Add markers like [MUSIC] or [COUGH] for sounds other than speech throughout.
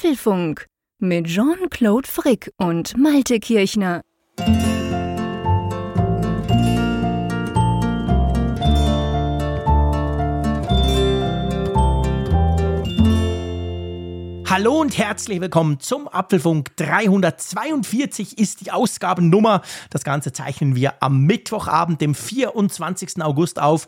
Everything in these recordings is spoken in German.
Apfelfunk mit Jean-Claude Frick und Malte Kirchner. Hallo und herzlich willkommen zum Apfelfunk 342 ist die Ausgabennummer. Das Ganze zeichnen wir am Mittwochabend, dem 24. August auf.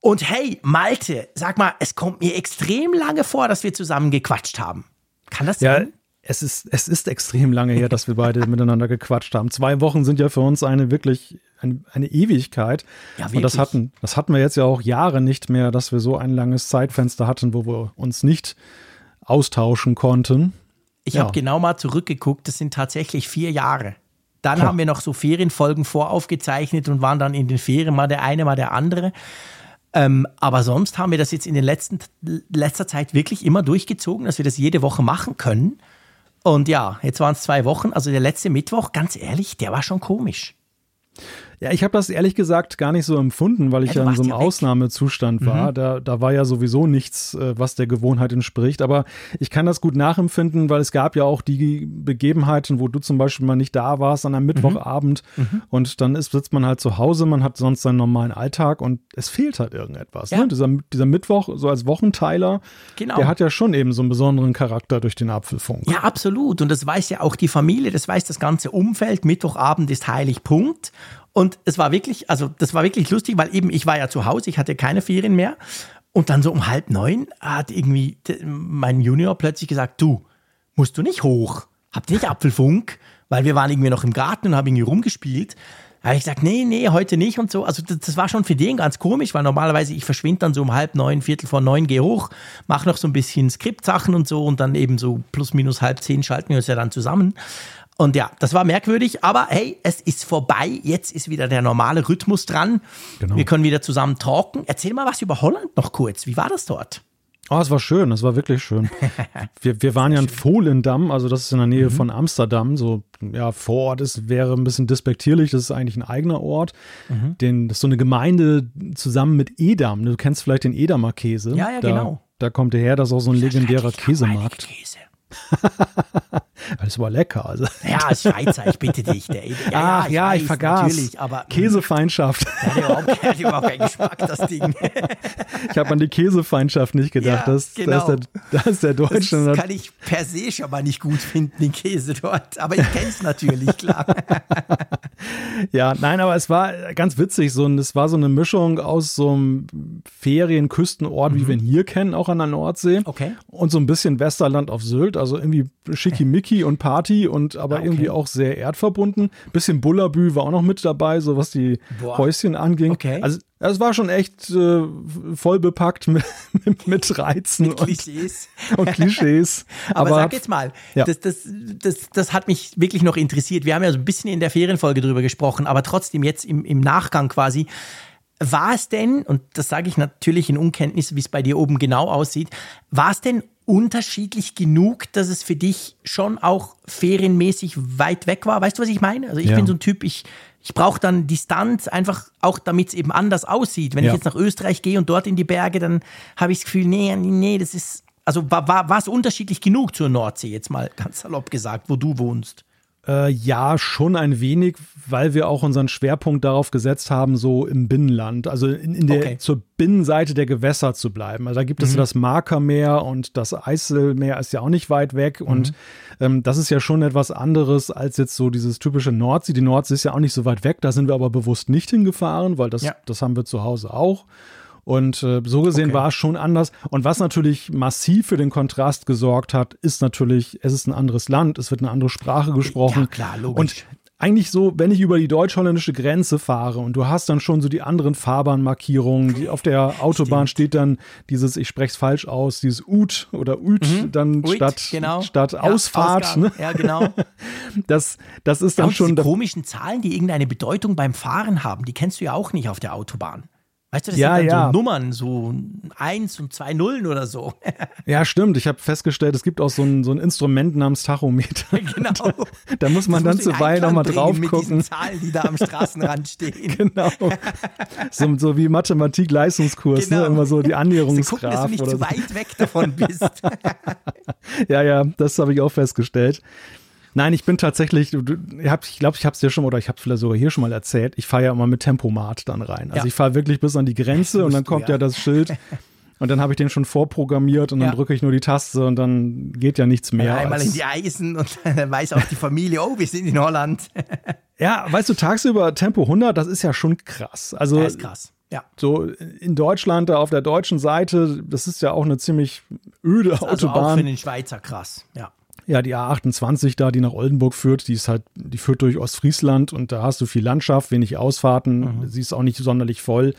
Und hey, Malte, sag mal, es kommt mir extrem lange vor, dass wir zusammen gequatscht haben. Kann das ja, sein? Es ist, es ist extrem lange her, dass wir beide [LAUGHS] miteinander gequatscht haben. Zwei Wochen sind ja für uns eine wirklich eine, eine Ewigkeit. Ja, Und das hatten, das hatten wir jetzt ja auch Jahre nicht mehr, dass wir so ein langes Zeitfenster hatten, wo wir uns nicht austauschen konnten. Ich Ja. habe genau mal zurückgeguckt, das sind tatsächlich vier Jahre. Dann Ha. haben wir noch so Ferienfolgen voraufgezeichnet und waren dann in den Ferien mal der eine, mal der andere. Ähm, aber sonst haben wir das jetzt in den letzten letzter Zeit wirklich immer durchgezogen, dass wir das jede Woche machen können. Und ja, jetzt waren es zwei Wochen. Also der letzte Mittwoch, ganz ehrlich, der war schon komisch. Ja, ich habe das ehrlich gesagt gar nicht so empfunden, weil ich Ja, du ja, in so einem weg. Mhm. Ausnahmezustand war. Da, da war ja sowieso nichts, äh, was der Gewohnheit entspricht. Aber ich kann das gut nachempfinden, weil es gab ja auch die Begebenheiten, wo du zum Beispiel mal nicht da warst an einem Mhm. Mittwochabend und dann ist, sitzt man halt zu Hause, man hat sonst seinen normalen Alltag und es fehlt halt irgendetwas. Ja. Ne? Dieser, dieser Mittwoch, so als Wochenteiler, Genau. der hat ja schon eben so einen besonderen Charakter durch den Apfelfunk. Ja, absolut. Und das weiß ja auch die Familie, das weiß das ganze Umfeld. Mittwochabend ist heilig, Punkt. Und es war wirklich, also das war wirklich lustig, weil eben ich war ja zu Hause, ich hatte keine Ferien mehr. Und dann so um halb neun hat irgendwie mein Junior plötzlich gesagt, du, musst du nicht hoch? Habt ihr nicht [LAUGHS] Apfelfunk? Weil wir waren irgendwie noch im Garten und haben irgendwie rumgespielt. Da habe ich gesagt, nee, nee, heute nicht und so. Also das, das war schon für den ganz komisch, weil normalerweise ich verschwinde dann so um halb neun, Viertel vor neun, gehe hoch, mache noch so ein bisschen Skriptsachen und so und dann eben so plus minus halb zehn schalten wir uns ja dann zusammen. Und ja, das war merkwürdig, aber hey, es ist vorbei. Jetzt ist wieder der normale Rhythmus dran. Genau. Wir können wieder zusammen talken. Erzähl mal was über Holland noch kurz. Wie war das dort? Oh, es war schön, es war wirklich schön. [LAUGHS] Wir, wir waren ja in Volendam, also das ist in der Nähe von Amsterdam, so ja, vor Ort ist, wäre ein bisschen despektierlich, das ist eigentlich ein eigener Ort. Den, das ist so eine Gemeinde zusammen mit Edam. Du kennst vielleicht den Edamer Käse. Ja, ja, da, genau. Da kommt der her, das ist auch so ein legendärer Käsemarkt. Käse. [LAUGHS] Das war lecker. Also. Ja, Schweizer, ich bitte dich. Der, ja, Ach ja, ich, weiß, vergaß. Natürlich, aber Käsefeindschaft. der hat überhaupt, der hat überhaupt keinen Geschmack, das Ding. Ich habe an die Käsefeindschaft nicht gedacht. Ja, das, genau. das, ist der, das ist der Deutsche. Das kann ich per se schon mal nicht gut finden, den Käse dort. Aber ich kenne es natürlich, klar. [LAUGHS] Ja, nein, aber es war ganz witzig. So, es war so eine Mischung aus so einem Ferienküstenort, wie wir ihn hier kennen, auch an der Nordsee. Mhm. Okay. Und so ein bisschen Westerland auf Sylt, also irgendwie schickimicki und Party und aber Ah, okay. irgendwie auch sehr erdverbunden. Bisschen Bullabü war auch noch mit dabei, so was die Boah. Häuschen anging. Okay. Also es war schon echt äh, voll bepackt [LAUGHS] mit, mit, Reizen Mit und, Klischees. [LAUGHS] und Klischees. [LAUGHS] Aber, sag hat- jetzt mal, Ja. das, das, das, das hat mich wirklich noch interessiert. Wir haben ja so ein bisschen in der Ferienfolge drüber gesprochen, aber trotzdem jetzt im, im Nachgang quasi. War es denn, und das sage ich natürlich in Unkenntnis, wie es bei dir oben genau aussieht, war es denn unterschiedlich genug, dass es für dich schon auch ferienmäßig weit weg war? Weißt du, was ich meine? Also ich Ja. bin so ein Typ, ich, ich brauche dann Distanz, einfach auch damit es eben anders aussieht. Wenn Ja. ich jetzt nach Österreich gehe und dort in die Berge, dann habe ich das Gefühl, nee, nee, nee, das ist, also war, war, war es unterschiedlich genug zur Nordsee, jetzt mal ganz salopp gesagt, wo du wohnst? Äh, ja, schon ein wenig, weil wir auch unseren Schwerpunkt darauf gesetzt haben, so im Binnenland, also in, in der Okay. zur Binnenseite der Gewässer zu bleiben. Also da gibt es das Markermeer und das Eiselmeer ist ja auch nicht weit weg und ähm, das ist ja schon etwas anderes als jetzt so dieses typische Nordsee. Die Nordsee ist ja auch nicht so weit weg, da sind wir aber bewusst nicht hingefahren, weil das, Ja. das haben wir zu Hause auch. Und äh, so gesehen Okay. war es schon anders. Und was natürlich massiv für den Kontrast gesorgt hat, ist natürlich, es ist ein anderes Land, es wird eine andere Sprache gesprochen. Ja, klar, logisch. Und eigentlich so, wenn ich über die deutsch-holländische Grenze fahre und du hast dann schon so die anderen Fahrbahnmarkierungen, die auf der Autobahn steht dann dieses, ich spreche es falsch aus, dieses Ut oder Ut dann Mhm. Uit, statt, genau. statt Ja, Ausfahrt. Ausgang. Ne? Ja, genau. [LAUGHS] Das, das ist dann Und schon. diese komischen Zahlen, die irgendeine Bedeutung beim Fahren haben, die kennst du ja auch nicht auf der Autobahn. Weißt du, das Ja, sind dann ja. so Nummern, so eins und zwei Nullen oder so. [LAUGHS] Ja, stimmt. Ich habe festgestellt, es gibt auch so ein, so ein Instrument namens Tachometer. [LAUGHS] genau. [LAUGHS] Da muss man dann Das in zuweilen nochmal drauf bringen Mit gucken. Zahlen, die da am Straßenrand stehen. Genau. So, so wie Mathematik-Leistungskurs, Genau. ne? Immer so die gucken, dass du nicht zu so. weit weg davon bist. Ja, ja, das habe ich auch festgestellt. Nein, ich bin tatsächlich, ich glaube, ich habe es dir schon, oder ich habe es vielleicht sogar hier schon mal erzählt, ich fahre ja immer mit Tempomat dann rein. Also Ja. ich fahre wirklich bis an die Grenze und dann kommt ja. ja. das Schild [LAUGHS] und dann habe ich den schon vorprogrammiert und dann Ja. drücke ich nur die Taste und dann geht ja nichts mehr. Einmal als- in die Eisen und [LAUGHS] dann weiß auch die Familie, oh, wir sind in Holland. [LAUGHS] ja, weißt du, tagsüber Tempo 100, das ist ja schon krass. Also Ja, ist krass. Ja. so in Deutschland, da auf der deutschen Seite, das ist ja auch eine ziemlich öde Also auch Autobahn. für den Schweizer krass. Ja. Ja, die A28 da, die nach Oldenburg führt, die ist halt, die führt durch Ostfriesland und da hast du viel Landschaft, wenig Ausfahrten, sie ist auch nicht sonderlich voll.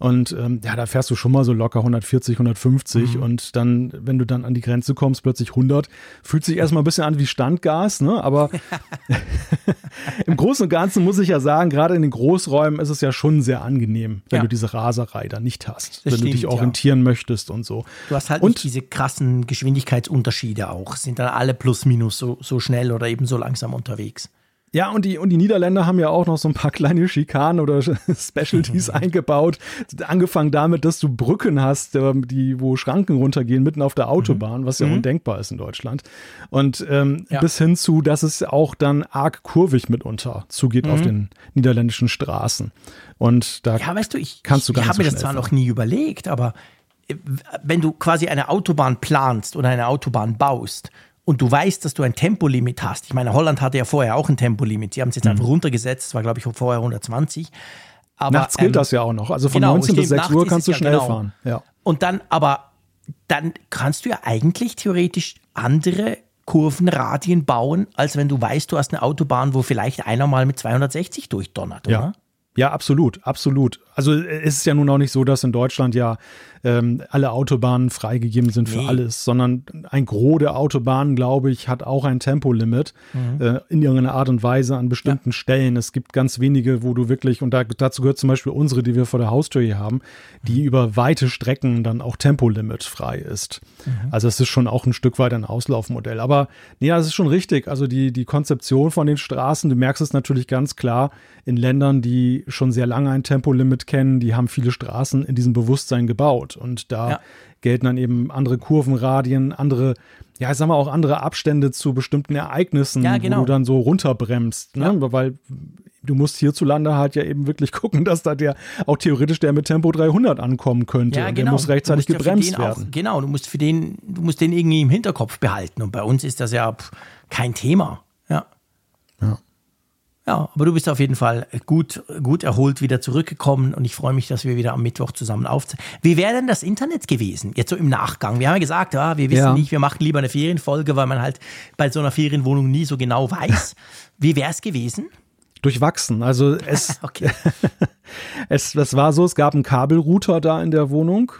Und ähm, ja, da fährst du schon mal so locker 140, 150 und dann, wenn du dann an die Grenze kommst, plötzlich 100, fühlt sich erstmal ein bisschen an wie Standgas, ne? Aber [LAUGHS] [LAUGHS] im Großen und Ganzen muss ich ja sagen, gerade in den Großräumen ist es ja schon sehr angenehm, wenn Ja. du diese Raserei da nicht hast, Das wenn du dich stimmt, ja. orientieren möchtest und so. Du hast halt Und- nicht diese krassen Geschwindigkeitsunterschiede auch. Sind dann alle plus minus so, so schnell oder eben so langsam unterwegs. Ja, und die, und die Niederländer haben ja auch noch so ein paar kleine Schikanen oder [LAUGHS] Specialties [LAUGHS] eingebaut. Angefangen damit, dass du Brücken hast, ähm, die, wo Schranken runtergehen, mitten auf der Autobahn, was ja undenkbar ist in Deutschland. Und ähm, Ja. bis hin zu, dass es auch dann arg kurvig mitunter zugeht auf den niederländischen Straßen. Und da Ja, weißt du, ich, Kannst du ich gar nicht habe mir so das zwar schnell noch nie überlegt, aber äh, wenn du quasi eine Autobahn planst oder eine Autobahn baust und du weißt, dass du ein Tempolimit hast, ich meine, Holland hatte ja vorher auch ein Tempolimit, sie haben es jetzt Mhm. einfach runtergesetzt, es war glaube ich vorher 120. Aber, nachts gilt ähm, das ja auch noch. Also von genau, 19 bis stimmt, 6 Uhr kannst du ja schnell genau. fahren. Ja. Und dann, aber dann kannst du ja eigentlich theoretisch andere Kurvenradien bauen, als wenn du weißt, du hast eine Autobahn, wo vielleicht einer mal mit 260 durchdonnert, oder? Ja. Ja, absolut, absolut. Also äh, es ist ja nun auch nicht so, dass in Deutschland ja ähm, alle Autobahnen freigegeben sind für Nee. alles, sondern ein Gros der Autobahnen, glaube ich, hat auch ein Tempolimit Mhm. äh, in irgendeiner Art und Weise an bestimmten Stellen. Es gibt ganz wenige, wo du wirklich, und da, dazu gehört zum Beispiel unsere, die wir vor der Haustür hier haben, die über weite Strecken dann auch Tempolimit frei ist. Also es ist schon auch ein Stück weit ein Auslaufmodell. Aber nee, das ist schon richtig. Also die, die Konzeption von den Straßen, du merkst es natürlich ganz klar in Ländern, die schon sehr lange ein Tempolimit kennen, die haben viele Straßen in diesem Bewusstsein gebaut. Und da Ja. gelten dann eben andere Kurvenradien, andere, ja, ich sag mal auch andere Abstände zu bestimmten Ereignissen, Ja, genau. wo du dann so runterbremst. Ne? Weil du musst hierzulande halt ja eben wirklich [LAUGHS] gucken, dass da der auch theoretisch der mit Tempo 300 ankommen könnte. und der muss rechtzeitig Du musst ja für gebremst den werden. Auch, genau, du musst für den, du musst den irgendwie im Hinterkopf behalten. Und bei uns ist das ja kein Thema. Ja. Aber du bist auf jeden Fall gut, gut erholt wieder zurückgekommen und ich freue mich, dass wir wieder am Mittwoch zusammen aufzeichnen. Wie wäre denn das Internet gewesen? Jetzt so im Nachgang. Wir haben ja gesagt, ja, wir wissen Ja. nicht, wir machen lieber eine Ferienfolge, weil man halt bei so einer Ferienwohnung nie so genau weiß. [LAUGHS] Wie wäre es gewesen? Durchwachsen. Also es, [LAUGHS] Okay. [LAUGHS] es, das war so, es gab einen Kabelrouter da in der Wohnung,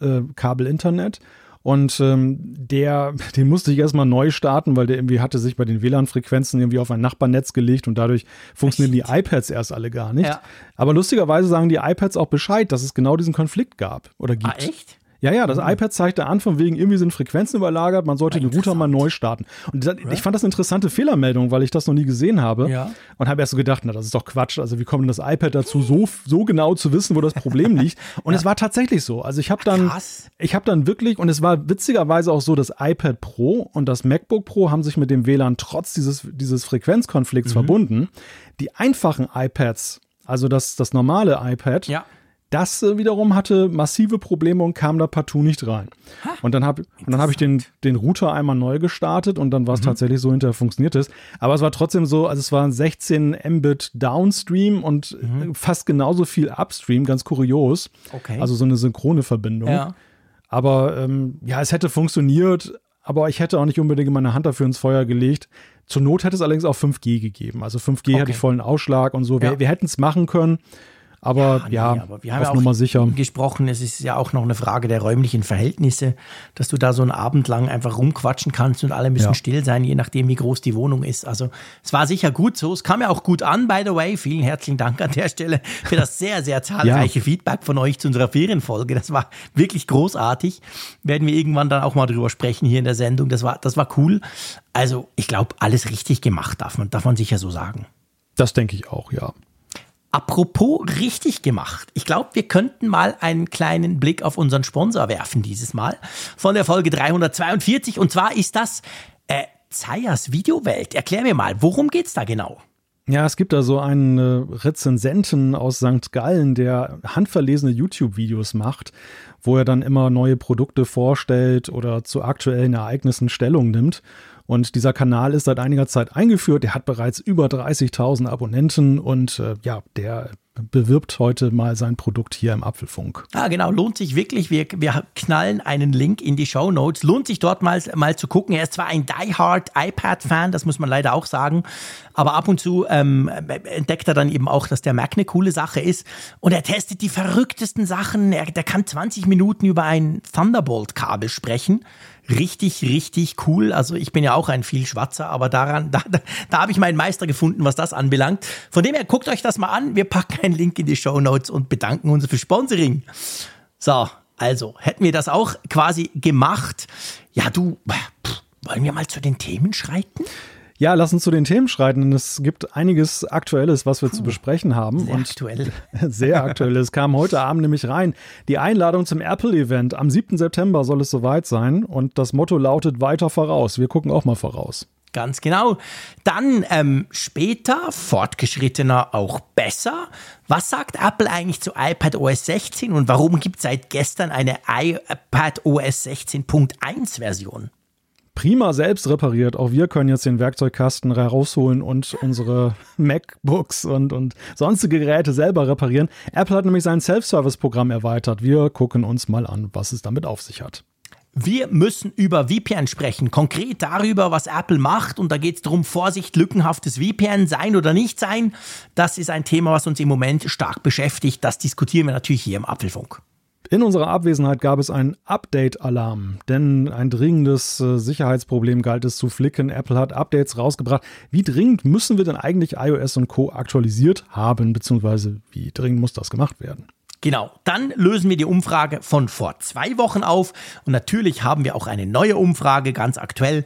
äh, Kabelinternet. Und ähm, der, [LAUGHS] den musste ich erstmal neu starten, weil der irgendwie hatte sich bei den WLAN-Frequenzen irgendwie auf ein Nachbarnetz gelegt und dadurch funktionieren die iPads erst alle gar nicht. Ja. Aber lustigerweise sagen die iPads auch Bescheid, dass es genau diesen Konflikt gab oder gibt. Ah, echt? Ja, ja, das iPad zeigte an, von wegen irgendwie sind Frequenzen überlagert, man sollte den Router mal neu starten. Und das, ich fand das eine interessante Fehlermeldung, weil ich das noch nie gesehen habe. Ja. Und habe erst so gedacht, na, das ist doch Quatsch. Also wie kommt denn das iPad dazu, so, so genau zu wissen, wo das Problem [LAUGHS] liegt? Und es war tatsächlich so. Also ich habe dann, krass. ich habe dann wirklich, und es war witzigerweise auch so, das iPad Pro und das MacBook Pro haben sich mit dem WLAN trotz dieses, dieses Mhm. Frequenzkonflikts verbunden. Die einfachen iPads, also das, das normale iPad, Ja. Das äh, wiederum hatte massive Probleme und kam da partout nicht rein. Und dann habe hab ich den, den Router einmal neu gestartet und dann Mhm. war es tatsächlich so, hinterher funktioniert es. Aber es war trotzdem so, also es waren 16 Mbit Downstream und äh, fast genauso viel Upstream, ganz kurios. Mhm. Okay. Also so eine synchrone Verbindung. Ja. Aber ähm, ja, es hätte funktioniert, aber ich hätte auch nicht unbedingt meine Hand dafür ins Feuer gelegt. Zur Not hätte es allerdings auch 5G gegeben. Also 5G Okay. hatte ich vollen Ausschlag und so. Wir, Ja. wir hätten es machen können. Aber ja, ja nee, aber wir haben auf ja Nummer sicher. gesprochen, es ist ja auch noch eine Frage der räumlichen Verhältnisse, dass du da so einen Abend lang einfach rumquatschen kannst und alle müssen Ja. still sein, je nachdem, wie groß die Wohnung ist. Also es war sicher gut so. Es kam ja auch gut an, by the way. Vielen herzlichen Dank an der Stelle für das sehr, sehr zahlreiche Feedback von euch zu unserer Ferienfolge. Das war wirklich großartig. Werden wir irgendwann dann auch mal drüber sprechen hier in der Sendung. Das war, das war cool. Also ich glaube, alles richtig gemacht, darf man, darf man sicher so sagen. Das denke ich auch, ja. Apropos richtig gemacht. Ich glaube, wir könnten mal einen kleinen Blick auf unseren Sponsor werfen dieses Mal von der Folge 342. Und zwar ist das äh, Zayas Videowelt. Erklär mir mal, worum geht's da genau? Ja, es gibt da so einen äh, Rezensenten aus St. Gallen, der handverlesene YouTube-Videos macht, wo er dann immer neue Produkte vorstellt oder zu aktuellen Ereignissen Stellung nimmt. Und dieser Kanal ist seit einiger Zeit eingeführt. Der hat bereits über 30.000 Abonnenten und äh, ja, der bewirbt heute mal sein Produkt hier im Apfelfunk. Ah, genau, lohnt sich wirklich. Wir, wir knallen einen Link in die Show Notes. Lohnt sich dort mal, mal zu gucken. Er ist zwar ein Die-Hard iPad-Fan, das muss man leider auch sagen, aber ab und zu ähm, entdeckt er dann eben auch, dass der Mac eine coole Sache ist. Und er testet die verrücktesten Sachen. Er, der kann 20 Minuten über ein Thunderbolt-Kabel sprechen. Richtig, richtig cool. Also ich bin ja auch ein viel Schwatzer, aber daran, [LAUGHS] da, da, da habe ich meinen Meister gefunden, was das anbelangt. Von dem her, guckt euch das mal an. Wir packen einen Link in die Show Notes und bedanken uns für Sponsoring. So, also hätten wir das auch quasi gemacht. Ja, du, pff, wollen wir mal zu den Themen schreiten? Ja, lass uns zu den Themen schreiten. denn Es gibt einiges Aktuelles, was wir zu besprechen haben. Sehr und aktuell. [LAUGHS] Sehr aktuell. Es kam heute Abend nämlich rein. Die Einladung zum Apple-Event. Am 7. September soll es soweit sein. Und das Motto lautet weiter voraus. Wir gucken auch mal voraus. Ganz genau. Dann ähm, später, fortgeschrittener auch besser. Was sagt Apple eigentlich zu iPad OS 16 und warum gibt es seit gestern eine iPad OS 16.1 Version? Prima selbst repariert. Auch wir können jetzt den Werkzeugkasten herausholen und unsere [LAUGHS] MacBooks und, und sonstige Geräte selber reparieren. Apple hat nämlich sein Self-Service-Programm erweitert. Wir gucken uns mal an, was es damit auf sich hat. Wir müssen über VPN sprechen, konkret darüber, was Apple macht. Und da geht es darum, Vorsicht, lückenhaftes VPN sein oder nicht sein. Das ist ein Thema, was uns im Moment stark beschäftigt. Das diskutieren wir natürlich hier im Apfelfunk. In unserer Abwesenheit gab es einen Update-Alarm, denn ein dringendes äh, Sicherheitsproblem galt es zu flicken. Apple hat Updates rausgebracht. Wie dringend müssen wir denn eigentlich iOS und Co. aktualisiert haben, beziehungsweise wie dringend muss das gemacht werden? Genau, dann lösen wir die Umfrage von vor zwei Wochen auf und natürlich haben wir auch eine neue Umfrage, ganz aktuell.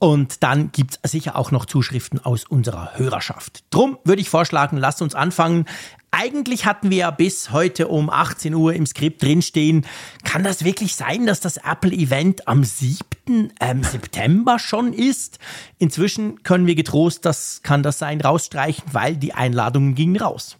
Und dann gibt es sicher auch noch Zuschriften aus unserer Hörerschaft. Drum würde ich vorschlagen, lasst uns anfangen. Eigentlich hatten wir ja bis heute um 18 Uhr im Skript drinstehen. Kann das wirklich sein, dass das Apple-Event am 7. Ähm, September schon ist? Inzwischen können wir getrost, das kann das sein, rausstreichen, weil die Einladungen gingen raus.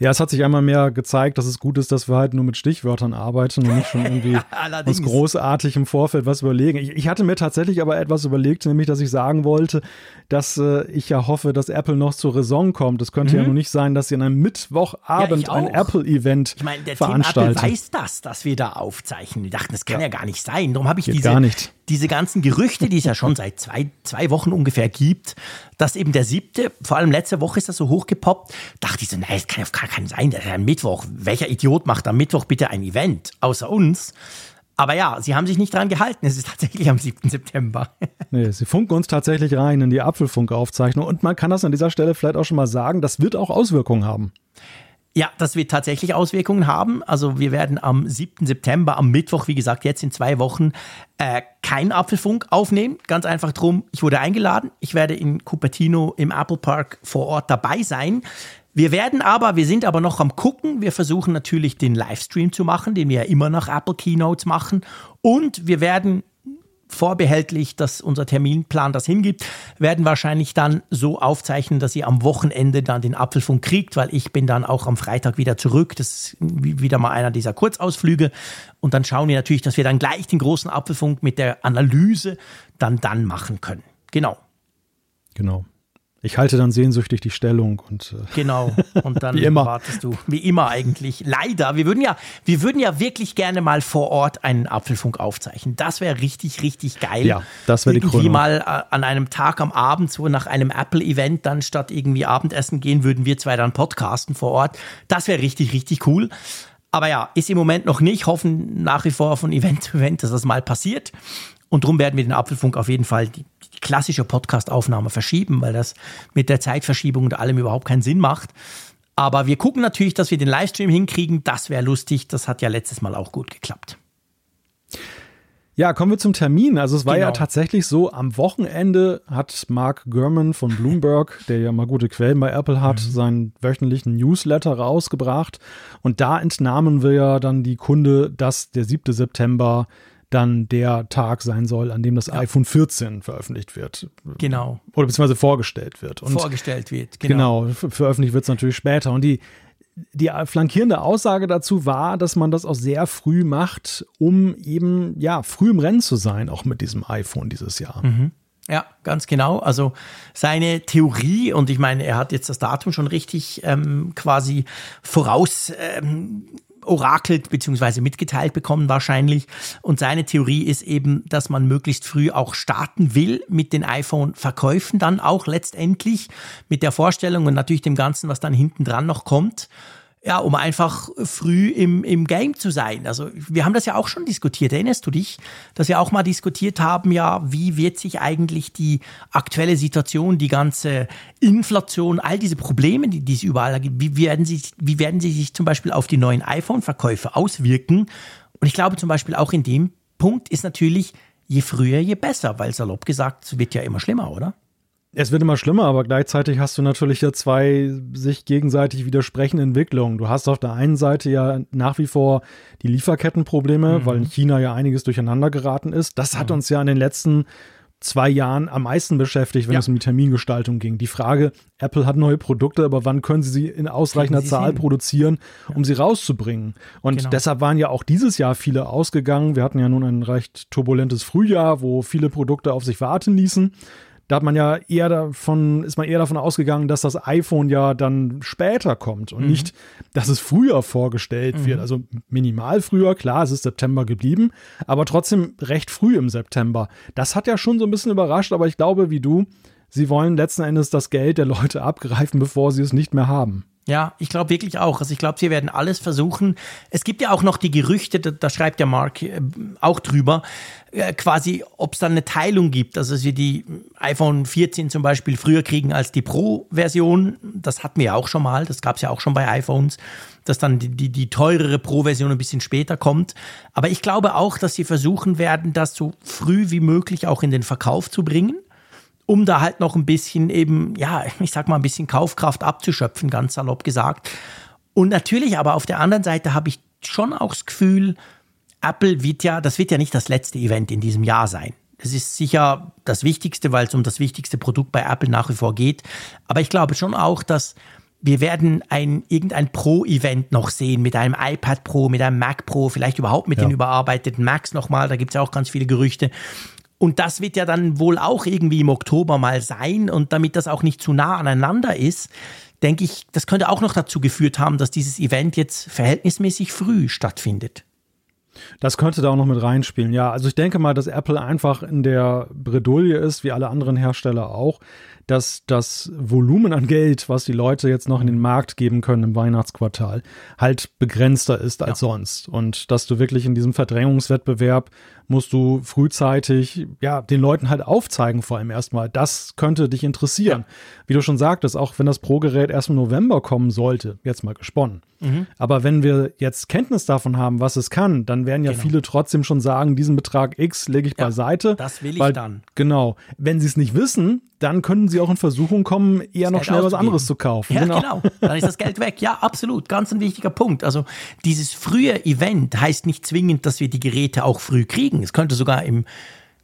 Ja, es hat sich einmal mehr gezeigt, dass es gut ist, dass wir halt nur mit Stichwörtern arbeiten und nicht schon [LAUGHS] irgendwie allerdings. uns großartig im Vorfeld was überlegen. Ich, ich, hatte mir tatsächlich aber etwas überlegt, nämlich, dass ich sagen wollte, dass äh, ich ja hoffe, dass Apple noch zur Raison kommt. Es könnte mhm. ja nur nicht sein, dass sie an einem Mittwochabend ja, ein Apple-Event Ich meine, der veranstalten. Tim Apple weiß das, dass wir da aufzeichnen. Die dachten, das kann ja, ja gar nicht sein. Darum habe ich Geht diese, gar nicht. Diese ganzen Gerüchte, die es ja schon seit zwei, zwei Wochen ungefähr gibt, dass eben der siebte, vor allem letzte Woche ist das so hochgepoppt, dachte ich so, nein, das kann auf gar keinen sein, der am Mittwoch. Welcher Idiot macht am Mittwoch bitte ein Event, außer uns? Aber ja, sie haben sich nicht dran gehalten. Es ist tatsächlich am 7. September. [LAUGHS] nee, sie funken uns tatsächlich rein in die Apfelfunk-Aufzeichnung. Und man kann das an dieser Stelle vielleicht auch schon mal sagen, das wird auch Auswirkungen haben. Ja, das wird tatsächlich Auswirkungen haben. Also wir werden am 7. September, am Mittwoch, wie gesagt, jetzt in zwei Wochen, äh, keinen Apfelfunk aufnehmen. Ganz einfach drum, ich wurde eingeladen. Ich werde in Cupertino im Apple Park vor Ort dabei sein. Wir werden aber, wir sind aber noch am gucken. Wir versuchen natürlich den Livestream zu machen, den wir ja immer nach Apple Keynotes machen. Und wir werden vorbehältlich, dass unser Terminplan das hingibt, werden wahrscheinlich dann so aufzeichnen, dass ihr am Wochenende dann den Apfelfunk kriegt, weil ich bin dann auch am Freitag wieder zurück. Das ist wieder mal einer dieser Kurzausflüge. Und dann schauen wir natürlich, dass wir dann gleich den großen Apfelfunk mit der Analyse dann dann machen können. Genau. Genau. Ich halte dann sehnsüchtig die Stellung und äh genau. Und [LAUGHS] dann wie immer. wartest du. Wie immer eigentlich. Leider. Wir würden ja, wir würden ja wirklich gerne mal vor Ort einen Apfelfunk aufzeichnen. Das wäre richtig, richtig geil. Ja, das wäre die Irgendwie Krönung. mal äh, an einem Tag am Abend, so nach einem Apple-Event, dann statt irgendwie Abendessen gehen, würden wir zwei dann podcasten vor Ort. Das wäre richtig, richtig cool. Aber ja, ist im Moment noch nicht. Hoffen nach wie vor von Event zu Event, dass das mal passiert. Und darum werden wir den Apfelfunk auf jeden Fall die klassische Podcast-Aufnahme verschieben, weil das mit der Zeitverschiebung und allem überhaupt keinen Sinn macht. Aber wir gucken natürlich, dass wir den Livestream hinkriegen. Das wäre lustig. Das hat ja letztes Mal auch gut geklappt. Ja, kommen wir zum Termin. Also es war genau. ja tatsächlich so, am Wochenende hat Mark Gurman von Bloomberg, der ja mal gute Quellen bei Apple hat, mhm. seinen wöchentlichen Newsletter rausgebracht. Und da entnahmen wir ja dann die Kunde, dass der 7. September dann der Tag sein soll, an dem das ja. iPhone 14 veröffentlicht wird. Genau. Oder beziehungsweise vorgestellt wird. Und vorgestellt wird, genau. Genau, veröffentlicht wird es natürlich später. Und die, die flankierende Aussage dazu war, dass man das auch sehr früh macht, um eben ja früh im Rennen zu sein, auch mit diesem iPhone dieses Jahr. Mhm. Ja, ganz genau. Also seine Theorie, und ich meine, er hat jetzt das Datum schon richtig ähm, quasi voraus ähm, orakelt bzw. mitgeteilt bekommen wahrscheinlich. Und seine Theorie ist eben, dass man möglichst früh auch starten will mit den iPhone-Verkäufen dann auch letztendlich mit der Vorstellung und natürlich dem Ganzen, was dann hinten dran noch kommt ja, um einfach früh im, im Game zu sein. Also wir haben das ja auch schon diskutiert, erinnerst du dich, dass wir auch mal diskutiert haben, ja, wie wird sich eigentlich die aktuelle Situation, die ganze Inflation, all diese Probleme, die, die es überall gibt, wie werden, sie, wie werden sie sich zum Beispiel auf die neuen iPhone-Verkäufe auswirken? Und ich glaube zum Beispiel auch in dem Punkt ist natürlich, je früher, je besser, weil salopp gesagt, es wird ja immer schlimmer, oder? Es wird immer schlimmer, aber gleichzeitig hast du natürlich ja zwei sich gegenseitig widersprechende Entwicklungen. Du hast auf der einen Seite ja nach wie vor die Lieferkettenprobleme, mhm. weil in China ja einiges durcheinander geraten ist. Das hat mhm. uns ja in den letzten zwei Jahren am meisten beschäftigt, wenn ja. es um die Termingestaltung ging. Die Frage, Apple hat neue Produkte, aber wann können sie sie in ausreichender sie Zahl hin? produzieren, ja. um sie rauszubringen? Und genau. deshalb waren ja auch dieses Jahr viele ausgegangen. Wir hatten ja nun ein recht turbulentes Frühjahr, wo viele Produkte auf sich warten ließen. Da hat man ja eher davon, ist man eher davon ausgegangen, dass das iPhone ja dann später kommt und mhm. nicht, dass es früher vorgestellt mhm. wird. Also minimal früher, klar, es ist September geblieben, aber trotzdem recht früh im September. Das hat ja schon so ein bisschen überrascht, aber ich glaube, wie du, sie wollen letzten Endes das Geld der Leute abgreifen, bevor sie es nicht mehr haben. Ja, ich glaube wirklich auch. Also ich glaube, sie werden alles versuchen. Es gibt ja auch noch die Gerüchte, da, da schreibt ja Mark äh, auch drüber, äh, quasi, ob es dann eine Teilung gibt. Also dass wir die iPhone 14 zum Beispiel früher kriegen als die Pro-Version. Das hatten wir ja auch schon mal. Das gab es ja auch schon bei iPhones, dass dann die, die, die teurere Pro-Version ein bisschen später kommt. Aber ich glaube auch, dass sie versuchen werden, das so früh wie möglich auch in den Verkauf zu bringen um da halt noch ein bisschen eben, ja, ich sag mal, ein bisschen Kaufkraft abzuschöpfen, ganz salopp gesagt. Und natürlich aber auf der anderen Seite habe ich schon auch das Gefühl, Apple wird ja, das wird ja nicht das letzte Event in diesem Jahr sein. Das ist sicher das Wichtigste, weil es um das wichtigste Produkt bei Apple nach wie vor geht. Aber ich glaube schon auch, dass wir werden ein, irgendein Pro-Event noch sehen mit einem iPad Pro, mit einem Mac Pro, vielleicht überhaupt mit ja. den überarbeiteten Macs nochmal. Da gibt es ja auch ganz viele Gerüchte. Und das wird ja dann wohl auch irgendwie im Oktober mal sein. Und damit das auch nicht zu nah aneinander ist, denke ich, das könnte auch noch dazu geführt haben, dass dieses Event jetzt verhältnismäßig früh stattfindet. Das könnte da auch noch mit reinspielen, ja. Also ich denke mal, dass Apple einfach in der Bredouille ist, wie alle anderen Hersteller auch, dass das Volumen an Geld, was die Leute jetzt noch in den Markt geben können im Weihnachtsquartal, halt begrenzter ist als ja. sonst. Und dass du wirklich in diesem Verdrängungswettbewerb musst du frühzeitig, ja, den Leuten halt aufzeigen, vor allem erstmal. Das könnte dich interessieren. Ja. Wie du schon sagtest, auch wenn das Pro-Gerät erst im November kommen sollte, jetzt mal gesponnen. Mhm. Aber wenn wir jetzt Kenntnis davon haben, was es kann, dann werden ja genau. viele trotzdem schon sagen, diesen Betrag X lege ich ja, beiseite. Das will ich weil, dann. Genau. Wenn sie es nicht wissen, dann können sie auch in Versuchung kommen, eher das noch Geld schnell was anderes zu kaufen. Ja, genau. genau. Dann ist das Geld weg. Ja, absolut. Ganz ein wichtiger Punkt. Also dieses frühe Event heißt nicht zwingend, dass wir die Geräte auch früh kriegen. Es könnte sogar im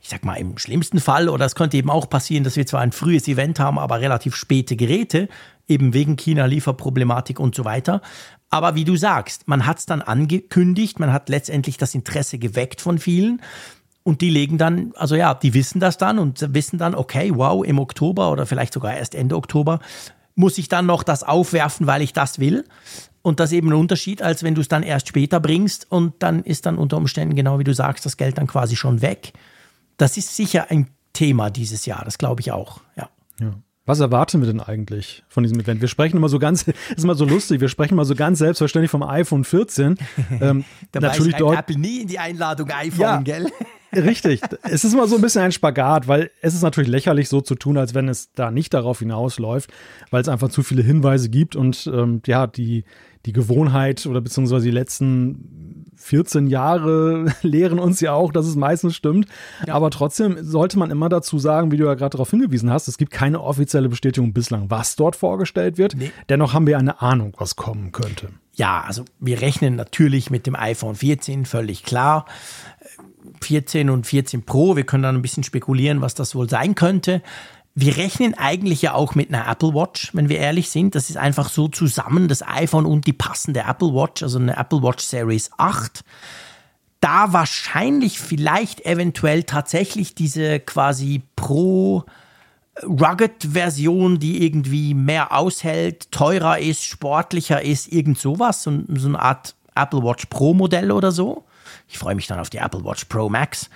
ich sag mal, im schlimmsten Fall, oder es könnte eben auch passieren, dass wir zwar ein frühes Event haben, aber relativ späte Geräte, eben wegen China-Lieferproblematik und so weiter. Aber wie du sagst, man hat es dann angekündigt, man hat letztendlich das Interesse geweckt von vielen. Und die legen dann, also ja, die wissen das dann und wissen dann, okay, wow, im Oktober oder vielleicht sogar erst Ende Oktober muss ich dann noch das aufwerfen, weil ich das will. Und das ist eben ein Unterschied, als wenn du es dann erst später bringst und dann ist dann unter Umständen, genau wie du sagst, das Geld dann quasi schon weg. Das ist sicher ein Thema dieses Jahr, das glaube ich auch, ja. ja. Was erwarten wir denn eigentlich von diesem Event? Wir sprechen immer so ganz, [LAUGHS] ist immer so lustig, wir sprechen immer so ganz selbstverständlich vom iPhone 14. [LAUGHS] Ähm, natürlich dort Apple nie in die Einladung iPhone, ja, gell? [LAUGHS] Richtig. Es ist immer so ein bisschen ein Spagat, weil es ist natürlich lächerlich, so zu tun, als wenn es da nicht darauf hinausläuft, weil es einfach zu viele Hinweise gibt und ähm, ja, die, die Gewohnheit oder beziehungsweise die letzten 14 Jahre [LAUGHS] lehren uns ja auch, dass es meistens stimmt. Ja. Aber trotzdem sollte man immer dazu sagen, wie du ja gerade darauf hingewiesen hast, es gibt keine offizielle Bestätigung bislang, was dort vorgestellt wird. Nee. Dennoch haben wir eine Ahnung, was kommen könnte. Ja, also wir rechnen natürlich mit dem iPhone 14, völlig klar. 14 und 14 Pro, wir können dann ein bisschen spekulieren, was das wohl sein könnte. Wir rechnen eigentlich ja auch mit einer Apple Watch, wenn wir ehrlich sind. Das ist einfach so zusammen, das iPhone und die passende Apple Watch, also eine Apple Watch Series 8. Da wahrscheinlich vielleicht eventuell tatsächlich diese quasi Pro Rugged-Version, die irgendwie mehr aushält, teurer ist, sportlicher ist, irgend sowas, so, so eine Art Apple Watch Pro Modell oder so. Ich freue mich dann auf die Apple Watch Pro Max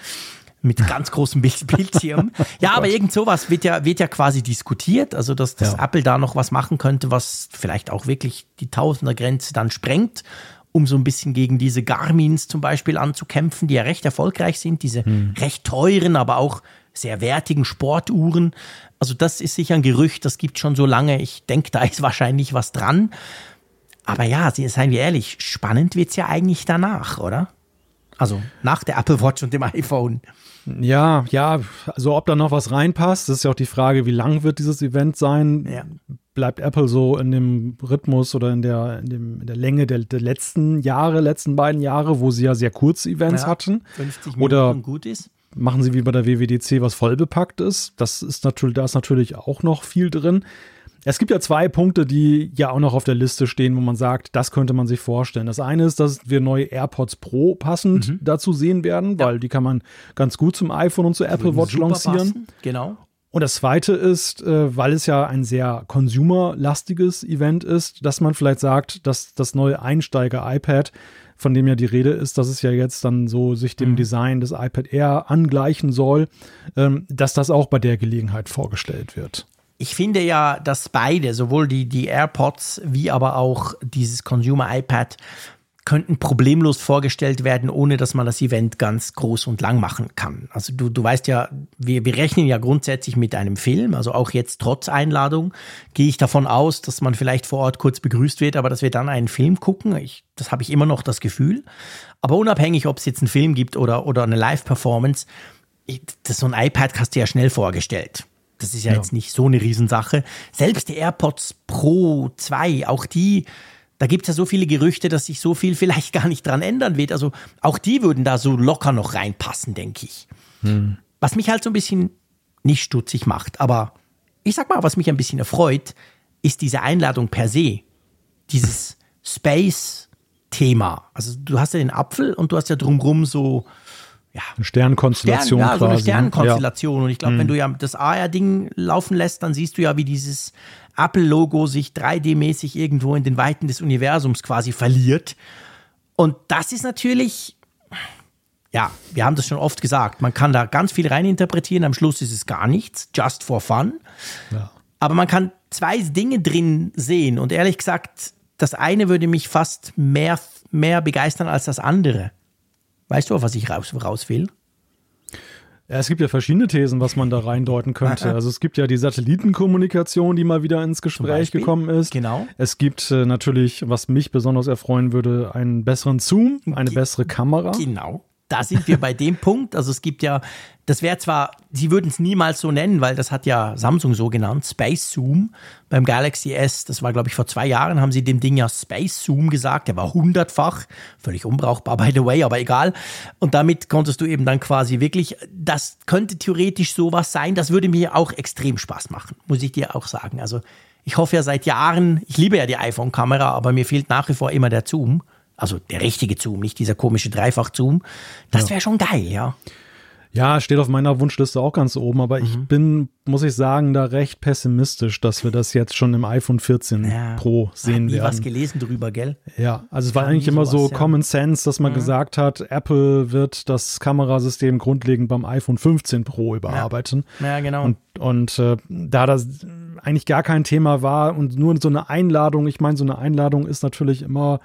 mit ganz großem Bildschirm. [LAUGHS] Ja, aber irgend sowas wird ja, wird ja quasi diskutiert, also dass, dass ja. Apple da noch was machen könnte, was vielleicht auch wirklich die Tausendergrenze dann sprengt, um so ein bisschen gegen diese Garmins zum Beispiel anzukämpfen, die ja recht erfolgreich sind, diese hm. recht teuren, aber auch sehr wertigen Sportuhren. Also das ist sicher ein Gerücht, das gibt schon so lange. Ich denke, da ist wahrscheinlich was dran. Aber ja, seien wir ehrlich, spannend wird es ja eigentlich danach, oder? Also nach der Apple Watch und dem iPhone. Ja, ja, also ob da noch was reinpasst, das ist ja auch die Frage, wie lang wird dieses Event sein? Ja. Bleibt Apple so in dem Rhythmus oder in der, in dem, in der Länge der, der, letzten Jahre, letzten beiden Jahre, wo sie ja sehr kurze Events ja, hatten? 50 Minuten oder gut ist. Machen sie wie bei der WWDC was vollbepackt ist? Das ist natürlich, da ist natürlich auch noch viel drin. Es gibt ja zwei Punkte, die ja auch noch auf der Liste stehen, wo man sagt, das könnte man sich vorstellen. Das eine ist, dass wir neue AirPods Pro passend mhm. dazu sehen werden, weil ja. die kann man ganz gut zum iPhone und zur Apple Watch lancieren. Passen. Genau. Und das zweite ist, äh, weil es ja ein sehr consumer-lastiges Event ist, dass man vielleicht sagt, dass das neue Einsteiger-iPad, von dem ja die Rede ist, dass es ja jetzt dann so sich dem mhm. Design des iPad Air angleichen soll, ähm, dass das auch bei der Gelegenheit vorgestellt wird ich finde ja, dass beide, sowohl die, die AirPods wie aber auch dieses Consumer iPad, könnten problemlos vorgestellt werden, ohne dass man das Event ganz groß und lang machen kann. Also du, du weißt ja, wir, wir rechnen ja grundsätzlich mit einem Film, also auch jetzt trotz Einladung gehe ich davon aus, dass man vielleicht vor Ort kurz begrüßt wird, aber dass wir dann einen Film gucken. Ich, das habe ich immer noch das Gefühl. Aber unabhängig, ob es jetzt einen Film gibt oder, oder eine Live-Performance, so ein iPad hast du ja schnell vorgestellt. Das ist ja, ja, jetzt nicht so eine Riesensache. Selbst die AirPods Pro 2, auch die, da gibt es ja so viele Gerüchte, dass sich so viel vielleicht [LAUGHS] gar nicht dran ändern wird. Also auch die würden da so locker noch reinpassen, denke ich. Hm. Was mich halt so ein bisschen nicht stutzig macht, aber ich sag mal, was mich ein bisschen erfreut, ist diese Einladung per se. Dieses [LAUGHS] Space-Thema. Also du hast ja den Apfel und du hast ja drumrum so ja, eine Sternkonstellation. Stern, ja, so eine ne? Sternkonstellation. Ja. Und ich glaube, mhm. wenn du ja das AR-Ding laufen lässt, dann siehst du ja, wie dieses Apple-Logo sich 3D-mäßig irgendwo in den Weiten des Universums quasi verliert. Und das ist natürlich, ja, wir haben das schon oft gesagt, man kann da ganz viel reininterpretieren, am Schluss ist es gar nichts, just for fun. Ja. Aber man kann zwei Dinge drin sehen und ehrlich gesagt, das eine würde mich fast mehr, mehr begeistern als das andere. Weißt du, auf was ich raus, raus will? Ja, es gibt ja verschiedene Thesen, was man da reindeuten könnte. [LAUGHS] Also es gibt ja die Satellitenkommunikation, die mal wieder ins Gespräch gekommen ist. Genau. Es gibt äh, natürlich, was mich besonders erfreuen würde, einen besseren Zoom, eine Ge bessere Kamera. Genau da sind wir bei dem Punkt. Also es gibt ja, das wäre zwar, sie würden es niemals so nennen, weil das hat ja Samsung so genannt, Space Zoom beim Galaxy S. Das war, glaube ich, vor zwei Jahren haben sie dem Ding ja Space Zoom gesagt. Der war hundertfach, völlig unbrauchbar, by the way, aber egal. Und damit konntest du eben dann quasi wirklich, das könnte theoretisch sowas sein. Das würde mir auch extrem Spaß machen, muss ich dir auch sagen. Also ich hoffe ja seit Jahren, ich liebe ja die iPhone-Kamera, aber mir fehlt nach wie vor immer der Zoom. Also der richtige Zoom, nicht dieser komische Dreifach-Zoom. Das wäre schon geil, ja. Ja, steht auf meiner Wunschliste auch ganz oben, aber mhm. ich bin, muss ich sagen, da recht pessimistisch, dass wir das jetzt schon im iPhone 14 ja, Pro sehen nie werden. was gelesen drüber, gell? Ja, also es war eigentlich immer sowas, so Common Sense, dass man mhm. gesagt hat, Apple wird das Kamerasystem grundlegend beim iPhone 15 Pro überarbeiten. Ja, ja genau. Und, und äh, da das eigentlich gar kein Thema war und nur so eine Einladung, ich meine, so eine Einladung ist natürlich immer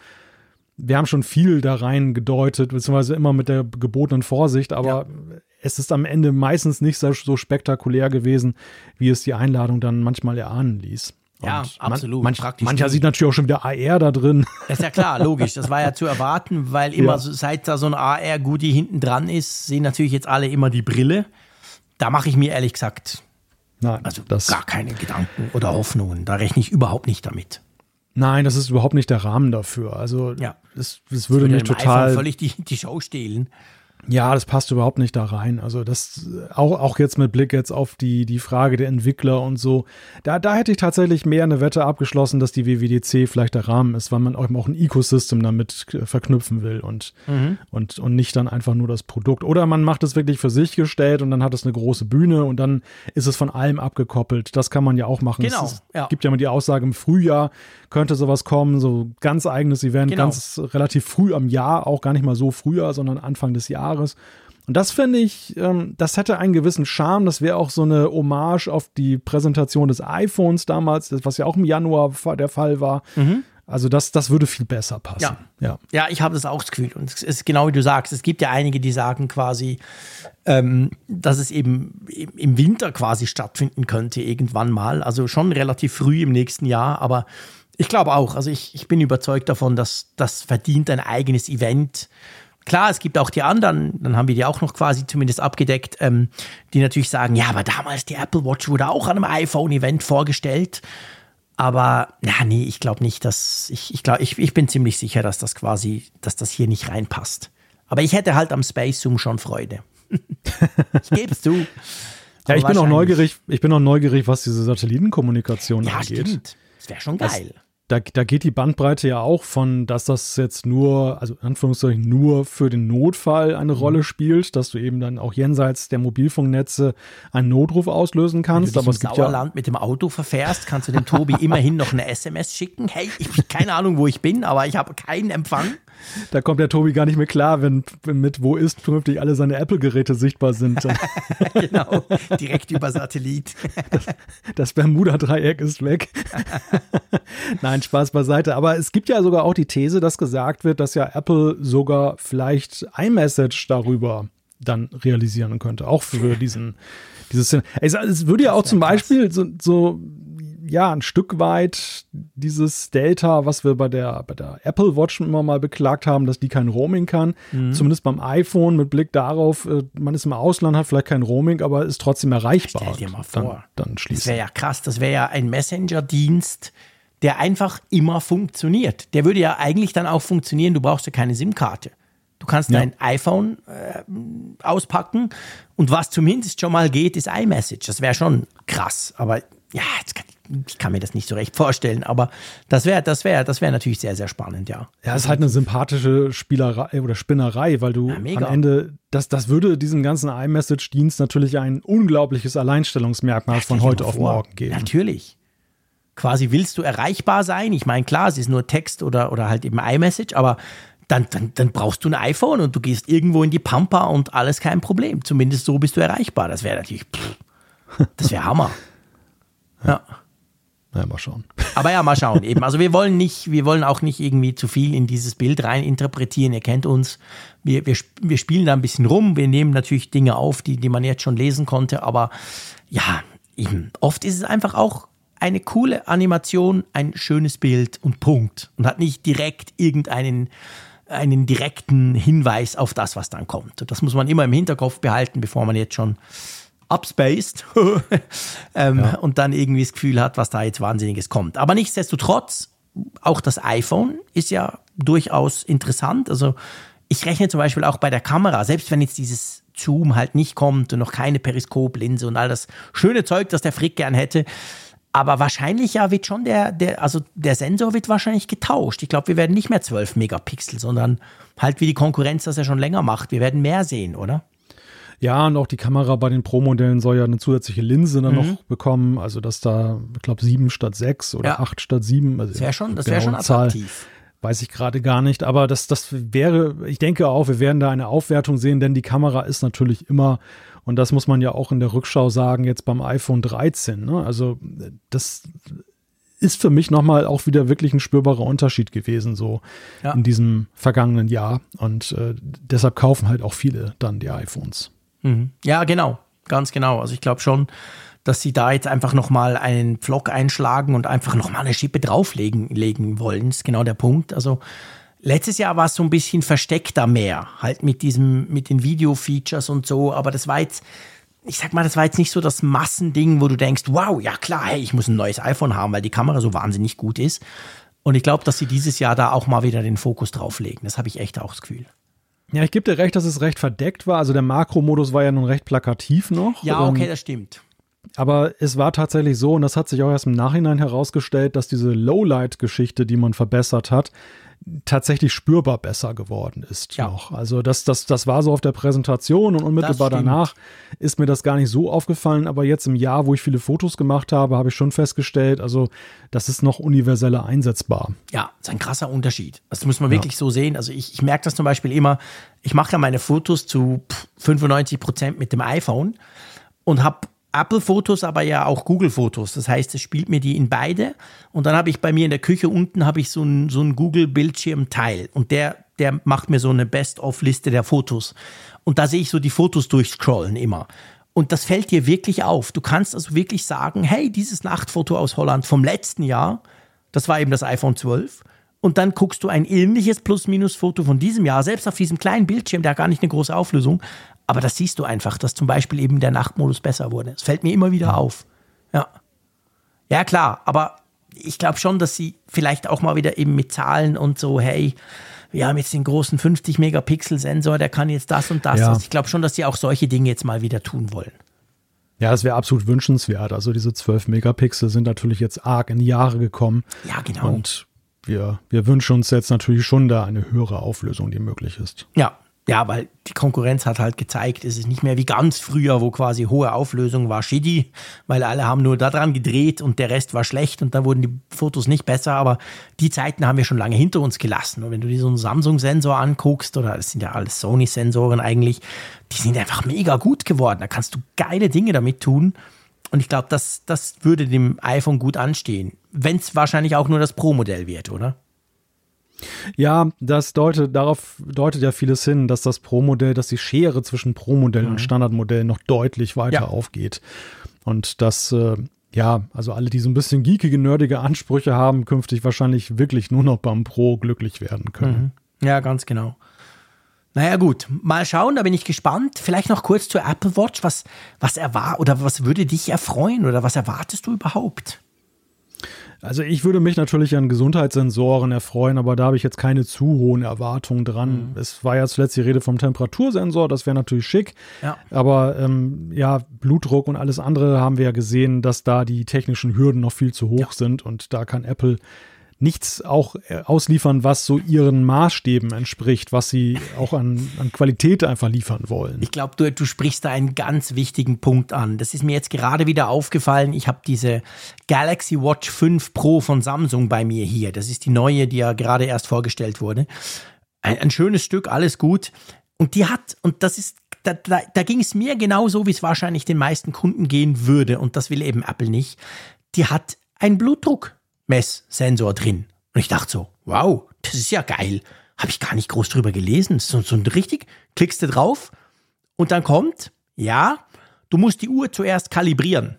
wir haben schon viel da rein gedeutet, beziehungsweise immer mit der gebotenen Vorsicht, aber ja. es ist am Ende meistens nicht so, so, spektakulär gewesen, wie es die Einladung dann manchmal erahnen ließ. Ja, Und absolut. Man, manch, mancher sieht natürlich auch schon wieder AR da drin. Das ist ja klar, logisch. Das war ja zu erwarten, weil [LAUGHS] immer, ja. so, seit da so ein AR-Goodie hinten dran ist, sehen natürlich jetzt alle immer die Brille. Da mache ich mir ehrlich gesagt Nein, also gar keine Gedanken oder Hoffnungen. Da rechne ich überhaupt nicht damit. Nein, das ist überhaupt nicht der Rahmen dafür. Also ja. das, das würde, das würde mich total völlig die, die Show stehlen. Ja, das passt überhaupt nicht da rein. Also das auch, auch jetzt mit Blick jetzt auf die, die Frage der Entwickler und so. Da, da hätte ich tatsächlich mehr eine Wette abgeschlossen, dass die WWDC vielleicht der Rahmen ist, weil man auch, auch ein Ecosystem damit verknüpfen will und, mhm. und, und nicht dann einfach nur das Produkt. Oder man macht es wirklich für sich gestellt und dann hat es eine große Bühne und dann ist es von allem abgekoppelt. Das kann man ja auch machen. Genau. Es ja. gibt ja immer die Aussage, im Frühjahr könnte sowas kommen, so ganz eigenes Event, genau. ganz relativ früh am Jahr, auch gar nicht mal so früher, sondern Anfang des Jahres. Und das finde ich, ähm, das hätte einen gewissen Charme. Das wäre auch so eine Hommage auf die Präsentation des iPhones damals, was ja auch im Januar der Fall war. Mhm. Also das, das würde viel besser passen. Ja, ja. ja ich habe das auch das Gefühl. Und es ist genau wie du sagst. Es gibt ja einige, die sagen quasi, ähm, dass es eben im Winter quasi stattfinden könnte, irgendwann mal. Also schon relativ früh im nächsten Jahr. Aber ich glaube auch. Also ich, ich bin überzeugt davon, dass das verdient ein eigenes Event Klar, es gibt auch die anderen, dann haben wir die auch noch quasi zumindest abgedeckt, ähm, die natürlich sagen, ja, aber damals die Apple Watch wurde auch an einem iPhone-Event vorgestellt. Aber ja, nee, ich glaube nicht, dass ich, ich glaube, ich, ich bin ziemlich sicher, dass das quasi, dass das hier nicht reinpasst. Aber ich hätte halt am Space Zoom schon Freude. [LAUGHS] ich gebe es zu. Ja, ich bin auch neugierig, ich bin auch neugierig, was diese Satellitenkommunikation ja, angeht. Stimmt. Das wäre schon geil. Da, da geht die Bandbreite ja auch von, dass das jetzt nur, also in Anführungszeichen nur für den Notfall eine mhm. Rolle spielt, dass du eben dann auch jenseits der Mobilfunknetze einen Notruf auslösen kannst. Wenn du dich aber im Sauerland ja mit dem Auto verfährst, kannst du dem Tobi immerhin noch eine SMS schicken. Hey, ich habe keine Ahnung, wo ich bin, aber ich habe keinen Empfang. Da kommt der Tobi gar nicht mehr klar, wenn, mit wo ist künftig alle seine Apple-Geräte sichtbar sind. [LAUGHS] genau, direkt über Satellit. das, das Bermuda-Dreieck ist weg. [LAUGHS] Nein, Spaß beiseite. Aber es gibt ja sogar auch die These, dass gesagt wird, dass ja Apple sogar vielleicht iMessage darüber dann realisieren könnte. Auch für diesen, dieses. Es würde ja auch zum Beispiel so, so ja, ein Stück weit dieses Delta, was wir bei der, bei der Apple Watch immer mal beklagt haben, dass die kein Roaming kann. Mhm. Zumindest beim iPhone mit Blick darauf, äh, man ist im Ausland, hat vielleicht kein Roaming, aber ist trotzdem erreichbar. Stell dir mal vor. Dann, dann schließen. Das wäre ja krass. Das wäre ja ein Messenger-Dienst, der einfach immer funktioniert. Der würde ja eigentlich dann auch funktionieren. Du brauchst ja keine SIM-Karte. Du kannst ja. dein iPhone äh, auspacken und was zumindest schon mal geht, ist iMessage. Das wäre schon krass. Aber ja, jetzt kann, ich kann mir das nicht so recht vorstellen, aber das wäre das wäre, das wäre natürlich sehr, sehr spannend, ja. Ja, es ist halt eine sympathische Spielerei oder Spinnerei, weil du ja, am Ende, das, das würde diesem ganzen iMessage-Dienst natürlich ein unglaubliches Alleinstellungsmerkmal von heute auf morgen geben. Natürlich. Quasi willst du erreichbar sein? Ich meine, klar, es ist nur Text oder, oder halt eben iMessage, aber dann, dann, dann brauchst du ein iPhone und du gehst irgendwo in die Pampa und alles kein Problem. Zumindest so bist du erreichbar. Das wäre natürlich, pff, das wäre Hammer. [LAUGHS] Ja. Naja, mal schauen. [LAUGHS] Aber ja, mal schauen eben. Also wir wollen nicht, wir wollen auch nicht irgendwie zu viel in dieses Bild rein interpretieren. Ihr kennt uns. Wir, wir, wir spielen da ein bisschen rum. Wir nehmen natürlich Dinge auf, die, die man jetzt schon lesen konnte. Aber ja, eben, oft ist es einfach auch eine coole Animation, ein schönes Bild und Punkt. Und hat nicht direkt irgendeinen einen direkten Hinweis auf das, was dann kommt. Das muss man immer im Hinterkopf behalten, bevor man jetzt schon upspaced [LAUGHS] ähm, ja. und dann irgendwie das Gefühl hat, was da jetzt Wahnsinniges kommt. Aber nichtsdestotrotz, auch das iPhone ist ja durchaus interessant. Also ich rechne zum Beispiel auch bei der Kamera, selbst wenn jetzt dieses Zoom halt nicht kommt und noch keine Periskoplinse und all das schöne Zeug, das der Frick gern hätte. Aber wahrscheinlich ja wird schon der, der, also der Sensor wird wahrscheinlich getauscht. Ich glaube, wir werden nicht mehr 12 Megapixel, sondern halt wie die Konkurrenz das ja schon länger macht. Wir werden mehr sehen, oder? Ja, und auch die Kamera bei den Pro-Modellen soll ja eine zusätzliche Linse dann mhm. noch bekommen. Also, dass da, ich glaube, sieben statt sechs oder ja. acht statt sieben. Also das wäre schon, das wäre schon attraktiv. Zahl weiß ich gerade gar nicht. Aber das, das wäre, ich denke auch, wir werden da eine Aufwertung sehen, denn die Kamera ist natürlich immer, und das muss man ja auch in der Rückschau sagen, jetzt beim iPhone 13. Ne? Also, das ist für mich nochmal auch wieder wirklich ein spürbarer Unterschied gewesen, so ja. in diesem vergangenen Jahr. Und äh, deshalb kaufen halt auch viele dann die iPhones. Mhm. Ja, genau, ganz genau. Also ich glaube schon, dass sie da jetzt einfach nochmal einen Vlog einschlagen und einfach nochmal eine Schippe drauflegen legen wollen. Das ist genau der Punkt. Also letztes Jahr war es so ein bisschen versteckter mehr, halt mit diesem, mit den Video-Features und so, aber das war jetzt ich sag mal, das war jetzt nicht so das Massending, wo du denkst, wow, ja klar, hey, ich muss ein neues iPhone haben, weil die Kamera so wahnsinnig gut ist. Und ich glaube, dass sie dieses Jahr da auch mal wieder den Fokus drauf legen. Das habe ich echt auch das Gefühl. Ja, ich gebe dir recht, dass es recht verdeckt war. Also der Makro-Modus war ja nun recht plakativ noch. Ja, okay, ähm, das stimmt. Aber es war tatsächlich so, und das hat sich auch erst im Nachhinein herausgestellt, dass diese Lowlight-Geschichte, die man verbessert hat, tatsächlich spürbar besser geworden ist ja. noch. Also das, das, das war so auf der Präsentation und unmittelbar danach ist mir das gar nicht so aufgefallen, aber jetzt im Jahr, wo ich viele Fotos gemacht habe, habe ich schon festgestellt, also das ist noch universeller einsetzbar. Ja, das ist ein krasser Unterschied. Das muss man ja. wirklich so sehen. Also ich, ich merke das zum Beispiel immer, ich mache ja meine Fotos zu 95 Prozent mit dem iPhone und habe Apple-Fotos, aber ja auch Google-Fotos. Das heißt, es spielt mir die in beide. Und dann habe ich bei mir in der Küche unten habe ich so ein, so ein Google-Bildschirm-Teil. Und der, der macht mir so eine Best-of-Liste der Fotos. Und da sehe ich so die Fotos durchscrollen immer. Und das fällt dir wirklich auf. Du kannst also wirklich sagen, hey, dieses Nachtfoto aus Holland vom letzten Jahr, das war eben das iPhone 12. Und dann guckst du ein ähnliches Plus-Minus-Foto von diesem Jahr, selbst auf diesem kleinen Bildschirm, der hat gar nicht eine große Auflösung, aber das siehst du einfach, dass zum Beispiel eben der Nachtmodus besser wurde. Es fällt mir immer wieder auf. Ja. Ja, klar, aber ich glaube schon, dass sie vielleicht auch mal wieder eben mit Zahlen und so, hey, wir haben jetzt den großen 50 Megapixel Sensor, der kann jetzt das und das. Ja. Also ich glaube schon, dass sie auch solche Dinge jetzt mal wieder tun wollen. Ja, das wäre absolut wünschenswert. Also diese 12 Megapixel sind natürlich jetzt arg in die Jahre gekommen. Ja, genau. Und wir, wir wünschen uns jetzt natürlich schon da eine höhere Auflösung, die möglich ist. Ja, ja, weil die Konkurrenz hat halt gezeigt, es ist nicht mehr wie ganz früher, wo quasi hohe Auflösung war shitty, weil alle haben nur daran gedreht und der Rest war schlecht und da wurden die Fotos nicht besser, aber die Zeiten haben wir schon lange hinter uns gelassen. Und wenn du dir so einen Samsung-Sensor anguckst, oder das sind ja alles Sony-Sensoren eigentlich, die sind einfach mega gut geworden. Da kannst du geile Dinge damit tun. Und ich glaube, das, das würde dem iPhone gut anstehen. Wenn es wahrscheinlich auch nur das Pro-Modell wird, oder? Ja, das deutet, darauf deutet ja vieles hin, dass das Pro-Modell, dass die Schere zwischen Pro-Modell mhm. und Standardmodell noch deutlich weiter ja. aufgeht. Und dass, äh, ja, also alle, die so ein bisschen geekige, nerdige Ansprüche haben, künftig wahrscheinlich wirklich nur noch beim Pro glücklich werden können. Mhm. Ja, ganz genau. Naja, gut, mal schauen, da bin ich gespannt. Vielleicht noch kurz zur Apple Watch. Was, was erwartet oder was würde dich erfreuen oder was erwartest du überhaupt? Also ich würde mich natürlich an Gesundheitssensoren erfreuen, aber da habe ich jetzt keine zu hohen Erwartungen dran. Mhm. Es war ja zuletzt die Rede vom Temperatursensor, das wäre natürlich schick. Ja. Aber ähm, ja, Blutdruck und alles andere haben wir ja gesehen, dass da die technischen Hürden noch viel zu hoch ja. sind und da kann Apple nichts auch äh, ausliefern, was so ihren Maßstäben entspricht, was sie auch an, an Qualität einfach liefern wollen. Ich glaube, du, du sprichst da einen ganz wichtigen Punkt an. Das ist mir jetzt gerade wieder aufgefallen. Ich habe diese Galaxy Watch 5 Pro von Samsung bei mir hier. Das ist die neue, die ja gerade erst vorgestellt wurde. Ein, ein schönes Stück, alles gut. Und die hat, und das ist da, da, da ging es mir genauso, wie es wahrscheinlich den meisten Kunden gehen würde, und das will eben Apple nicht. Die hat einen Blutdruck. Messsensor drin. Und ich dachte so, wow, das ist ja geil. Habe ich gar nicht groß drüber gelesen. So, so richtig, klickst du drauf und dann kommt, ja, du musst die Uhr zuerst kalibrieren.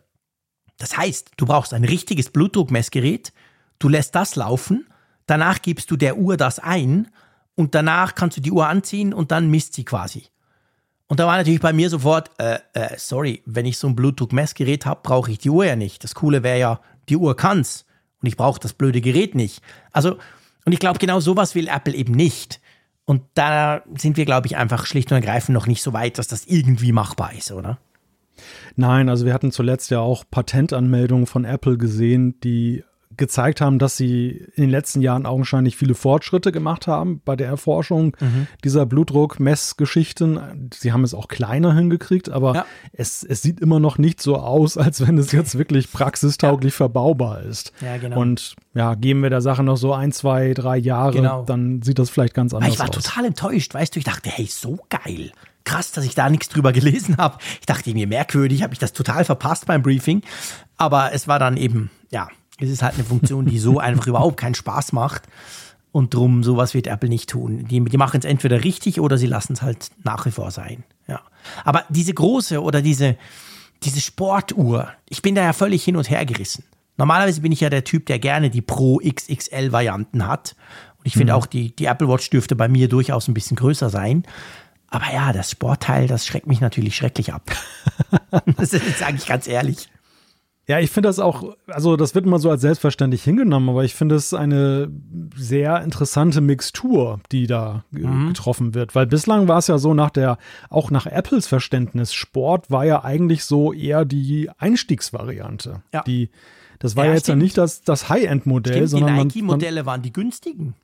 Das heißt, du brauchst ein richtiges Blutdruckmessgerät, du lässt das laufen, danach gibst du der Uhr das ein und danach kannst du die Uhr anziehen und dann misst sie quasi. Und da war natürlich bei mir sofort, äh, äh, sorry, wenn ich so ein Blutdruckmessgerät habe, brauche ich die Uhr ja nicht. Das Coole wäre ja, die Uhr kann's und ich brauche das blöde Gerät nicht. Also, und ich glaube, genau sowas will Apple eben nicht. Und da sind wir, glaube ich, einfach schlicht und ergreifend noch nicht so weit, dass das irgendwie machbar ist, oder? Nein, also wir hatten zuletzt ja auch Patentanmeldungen von Apple gesehen, die gezeigt haben, dass sie in den letzten Jahren augenscheinlich viele Fortschritte gemacht haben bei der Erforschung mhm. dieser Blutdruck-Messgeschichten. Sie haben es auch kleiner hingekriegt, aber ja. es, es sieht immer noch nicht so aus, als wenn es jetzt wirklich praxistauglich ja. verbaubar ist. Ja, genau. Und ja, geben wir der Sache noch so ein, zwei, drei Jahre, genau. dann sieht das vielleicht ganz anders aus. Ich war aus. total enttäuscht, weißt du, ich dachte, hey, so geil krass, dass ich da nichts drüber gelesen habe. Ich dachte mir merkwürdig, habe ich das total verpasst beim Briefing. Aber es war dann eben, ja, es ist halt eine Funktion, die so [LAUGHS] einfach überhaupt keinen Spaß macht. Und drum, sowas wird Apple nicht tun. Die, die machen es entweder richtig oder sie lassen es halt nach wie vor sein. Ja. Aber diese große oder diese, diese Sportuhr, ich bin da ja völlig hin und her gerissen. Normalerweise bin ich ja der Typ, der gerne die Pro XXL Varianten hat. Und ich finde mhm. auch, die, die Apple Watch dürfte bei mir durchaus ein bisschen größer sein. Aber ja, das Sportteil, das schreckt mich natürlich schrecklich ab. [LAUGHS] das sage ich ganz ehrlich. Ja, ich finde das auch, also das wird immer so als selbstverständlich hingenommen, aber ich finde es eine sehr interessante Mixtur, die da mhm. getroffen wird. Weil bislang war es ja so nach der, auch nach Apples Verständnis, Sport war ja eigentlich so eher die Einstiegsvariante. Ja. Die, das war ja, ja jetzt ja nicht das, das High-End-Modell, sondern. Die Nike-Modelle waren die günstigen.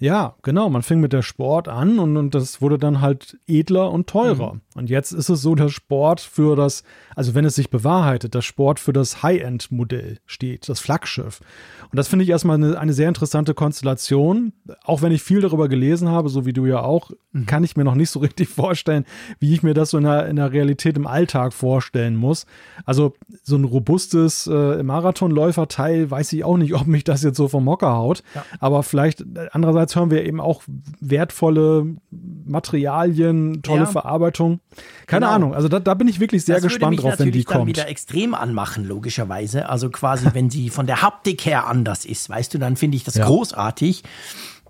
Ja, genau. Man fing mit der Sport an und, und das wurde dann halt edler und teurer. Mhm. Und jetzt ist es so, dass Sport für das, also wenn es sich bewahrheitet, dass Sport für das High-End-Modell steht, das Flaggschiff. Und das finde ich erstmal eine, eine, sehr interessante Konstellation. Auch wenn ich viel darüber gelesen habe, so wie du ja auch, mhm. kann ich mir noch nicht so [LAUGHS] richtig vorstellen, wie ich mir das so in der, in der Realität im Alltag vorstellen muss. Also so ein robustes äh, Marathonläuferteil, weiß ich auch nicht, [LAUGHS] ob mich das jetzt so vom Mocker haut. Ja. Aber vielleicht andererseits hören wir eben auch wertvolle Materialien, tolle ja. Verarbeitung. Keine genau. Ahnung, also da, da, bin ich wirklich sehr das gespannt drauf, wenn die kommt. Das würde wieder extrem anmachen, logischerweise. Also quasi, wenn sie von der Haptik her anders ist, weißt du, dann finde ich das ja. großartig.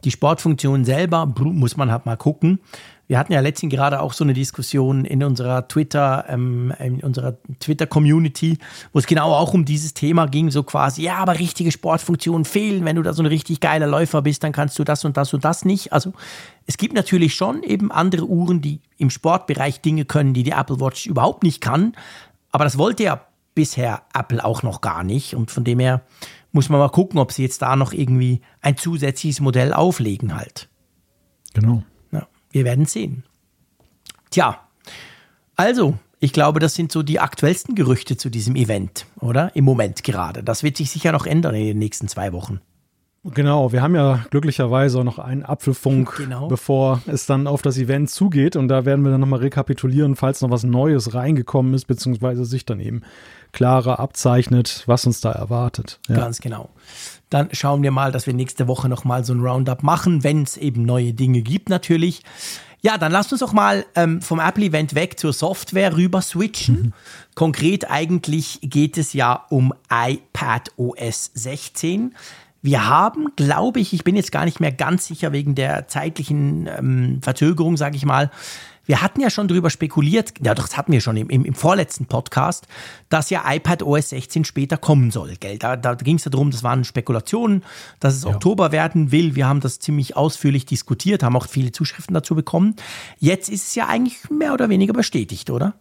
Die Sportfunktion selber muss man halt mal gucken. Wir hatten ja letztens gerade auch so eine Diskussion in unserer Twitter, ähm, in unserer Twitter-Community, wo es genau auch um dieses Thema ging, so quasi, ja, aber richtige Sportfunktionen fehlen. Wenn du da so ein richtig geiler Läufer bist, dann kannst du das und das und das nicht. Also es gibt natürlich schon eben andere Uhren, die im Sportbereich Dinge können, die die Apple Watch überhaupt nicht kann. Aber das wollte ja bisher Apple auch noch gar nicht. Und von dem her muss man mal gucken, ob sie jetzt da noch irgendwie ein zusätzliches Modell auflegen halt. Genau. Wir werden sehen. Tja, also, ich glaube, das sind so die aktuellsten Gerüchte zu diesem Event, oder? Im Moment gerade. Das wird sich sicher noch ändern in den nächsten zwei Wochen. Genau, wir haben ja glücklicherweise auch noch einen Apfelfunk, [LAUGHS] genau. bevor es dann auf das Event zugeht. Und da werden wir dann nochmal rekapitulieren, falls noch was Neues reingekommen ist, beziehungsweise sich dann eben klarer abzeichnet, was uns da erwartet. Ja. Ganz genau. Dann schauen wir mal, dass wir nächste Woche nochmal so ein Roundup machen, wenn es eben neue Dinge gibt natürlich. Ja, dann lasst uns doch mal ähm, vom Apple-Event weg zur Software rüber switchen. Mhm. Konkret eigentlich geht es ja um iPad OS 16. Wir haben, glaube ich, ich bin jetzt gar nicht mehr ganz sicher wegen der zeitlichen ähm, Verzögerung, sage ich mal, wir hatten ja schon darüber spekuliert, ja doch, das hatten wir schon im, im, im vorletzten Podcast, dass ja iPad OS 16 später kommen soll. Gell? Da, da ging es ja darum, das waren Spekulationen, dass es ja. Oktober werden will. Wir haben das ziemlich ausführlich diskutiert, haben auch viele Zuschriften dazu bekommen. Jetzt ist es ja eigentlich mehr oder weniger bestätigt, oder?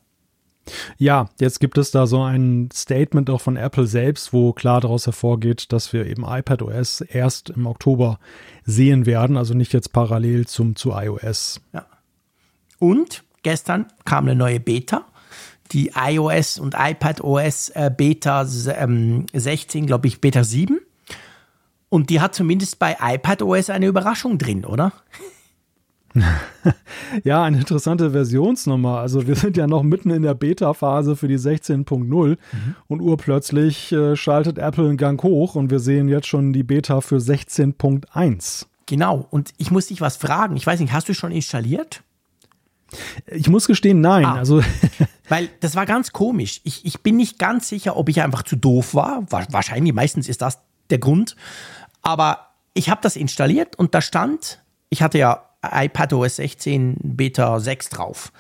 Ja, jetzt gibt es da so ein Statement auch von Apple selbst, wo klar daraus hervorgeht, dass wir eben iPadOS erst im Oktober sehen werden, also nicht jetzt parallel zum zu iOS. Ja. Und gestern kam eine neue Beta, die iOS und iPadOS äh, Beta ähm, 16, glaube ich, Beta 7. Und die hat zumindest bei iPadOS eine Überraschung drin, oder? [LAUGHS] ja, eine interessante Versionsnummer. Also wir sind ja noch mitten in der Beta-Phase für die 16.0 mhm. und urplötzlich äh, schaltet Apple einen Gang hoch und wir sehen jetzt schon die Beta für 16.1. Genau, und ich muss dich was fragen. Ich weiß nicht, hast du schon installiert? Ich muss gestehen, nein. Ah, also [LAUGHS] weil das war ganz komisch. Ich, ich bin nicht ganz sicher, ob ich einfach zu doof war. Wahrscheinlich, meistens ist das der Grund. Aber ich habe das installiert und da stand, ich hatte ja iPad OS 16 Beta 6 drauf.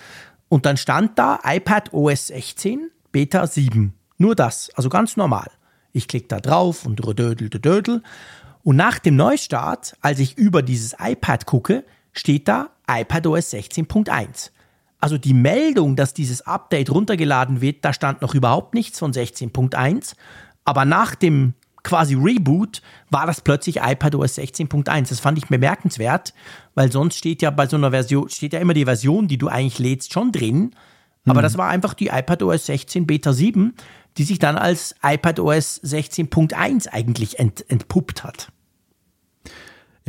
Und dann stand da iPad OS 16 Beta 7. Nur das, also ganz normal. Ich klicke da drauf und dödel, dödel. Und nach dem Neustart, als ich über dieses iPad gucke, steht da iPadOS 16.1. Also die Meldung, dass dieses Update runtergeladen wird, da stand noch überhaupt nichts von 16.1. Aber nach dem quasi Reboot war das plötzlich iPadOS 16.1. Das fand ich bemerkenswert, weil sonst steht ja bei so einer Version, steht ja immer die Version, die du eigentlich lädst, schon drin. Aber mhm. das war einfach die iPadOS 16 Beta 7, die sich dann als iPadOS 16.1 eigentlich ent, entpuppt hat.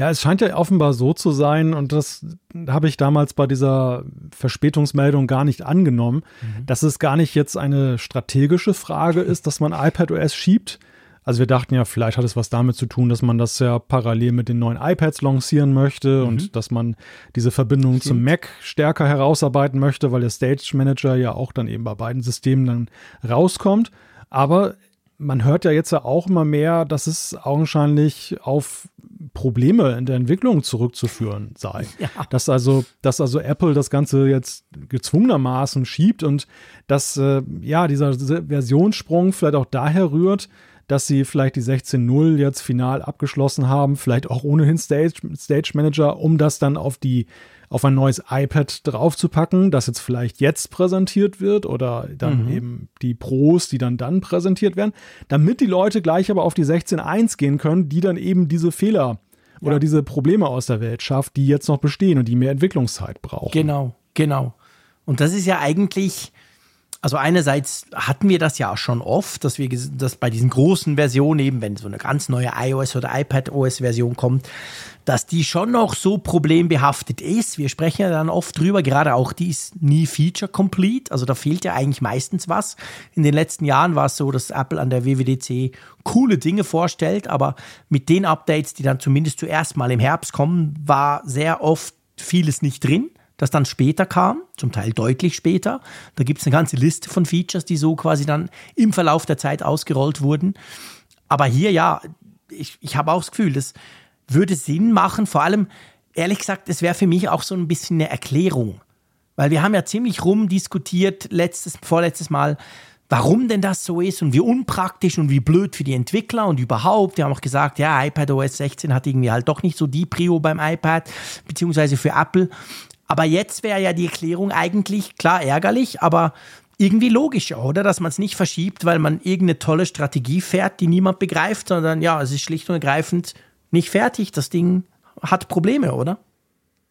Ja, es scheint ja offenbar so zu sein, und das habe ich damals bei dieser Verspätungsmeldung gar nicht angenommen, mhm. dass es gar nicht jetzt eine strategische Frage ist, dass man iPadOS schiebt. Also wir dachten ja, vielleicht hat es was damit zu tun, dass man das ja parallel mit den neuen iPads lancieren möchte mhm. und dass man diese Verbindung Stimmt. zum Mac stärker herausarbeiten möchte, weil der Stage Manager ja auch dann eben bei beiden Systemen dann rauskommt. Aber man hört ja jetzt ja auch immer mehr, dass es augenscheinlich auf Probleme in der Entwicklung zurückzuführen sei. Ja. Dass also, dass also Apple das Ganze jetzt gezwungenermaßen schiebt und dass äh, ja dieser Versionssprung vielleicht auch daher rührt, dass sie vielleicht die 16.0 jetzt final abgeschlossen haben, vielleicht auch ohnehin Stage, Stage Manager, um das dann auf die auf ein neues iPad draufzupacken, das jetzt vielleicht jetzt präsentiert wird oder dann mhm. eben die Pros, die dann dann präsentiert werden, damit die Leute gleich aber auf die 16.1 gehen können, die dann eben diese Fehler ja. oder diese Probleme aus der Welt schafft, die jetzt noch bestehen und die mehr Entwicklungszeit brauchen. Genau, genau. Und das ist ja eigentlich also einerseits hatten wir das ja auch schon oft, dass wir das bei diesen großen Versionen eben, wenn so eine ganz neue iOS oder iPad Version kommt, dass die schon noch so problembehaftet ist. Wir sprechen ja dann oft drüber, gerade auch die ist nie feature complete, also da fehlt ja eigentlich meistens was. In den letzten Jahren war es so, dass Apple an der WWDC coole Dinge vorstellt, aber mit den Updates, die dann zumindest zuerst mal im Herbst kommen, war sehr oft vieles nicht drin das dann später kam, zum Teil deutlich später. Da gibt es eine ganze Liste von Features, die so quasi dann im Verlauf der Zeit ausgerollt wurden. Aber hier ja, ich, ich habe auch das Gefühl, das würde Sinn machen. Vor allem, ehrlich gesagt, es wäre für mich auch so ein bisschen eine Erklärung. Weil wir haben ja ziemlich rumdiskutiert, letztes, vorletztes Mal, warum denn das so ist und wie unpraktisch und wie blöd für die Entwickler und überhaupt. Wir haben auch gesagt, ja, iPadOS 16 hat irgendwie halt doch nicht so die Prio beim iPad, beziehungsweise für Apple. Aber jetzt wäre ja die Erklärung eigentlich klar ärgerlich, aber irgendwie logischer, oder? Dass man es nicht verschiebt, weil man irgendeine tolle Strategie fährt, die niemand begreift, sondern ja, es ist schlicht und ergreifend nicht fertig. Das Ding hat Probleme, oder?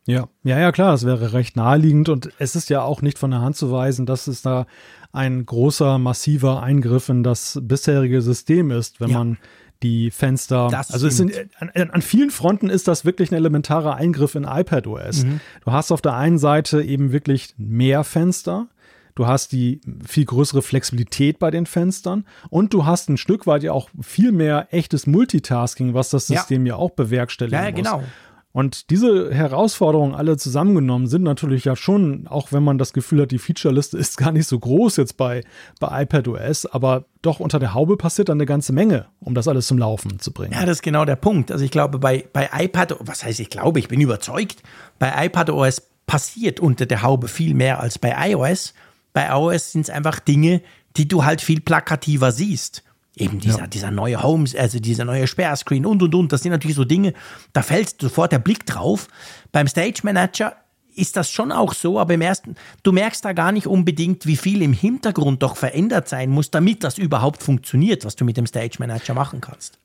Ja, ja, ja, klar, das wäre recht naheliegend und es ist ja auch nicht von der Hand zu weisen, dass es da ein großer, massiver Eingriff in das bisherige System ist, wenn ja. man die Fenster. Das also es sind, an, an, vielen Fronten ist das wirklich ein elementarer Eingriff in iPadOS. Mhm. Du hast auf der einen Seite eben wirklich mehr Fenster. Du hast die viel größere Flexibilität bei den Fenstern und du hast ein Stück weit ja auch viel mehr echtes Multitasking, was das System ja, ja auch bewerkstelligen ja, ja, genau. Und diese Herausforderungen alle zusammengenommen sind natürlich ja schon, auch wenn man das Gefühl hat, die Featureliste [LAUGHS] ist gar nicht so groß jetzt bei, bei iPadOS, aber doch unter der Haube passiert dann eine ganze Menge, um das alles zum Laufen zu bringen. Ja, das ist genau der Punkt. Also ich glaube, bei, bei iPad, was heißt ich glaube, ich bin überzeugt, bei iPadOS passiert unter der Haube viel mehr als bei iOS. Bei iOS sind es einfach Dinge, die du halt viel plakativer siehst. Eben dieser, ja. dieser neue Homes, also dieser neue Sperrscreen und und und. Das sind natürlich so Dinge, da fällt sofort der Blick drauf. Beim Stage Manager ist das schon auch so, aber im ersten, du merkst da gar nicht unbedingt, wie viel im Hintergrund doch verändert sein muss, damit das überhaupt funktioniert, was du mit dem Stage Manager machen kannst.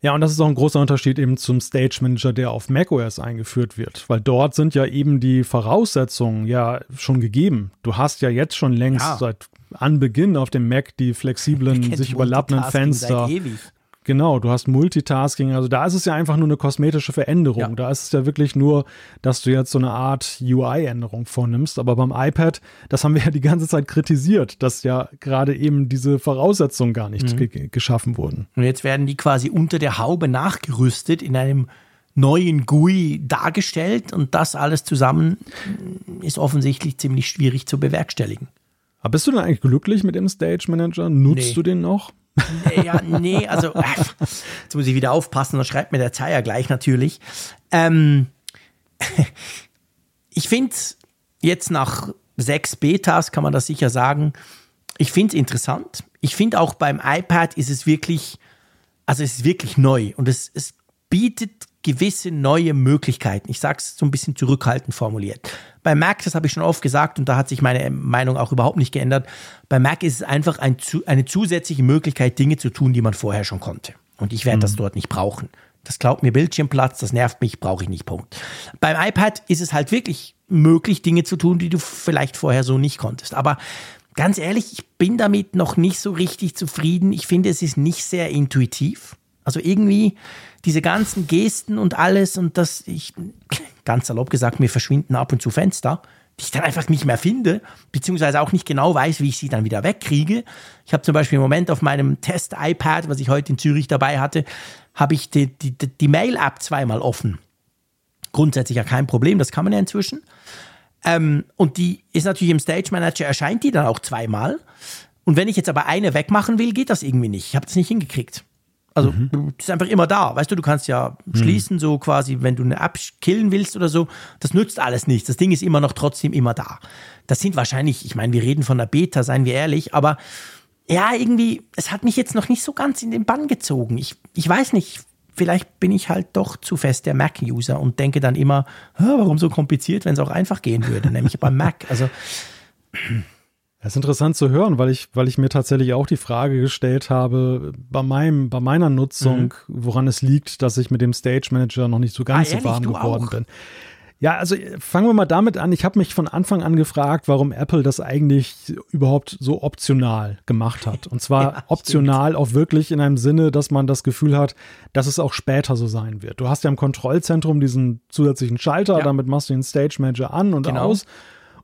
Ja, und das ist auch ein großer Unterschied eben zum Stage Manager, der auf macOS eingeführt wird, weil dort sind ja eben die Voraussetzungen ja schon gegeben. Du hast ja jetzt schon längst ja. seit Anbeginn auf dem Mac die flexiblen, [LAUGHS] sich überlappenden Fenster. Genau, du hast Multitasking. Also da ist es ja einfach nur eine kosmetische Veränderung. Ja. Da ist es ja wirklich nur, dass du jetzt so eine Art UI-Änderung vornimmst. Aber beim iPad, das haben wir ja die ganze Zeit kritisiert, dass ja gerade eben diese Voraussetzungen gar nicht mhm. ge geschaffen wurden. Und jetzt werden die quasi unter der Haube nachgerüstet in einem neuen GUI dargestellt und das alles zusammen ist offensichtlich ziemlich schwierig zu bewerkstelligen. Aber bist du denn eigentlich glücklich mit dem Stage Manager? Nutzt nee. du den noch? Ja, nee, also [LAUGHS] äh, jetzt muss ich wieder aufpassen, dann schreibt mir der Zeier gleich natürlich. Ähm, [LAUGHS] ich finde jetzt nach sechs Betas kann man das sicher sagen. Ich finde es interessant. Ich finde auch beim iPad ist es wirklich, also es ist wirklich neu und es, es bietet gewisse neue Möglichkeiten. Ich sage es so ein bisschen zurückhaltend formuliert. Bei Mac, das habe ich schon oft gesagt und da hat sich meine Meinung auch überhaupt nicht geändert, bei Mac ist es einfach ein, eine zusätzliche Möglichkeit, Dinge zu tun, die man vorher schon konnte. Und ich werde mhm. das dort nicht brauchen. Das klaut mir Bildschirmplatz, das nervt mich, brauche ich nicht. Punkt. Beim iPad ist es halt wirklich möglich, Dinge zu tun, die du vielleicht vorher so nicht konntest. Aber ganz ehrlich, ich bin damit noch nicht so richtig zufrieden. Ich finde, es ist nicht sehr intuitiv. Also irgendwie diese ganzen Gesten und alles und das, ich, ganz salopp gesagt, mir verschwinden ab und zu Fenster, die ich dann einfach nicht mehr finde, beziehungsweise auch nicht genau weiß, wie ich sie dann wieder wegkriege. Ich habe zum Beispiel im Moment auf meinem Test-iPad, was ich heute in Zürich dabei hatte, habe ich die, die, die Mail-App zweimal offen. Grundsätzlich ja kein Problem, das kann man ja inzwischen. Ähm, und die ist natürlich im Stage Manager, erscheint die dann auch zweimal. Und wenn ich jetzt aber eine wegmachen will, geht das irgendwie nicht. Ich habe das nicht hingekriegt. Also mhm. du ist einfach immer da. Weißt du, du kannst ja mhm. schließen, so quasi, wenn du eine App killen willst oder so. Das nützt alles nichts. Das Ding ist immer noch trotzdem immer da. Das sind wahrscheinlich, ich meine, wir reden von der Beta, seien wir ehrlich, aber ja, irgendwie, es hat mich jetzt noch nicht so ganz in den Bann gezogen. Ich, ich weiß nicht, vielleicht bin ich halt doch zu fest der Mac-User und denke dann immer, warum so kompliziert, wenn es auch einfach gehen würde, nämlich beim Mac. Also das ist interessant zu hören, weil ich, weil ich mir tatsächlich auch die Frage gestellt habe, bei meinem, bei meiner Nutzung, mhm. woran es liegt, dass ich mit dem Stage Manager noch nicht so ganz ah, so warm geworden auch? bin. Ja, also fangen wir mal damit an. Ich habe mich von Anfang an gefragt, warum Apple das eigentlich überhaupt so optional gemacht hat. Und zwar [LAUGHS] ja, optional auch wirklich in einem Sinne, dass man das Gefühl hat, dass es auch später so sein wird. Du hast ja im Kontrollzentrum diesen zusätzlichen Schalter, ja. damit machst du den Stage Manager an und genau. aus.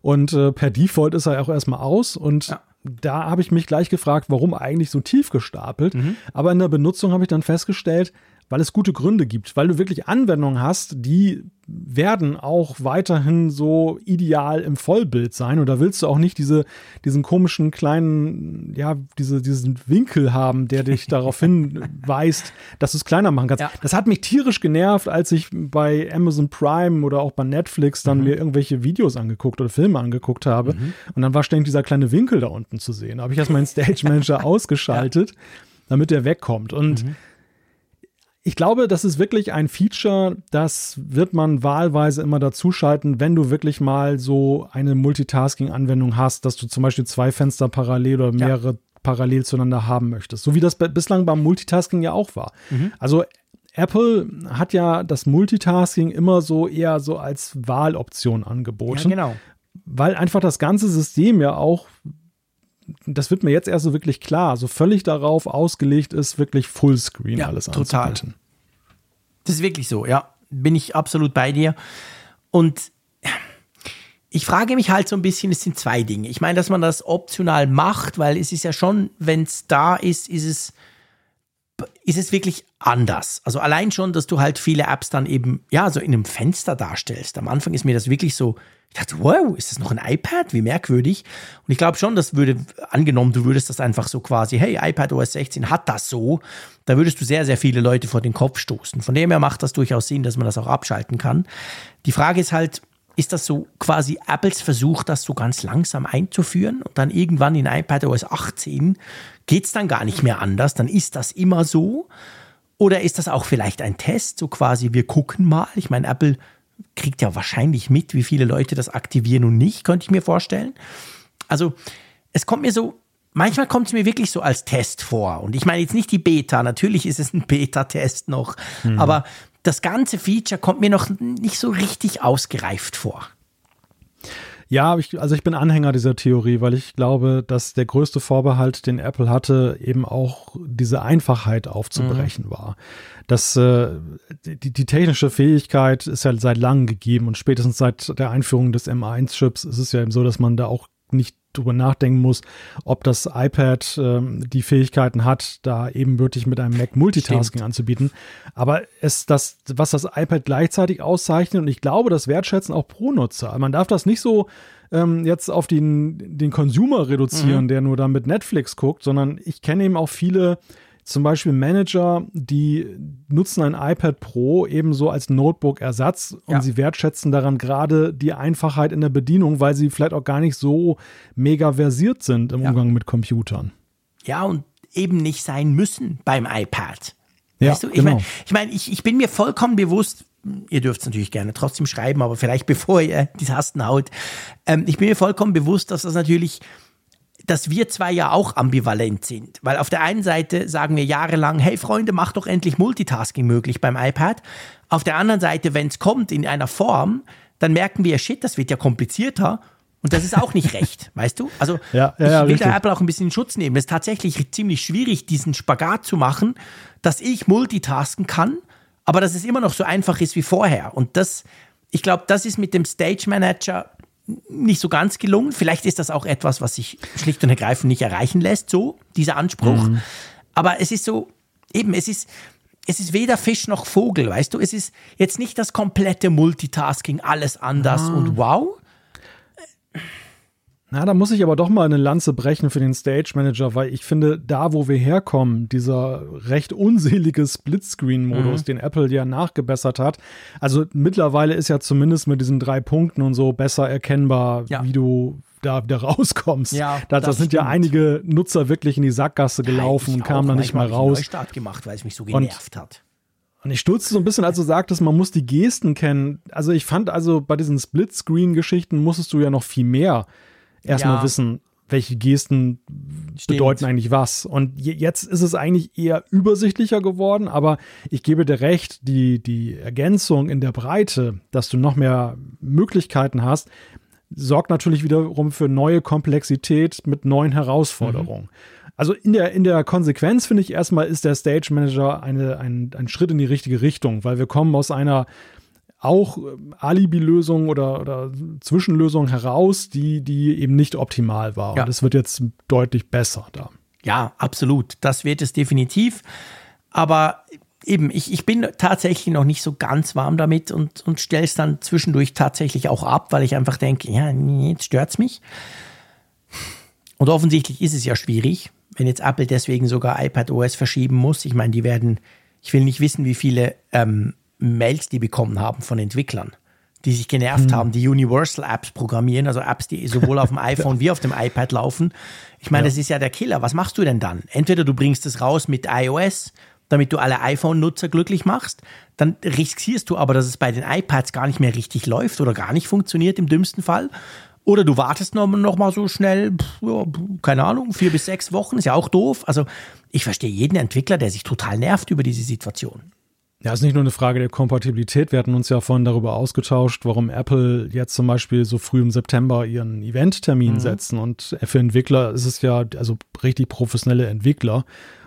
Und äh, per Default ist er auch erstmal aus. Und ja. da habe ich mich gleich gefragt, warum eigentlich so tief gestapelt. Mhm. Aber in der Benutzung habe ich dann festgestellt, weil es gute Gründe gibt, weil du wirklich Anwendungen hast, die werden auch weiterhin so ideal im Vollbild sein. Und da willst du auch nicht diese, diesen komischen kleinen, ja, diese, diesen Winkel haben, der dich [LAUGHS] darauf hinweist, dass du es kleiner machen kannst. Ja. Das hat mich tierisch genervt, als ich bei Amazon Prime oder auch bei Netflix dann mhm. mir irgendwelche Videos angeguckt oder Filme angeguckt habe. Mhm. Und dann war ständig dieser kleine Winkel da unten zu sehen. Da habe ich erst meinen [LAUGHS] Stage Manager ausgeschaltet, ja. damit der wegkommt. Und mhm ich glaube, das ist wirklich ein Feature, das wird man wahlweise immer dazuschalten, wenn du wirklich mal so eine Multitasking-Anwendung hast, dass du zum Beispiel zwei Fenster parallel oder mehrere ja. parallel zueinander haben möchtest. So wie das bislang beim Multitasking ja auch war. Mhm. Also Apple hat ja das Multitasking immer so eher so als Wahloption angeboten. Ja, genau. Weil einfach das ganze System ja auch das wird mir jetzt erst so wirklich klar, so völlig darauf ausgelegt ist, wirklich Fullscreen ja, alles total. anzubieten. Das ist wirklich so, ja. Bin ich absolut bei dir. Und ich frage mich halt so ein bisschen, es sind zwei Dinge. Ich meine, dass man das optional macht, weil es ist ja schon, wenn es da ist, ist es, ist es wirklich anders. Also allein schon, dass du halt viele Apps dann eben, ja, so in einem Fenster darstellst. Am Anfang ist mir das wirklich so, ich dachte, wow, ist das noch ein iPad? Wie merkwürdig. Und ich glaube schon, das würde, angenommen, du würdest das einfach so quasi, hey, iPad OS 16 hat das so, da würdest du sehr, sehr viele Leute vor den Kopf stoßen. Von dem her macht das durchaus Sinn, dass man das auch abschalten kann. Die Frage ist halt, ist das so quasi Apples Versuch, das so ganz langsam einzuführen und dann irgendwann in iPad OS 18 geht es dann gar nicht mehr anders, dann ist das immer so? Oder ist das auch vielleicht ein Test, so quasi, wir gucken mal? Ich meine, Apple kriegt ja wahrscheinlich mit, wie viele Leute das aktivieren und nicht, könnte ich mir vorstellen. Also es kommt mir so, manchmal kommt es mir wirklich so als Test vor. Und ich meine jetzt nicht die Beta, natürlich ist es ein Beta-Test noch, mhm. aber das ganze Feature kommt mir noch nicht so richtig ausgereift vor. Ja, ich, also ich bin Anhänger dieser Theorie, weil ich glaube, dass der größte Vorbehalt, den Apple hatte, eben auch diese Einfachheit aufzubrechen mhm. war. Das, äh, die, die technische Fähigkeit ist ja seit langem gegeben und spätestens seit der Einführung des M1-Chips ist es ja eben so, dass man da auch nicht drüber nachdenken muss, ob das iPad ähm, die Fähigkeiten hat, da eben wirklich mit einem Mac Multitasking Stimmt. anzubieten. Aber es das, was das iPad gleichzeitig auszeichnet, und ich glaube, das wertschätzen auch Pro-Nutzer. Man darf das nicht so ähm, jetzt auf den, den Consumer reduzieren, mhm. der nur dann mit Netflix guckt, sondern ich kenne eben auch viele zum Beispiel Manager, die nutzen ein iPad Pro ebenso als Notebook-Ersatz und ja. sie wertschätzen daran gerade die Einfachheit in der Bedienung, weil sie vielleicht auch gar nicht so mega versiert sind im ja. Umgang mit Computern. Ja, und eben nicht sein müssen beim iPad. Ja, weißt du? Ich genau. meine, ich, mein, ich, ich bin mir vollkommen bewusst, ihr dürft es natürlich gerne trotzdem schreiben, aber vielleicht [LAUGHS] bevor ihr die Tasten haut, ähm, ich bin mir vollkommen bewusst, dass das natürlich dass wir zwei ja auch ambivalent sind. Weil auf der einen Seite sagen wir jahrelang, hey Freunde, mach doch endlich Multitasking möglich beim iPad. Auf der anderen Seite, wenn es kommt in einer Form, dann merken wir, shit, das wird ja komplizierter. Und das ist auch nicht recht, [LAUGHS] weißt du? Also ja, ja, ja, ich will richtig. da Apple auch ein bisschen in Schutz nehmen. Es ist tatsächlich ziemlich schwierig, diesen Spagat zu machen, dass ich multitasken kann, aber dass es immer noch so einfach ist wie vorher. Und das, ich glaube, das ist mit dem Stage Manager nicht so ganz gelungen. Vielleicht ist das auch etwas, was sich schlicht und ergreifend nicht erreichen lässt, so, dieser Anspruch. Aber es ist so, eben, es ist, es ist weder Fisch noch Vogel, weißt du? Es ist jetzt nicht das komplette Multitasking, alles anders und wow. Na, da muss ich aber doch mal eine Lanze brechen für den Stage Manager, weil ich finde, da wo wir herkommen, dieser recht unselige Splitscreen-Modus, Mhm. den Apple ja nachgebessert hat, also mittlerweile ist ja zumindest mit diesen drei Punkten und so besser erkennbar, Ja. wie du da wieder rauskommst. Ja, da, da das sind ja stimmt. einige Nutzer wirklich in die Sackgasse gelaufen Ich und kamen da nicht mal hab ich raus. Neustart gemacht, weil es mich so genervt hat. Und ich stutzte so ein bisschen, als du sagtest, man muss die Gesten kennen. Also ich fand also bei diesen Split-Screen-Geschichten musstest du ja noch viel mehr erstmal Ja. wissen, welche Gesten bedeuten eigentlich was. Und je- jetzt ist es eigentlich eher übersichtlicher geworden, aber ich gebe dir recht, die, die Ergänzung in der Breite, dass du noch mehr Möglichkeiten hast, sorgt natürlich wiederum für neue Komplexität mit neuen Herausforderungen. Also in der, in der Konsequenz finde ich erstmal ist der Stage Manager eine, ein, ein Schritt in die richtige Richtung, weil wir kommen aus einer auch ähm, Alibi-Lösung oder, oder Zwischenlösung heraus, die, die eben nicht optimal war. Ja. Und es wird jetzt deutlich besser da. Ja, absolut. Das wird es definitiv. Aber eben, ich, ich bin tatsächlich noch nicht so ganz warm damit und, und stelle es dann zwischendurch tatsächlich auch ab, weil ich einfach denke, ja, jetzt stört's mich. Und offensichtlich ist es ja schwierig, wenn jetzt Apple deswegen sogar iPad OS verschieben muss. Ich meine, die werden, ich will nicht wissen, wie viele ähm, Mails die bekommen haben von Entwicklern, die sich genervt haben, die Universal Apps programmieren, also Apps, die sowohl auf dem [LAUGHS] iPhone wie auf dem iPad laufen. Ich meine, das ist ja der Killer. Was machst du denn dann? Entweder du bringst es raus mit iOS, damit du alle iPhone-Nutzer glücklich machst, dann riskierst du aber, dass es bei den iPads gar nicht mehr richtig läuft oder gar nicht funktioniert im dümmsten Fall. Oder du wartest noch, noch mal so schnell, pff, ja, keine Ahnung, vier bis sechs Wochen, ist ja auch doof. Also ich verstehe jeden Entwickler, der sich total nervt über diese Situation. Ja, ist nicht nur eine Frage der Kompatibilität. Wir hatten uns ja vorhin darüber ausgetauscht, warum Apple jetzt zum Beispiel so früh im September ihren Eventtermin setzen. Und für Entwickler ist es ja, also richtig professionelle Entwickler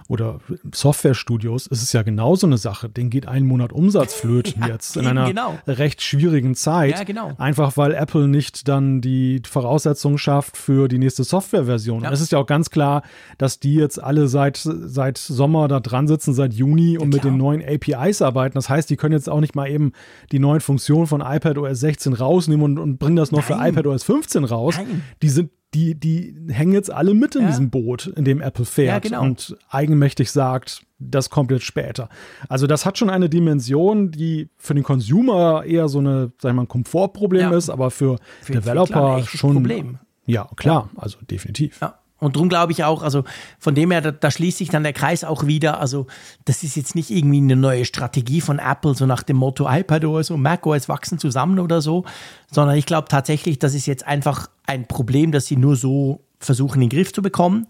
oder Softwarestudios, ist es ja genauso eine Sache. Den geht ein Monat Umsatz flöten [LAUGHS] Ja, jetzt in einer genau. recht schwierigen Zeit. Ja, genau. Einfach weil Apple nicht dann die Voraussetzungen schafft für die nächste Softwareversion. Ja. Und es ist ja auch ganz klar, dass die jetzt alle seit, seit Sommer da dran sitzen, seit Juni und mit den neuen APIs arbeiten. Das heißt, die können jetzt auch nicht mal eben die neuen Funktionen von iPadOS 16 rausnehmen und, und bringen das noch für Nein. iPadOS 15 raus. Nein. Die sind die, die hängen jetzt alle mit in Ja. diesem Boot, in dem Apple fährt Ja, genau. und eigenmächtig sagt, das kommt jetzt später. Also das hat schon eine Dimension, die für den Consumer eher so eine, sag ich mal, ein Komfortproblem Ja. ist, aber für, Für Developer schon. Problem. Ja, klar, also definitiv. Ja. Und darum glaube ich auch, also von dem her, da, da schließt sich dann der Kreis auch wieder. Also, das ist jetzt nicht irgendwie eine neue Strategie von Apple, so nach dem Motto iPadOS und macOS wachsen zusammen oder so, sondern ich glaube tatsächlich, das ist jetzt einfach ein Problem, das sie nur so versuchen, in den Griff zu bekommen.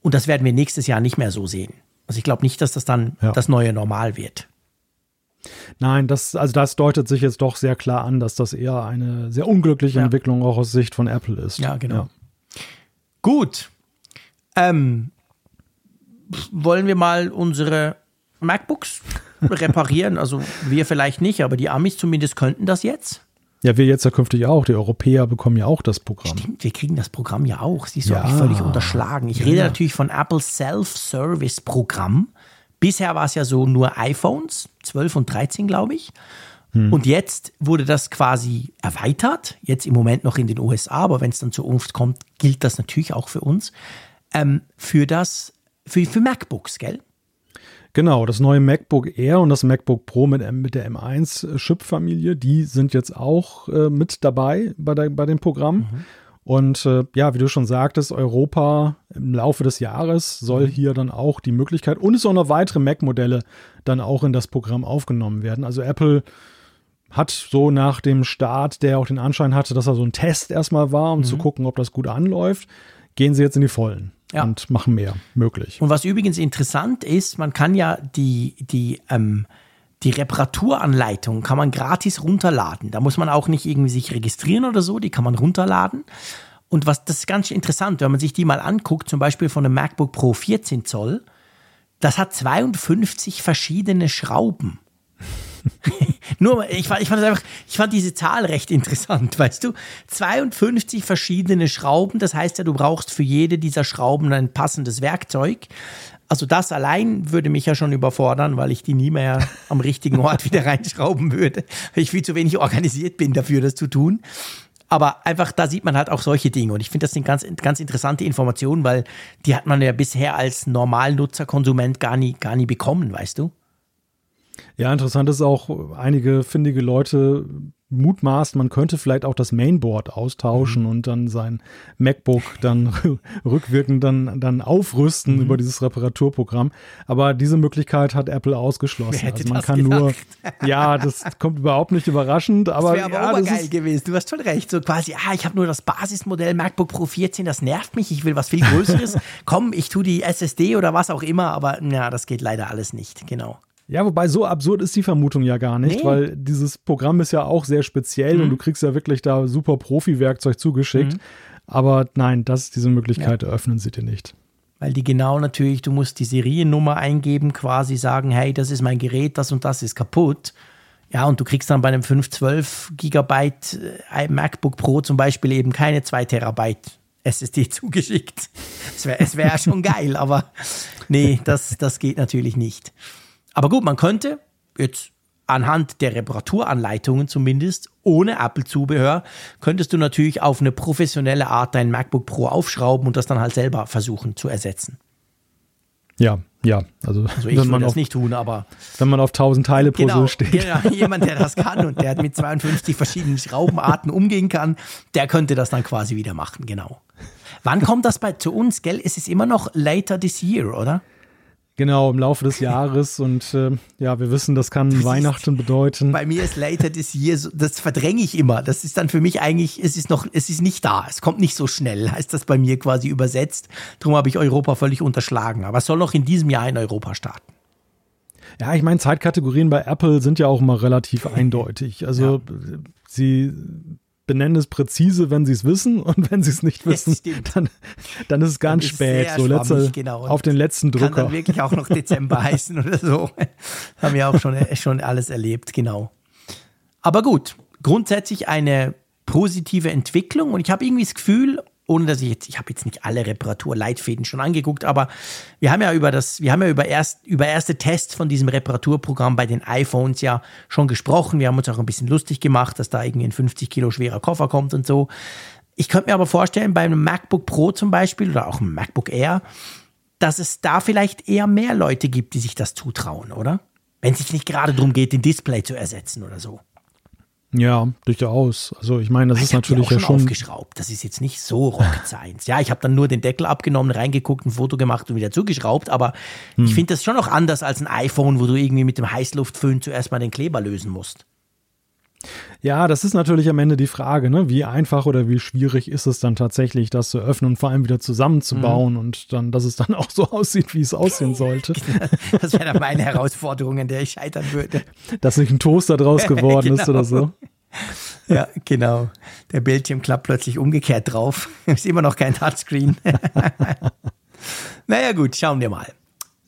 Und das werden wir nächstes Jahr nicht mehr so sehen. Also, ich glaube nicht, dass das dann Ja. das neue Normal wird. Nein, das, also das deutet sich jetzt doch sehr klar an, dass das eher eine sehr unglückliche Ja. Entwicklung auch aus Sicht von Apple ist. Ja, genau. Gut. Ähm, wollen wir mal unsere MacBooks reparieren? Also wir vielleicht nicht, aber die Amis zumindest könnten das jetzt. Ja, wir jetzt ja künftig auch. Die Europäer bekommen ja auch das Programm. Stimmt, wir kriegen das Programm ja auch. Siehst du, Ja. habe ich völlig unterschlagen. Ich rede natürlich von Apples Self-Service-Programm. Bisher war es ja so nur iPhones, 12 und 13, glaube ich. Und jetzt wurde das quasi erweitert, jetzt im Moment noch in den USA, aber wenn es dann zur Unft kommt, gilt das natürlich auch für uns, ähm, für das, für, für MacBooks, gell? Genau, das neue MacBook Air und das MacBook Pro mit, mit der M1-Chip-Familie, die sind jetzt auch äh, mit dabei bei, der, bei dem Programm. Und äh, ja, wie du schon sagtest, Europa im Laufe des Jahres soll hier dann auch die Möglichkeit und es sollen noch weitere Mac-Modelle dann auch in das Programm aufgenommen werden. Also Apple hat so nach dem Start, der auch den Anschein hatte, dass er so ein Test erstmal war, um zu gucken, ob das gut anläuft, gehen sie jetzt in die Vollen Ja. und machen mehr möglich. Und was übrigens interessant ist, man kann ja die, die, ähm, die Reparaturanleitung kann man gratis runterladen. Da muss man auch nicht irgendwie sich registrieren oder so, die kann man runterladen. Und was, das ist ganz interessant, wenn man sich die mal anguckt, zum Beispiel von einem MacBook Pro 14 Zoll, das hat 52 verschiedene Schrauben. [LAUGHS] Nur, ich fand, ich fand einfach, ich fand diese Zahl recht interessant, [LAUGHS] weißt du? 52 verschiedene Schrauben, das heißt ja, du brauchst für jede dieser Schrauben ein passendes Werkzeug. Also das allein würde mich ja schon überfordern, weil ich die nie mehr am richtigen Ort wieder reinschrauben würde, weil ich viel zu wenig organisiert bin dafür, das zu tun. Aber einfach, da sieht man halt auch solche Dinge. Und ich finde, das sind ganz, ganz interessante Informationen, weil die hat man ja bisher als Normalnutzer, Konsument gar nie, gar nie bekommen, weißt du? Ja, interessant ist auch, einige findige Leute mutmaßen, man könnte vielleicht auch das Mainboard austauschen Mhm. und dann sein MacBook dann [LAUGHS] rückwirkend dann, dann aufrüsten Mhm. über dieses Reparaturprogramm. Aber diese Möglichkeit hat Apple ausgeschlossen. Also man kann nur, gedacht? [LAUGHS] ja, das kommt überhaupt nicht überraschend, aber, Das wäre aber ja, das ist, gewesen. Du hast schon recht. So quasi, ah, ich habe nur das Basismodell MacBook Pro 14, das nervt mich. Ich will was viel Größeres. [LAUGHS] Komm, ich tue die SSD oder was auch immer, aber ja, das geht leider alles nicht. Genau. Ja, wobei so absurd ist die Vermutung ja gar nicht, Nee. weil dieses Programm ist ja auch sehr speziell Mhm. und du kriegst ja wirklich da super Profi-Werkzeug zugeschickt. Aber nein, das, diese Möglichkeit eröffnen sie dir nicht. Weil die genau natürlich, du musst die Seriennummer eingeben, quasi sagen, hey, das ist mein Gerät, das und das ist kaputt. Ja, und du kriegst dann bei einem 512 Gigabyte äh, MacBook Pro zum Beispiel eben keine 2 Terabyte SSD [LAUGHS] zugeschickt. Es wäre wär schon [LAUGHS] geil, aber nee, das, das geht natürlich nicht. Aber gut, man könnte jetzt anhand der Reparaturanleitungen zumindest, ohne Apple-Zubehör, könntest du natürlich auf eine professionelle Art dein MacBook Pro aufschrauben und das dann halt selber versuchen zu ersetzen. Ja, ja. Also, Also ich würde man das auf, nicht tun, aber wenn man auf 1000 Teile Puzzle genau, steht. genau, [LAUGHS] jemand, der das kann und der mit 52 verschiedenen Schraubenarten umgehen kann, der könnte das dann quasi wieder machen, genau. Wann kommt das bei zu uns, gell? Es ist immer noch later this year, oder? Genau, im Laufe des Jahres. [LAUGHS] Und äh, ja, wir wissen, das kann ist- Weihnachten bedeuten. Bei mir ist later this year, so- das verdränge ich immer. Das ist dann für mich eigentlich, es ist noch, es ist nicht da. Es kommt nicht so schnell, heißt das bei mir quasi übersetzt. Darum habe ich Europa völlig unterschlagen. Aber es soll noch in diesem Jahr in Europa starten. Ja, ich meine, Zeitkategorien bei Apple sind ja auch immer relativ [LAUGHS] eindeutig. Also äh, sie benennen es präzise, wenn sie es wissen [LAUGHS] und wenn sie es nicht wissen, dann, dann ist es ganz ist spät. So letzte, genau. Auf den letzten Kann Drücker. dann wirklich auch noch Dezember [LAUGHS] heißen oder so. Haben wir auch schon, schon alles erlebt, genau. Aber gut, grundsätzlich eine positive Entwicklung und ich habe irgendwie das Gefühl, ohne dass ich jetzt, ich habe jetzt nicht alle Reparaturleitfäden schon angeguckt, aber wir haben ja über das, wir haben ja über erst, über erste Tests von diesem Reparaturprogramm bei den iPhones ja schon gesprochen. Wir haben uns auch ein bisschen lustig gemacht, dass da irgendwie ein 50 Kilo schwerer Koffer kommt und so. Ich könnte mir aber vorstellen, bei einem MacBook Pro zum Beispiel oder auch einem MacBook Air, dass es da vielleicht eher mehr Leute gibt, die sich das zutrauen, oder? Wenn es sich nicht gerade darum geht, den Display zu ersetzen oder so. Ja, durchaus. Also ich meine, das ist ich die natürlich ja schon schon. aufgeschraubt. Das ist jetzt nicht so Rocket [LAUGHS] Science. Ja, ich habe dann nur den Deckel abgenommen, reingeguckt, ein Foto gemacht und wieder zugeschraubt. Aber Hm. ich finde das schon noch anders als ein iPhone, wo du irgendwie mit dem Heißluftföhn zuerst mal den Kleber lösen musst. Ja, das ist natürlich am Ende die Frage, ne? Wie einfach oder wie schwierig ist es dann tatsächlich, das zu öffnen und vor allem wieder zusammenzubauen Mhm. und dann, dass es dann [LAUGHS] auch so aussieht, wie es aussehen sollte. [LAUGHS] Das wäre dann meine Herausforderung, an der ich scheitern würde. dass nicht ein Toaster draus [LAUGHS] geworden ist Genau. oder so. Ja, genau. Der Bildschirm klappt plötzlich umgekehrt drauf. Ist immer noch kein Touchscreen. naja, gut, schauen wir mal.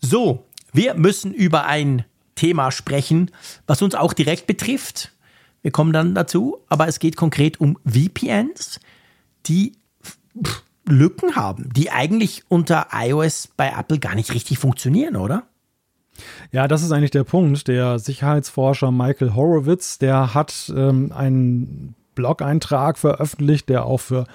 So, wir müssen über ein Thema sprechen, was uns auch direkt betrifft. Wir kommen dann dazu, aber es geht konkret um VPNs, die Lücken haben, die eigentlich unter iOS bei Apple gar nicht richtig funktionieren, oder? Ja, das ist eigentlich der Punkt. Der Sicherheitsforscher Michael Horowitz, der hat ähm, einen Blog-Eintrag veröffentlicht, der auch für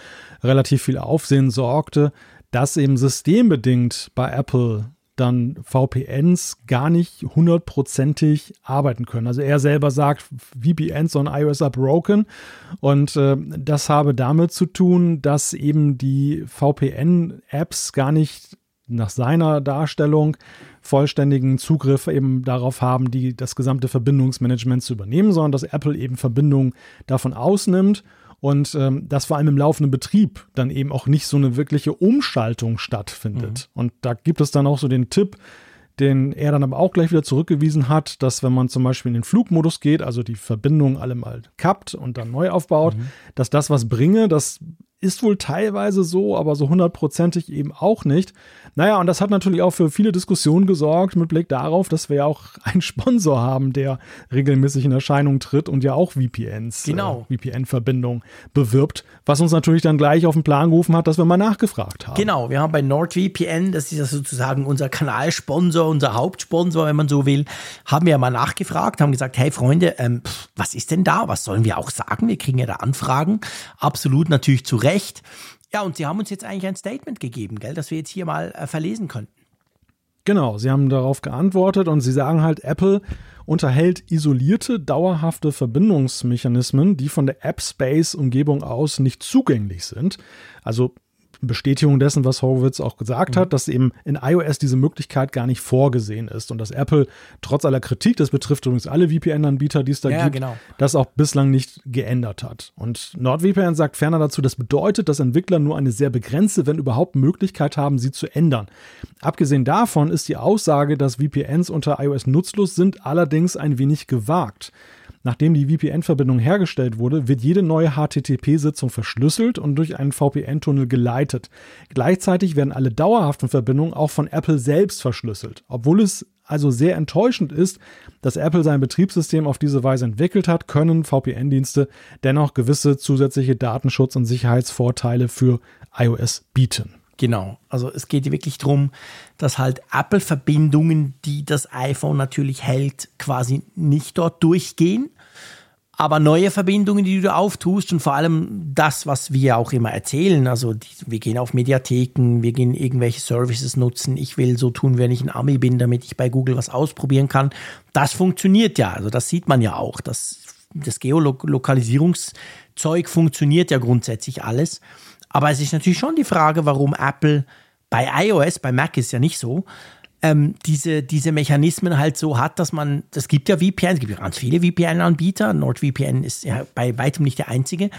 relativ viel Aufsehen sorgte, dass eben systembedingt bei Apple dann VPNs gar nicht hundertprozentig arbeiten können. Also er selber sagt, VPNs on iOS are broken und äh, das habe damit zu tun, dass eben die VPN-Apps gar nicht nach seiner Darstellung vollständigen Zugriff eben darauf haben, die das gesamte Verbindungsmanagement zu übernehmen, sondern dass Apple eben Verbindungen davon ausnimmt und ähm, dass vor allem im laufenden Betrieb dann eben auch nicht so eine wirkliche Umschaltung stattfindet. Mhm. Und da gibt es dann auch so den Tipp, den er dann aber auch gleich wieder zurückgewiesen hat, dass wenn man zum Beispiel in den Flugmodus geht, also die Verbindung alle mal kappt und dann neu aufbaut, mhm. dass das was bringe, das ist wohl teilweise so, aber so hundertprozentig eben auch nicht. Naja, und das hat natürlich auch für viele Diskussionen gesorgt mit Blick darauf, dass wir ja auch [LAUGHS] einen Sponsor haben, der regelmäßig in Erscheinung tritt und ja auch VPNs, äh, genau. äh, VPN-Verbindungen bewirbt, was uns natürlich dann gleich auf den Plan gerufen hat, dass wir mal nachgefragt haben. Genau, wir haben bei NordVPN, das ist ja sozusagen unser Kanalsponsor, unser Hauptsponsor, wenn man so will, haben wir ja mal nachgefragt, haben gesagt, hey Freunde, ähm, was ist denn da? Was sollen wir auch sagen? Wir kriegen ja da Anfragen. Absolut natürlich zu Recht. Ja, und Sie haben uns jetzt eigentlich ein Statement gegeben, gell, das wir jetzt hier mal äh, verlesen könnten. Genau, Sie haben darauf geantwortet und Sie sagen halt, Apple unterhält isolierte, dauerhafte Verbindungsmechanismen, die von der App-Space-Umgebung aus nicht zugänglich sind. Also Bestätigung dessen, was Horowitz auch gesagt mhm. hat, dass eben in iOS diese Möglichkeit gar nicht vorgesehen ist und dass Apple trotz aller Kritik, das betrifft übrigens alle VPN-Anbieter, die es da ja, gibt, genau. das auch bislang nicht geändert hat. Und NordVPN sagt ferner dazu, das bedeutet, dass Entwickler nur eine sehr begrenzte, wenn überhaupt, Möglichkeit haben, sie zu ändern. Abgesehen davon ist die Aussage, dass VPNs unter iOS nutzlos sind, allerdings ein wenig gewagt. Nachdem die VPN-Verbindung hergestellt wurde, wird jede neue HTTP-Sitzung verschlüsselt und durch einen VPN-Tunnel geleitet. Gleichzeitig werden alle dauerhaften Verbindungen auch von Apple selbst verschlüsselt. Obwohl es also sehr enttäuschend ist, dass Apple sein Betriebssystem auf diese Weise entwickelt hat, können VPN-Dienste dennoch gewisse zusätzliche Datenschutz- und Sicherheitsvorteile für iOS bieten. Genau, also es geht wirklich darum, dass halt Apple-Verbindungen, die das iPhone natürlich hält, quasi nicht dort durchgehen. Aber neue Verbindungen, die du auftust und vor allem das, was wir auch immer erzählen, also die, wir gehen auf Mediatheken, wir gehen irgendwelche Services nutzen, ich will so tun, wenn ich ein Ami bin, damit ich bei Google was ausprobieren kann, das funktioniert ja, also das sieht man ja auch, das, das Geolokalisierungszeug funktioniert ja grundsätzlich alles, aber es ist natürlich schon die Frage, warum Apple bei iOS, bei Mac ist ja nicht so, ähm, diese, diese Mechanismen halt so hat, dass man, es gibt ja VPN, es gibt ja ganz viele VPN-Anbieter, NordVPN ist ja bei weitem nicht der einzige.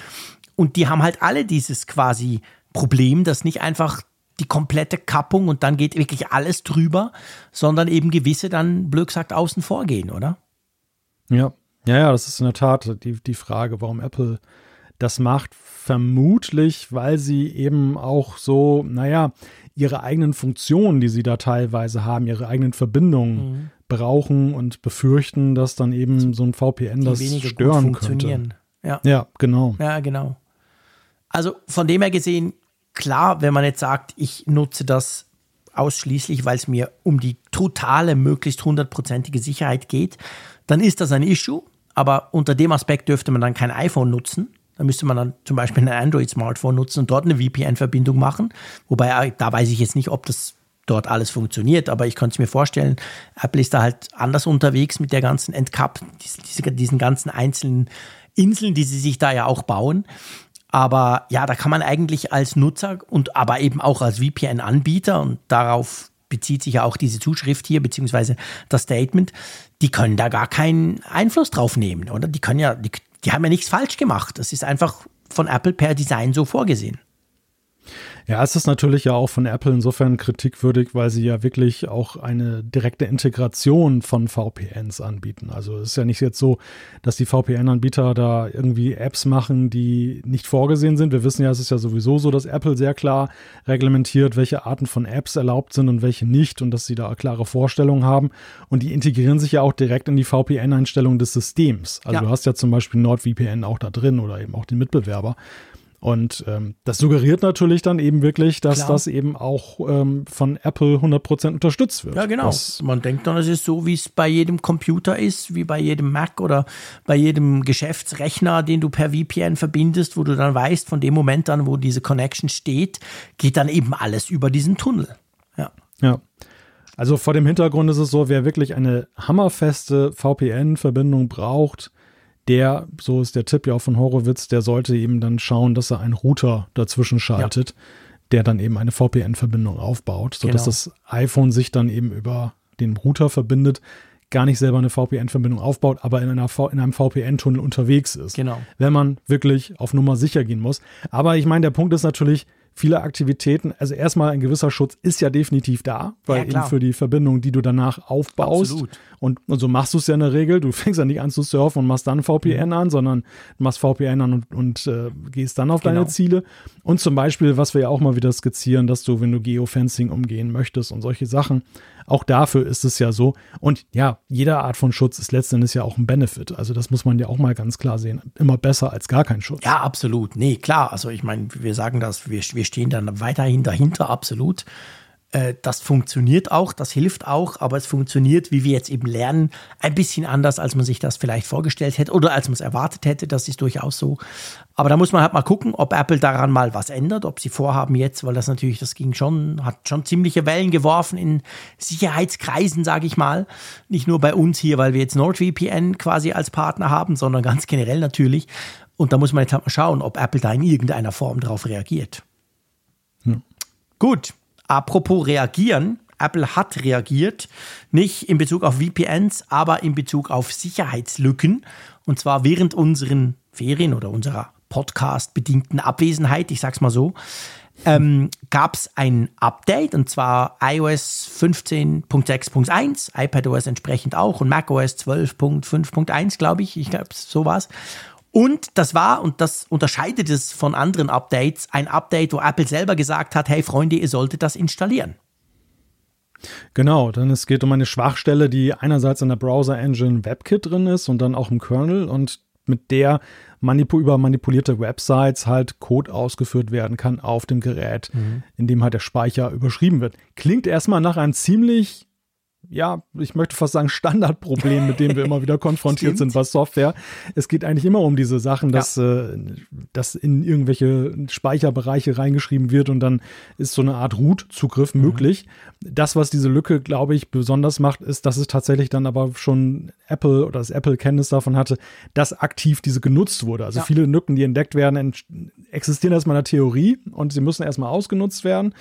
Und die haben halt alle dieses quasi Problem, dass nicht einfach die komplette Kappung und dann geht wirklich alles drüber, sondern eben gewisse dann, blöd gesagt, außen vor gehen, oder? Ja, ja, ja, das ist in der Tat die, die Frage, warum Apple das macht. Vermutlich, weil sie eben auch so, naja, ihre eigenen Funktionen, die sie da teilweise haben, ihre eigenen Verbindungen mhm. brauchen und befürchten, dass dann eben so ein VPN das stören könnte. Ja. ja, genau. Ja, genau. Also von dem her gesehen, klar, wenn man jetzt sagt, ich nutze das ausschließlich, weil es mir um die totale, möglichst hundertprozentige Sicherheit geht, dann ist das ein Issue. Aber unter dem Aspekt dürfte man dann kein iPhone nutzen, da müsste man dann zum Beispiel ein Android-Smartphone nutzen und dort eine VPN-Verbindung machen. Wobei, äh, da weiß ich jetzt nicht, ob das dort alles funktioniert, aber ich könnte es mir vorstellen, Apple ist da halt anders unterwegs mit der ganzen Endcap, diese, diesen ganzen einzelnen Inseln, die sie sich da ja auch bauen. Aber ja, da kann man eigentlich als Nutzer und aber eben auch als VPN-Anbieter und darauf bezieht sich ja auch diese Zuschrift hier, beziehungsweise das Statement, die können da gar keinen Einfluss drauf nehmen, oder? Die können ja, die, die haben ja nichts falsch gemacht. Das ist einfach von Apple per Design so vorgesehen. Ja, es ist natürlich ja auch von Apple insofern kritikwürdig, weil sie ja wirklich auch eine direkte Integration von VPNs anbieten. Also es ist ja nicht jetzt so, dass die VPN-Anbieter da irgendwie Apps machen, die nicht vorgesehen sind. Wir wissen ja, es ist ja sowieso so, dass Apple sehr klar reglementiert, welche Arten von Apps erlaubt sind und welche nicht und dass sie da klare Vorstellungen haben. Und die integrieren sich ja auch direkt in die VPN-Einstellung des Systems. Also ja. du hast ja zum Beispiel NordVPN auch da drin oder eben auch den Mitbewerber. Und ähm, das suggeriert natürlich dann eben wirklich, dass Klar. das eben auch ähm, von Apple 100% unterstützt wird. Ja, genau. Was Man denkt dann, es ist so, wie es bei jedem Computer ist, wie bei jedem Mac oder bei jedem Geschäftsrechner, den du per VPN verbindest, wo du dann weißt, von dem Moment an, wo diese Connection steht, geht dann eben alles über diesen Tunnel. Ja. Ja. Also vor dem Hintergrund ist es so, wer wirklich eine hammerfeste VPN-Verbindung braucht, der, so ist der Tipp ja auch von Horowitz, der sollte eben dann schauen, dass er einen Router dazwischen schaltet, ja. der dann eben eine VPN-Verbindung aufbaut, sodass genau. das iPhone sich dann eben über den Router verbindet. gar nicht selber eine VPN-Verbindung aufbaut, aber in, einer v in einem VPN-Tunnel unterwegs ist. Genau. Wenn man wirklich auf Nummer sicher gehen muss. Aber ich meine, der Punkt ist natürlich, viele Aktivitäten, also erstmal ein gewisser Schutz ist ja definitiv da, weil Ja, eben für die Verbindung, die du danach aufbaust. Absolut. Und, und so machst du es ja in der Regel. Du [LAUGHS] fängst ja nicht an zu surfen und machst dann VPN an, sondern machst VPN an und, und äh, gehst dann auf Genau. deine Ziele. Und zum Beispiel, was wir ja auch mal wieder skizzieren, dass du, wenn du Geofencing umgehen möchtest und solche Sachen, auch dafür ist es ja so. Und ja, jede Art von Schutz ist letztendlich ja auch ein Benefit. Also das muss man ja auch mal ganz klar sehen. Immer besser als gar kein Schutz. Ja, absolut. Nee, klar. Also ich meine, wir sagen das, wir, wir stehen dann weiterhin dahinter, absolut. Äh, Das funktioniert auch, das hilft auch, aber es funktioniert, wie wir jetzt eben lernen, ein bisschen anders, als man sich das vielleicht vorgestellt hätte oder als man es erwartet hätte. Das ist durchaus so. Aber da muss man halt mal gucken, ob Apple daran mal was ändert, ob sie vorhaben jetzt, weil das natürlich, das ging schon, hat schon ziemliche Wellen geworfen in Sicherheitskreisen, sage ich mal. Nicht nur bei uns hier, weil wir jetzt NordVPN quasi als Partner haben, sondern ganz generell natürlich. Und da muss man jetzt halt mal schauen, ob Apple da in irgendeiner Form drauf reagiert. Gut, apropos reagieren. Apple hat reagiert, nicht in Bezug auf VPNs, aber in Bezug auf Sicherheitslücken. Und zwar während unseren Ferien oder unserer Podcast-bedingten Abwesenheit, ich sag's mal so, ähm, gab es ein Update und zwar iOS 15.6.1, iPadOS entsprechend auch und macOS 12.5.1, glaube ich. Ich glaube, so war's. Und das war, und das unterscheidet es von anderen Updates, ein Update, wo Apple selber gesagt hat, hey Freunde, ihr solltet das installieren. Genau, dann es geht um eine Schwachstelle, die einerseits in der Browser Engine WebKit drin ist und dann auch im Kernel und mit der manipu über manipulierte Websites halt Code ausgeführt werden kann auf dem Gerät, in dem halt der Speicher überschrieben wird. Klingt erstmal nach einem ziemlich ja, ich möchte fast sagen, Standardproblem, mit dem wir immer wieder [LAUGHS] konfrontiert sind bei Software. Es geht eigentlich immer um diese Sachen, dass, äh, dass in irgendwelche Speicherbereiche reingeschrieben wird und dann ist so eine Art Root-Zugriff möglich. Das, was diese Lücke, glaube ich, besonders macht, ist, dass es tatsächlich dann aber schon Apple oder das Apple Kenntnis davon hatte, dass aktiv diese genutzt wurde. Also Ja. viele Lücken, die entdeckt werden, existieren erstmal in der Theorie und sie müssen erstmal ausgenutzt werden.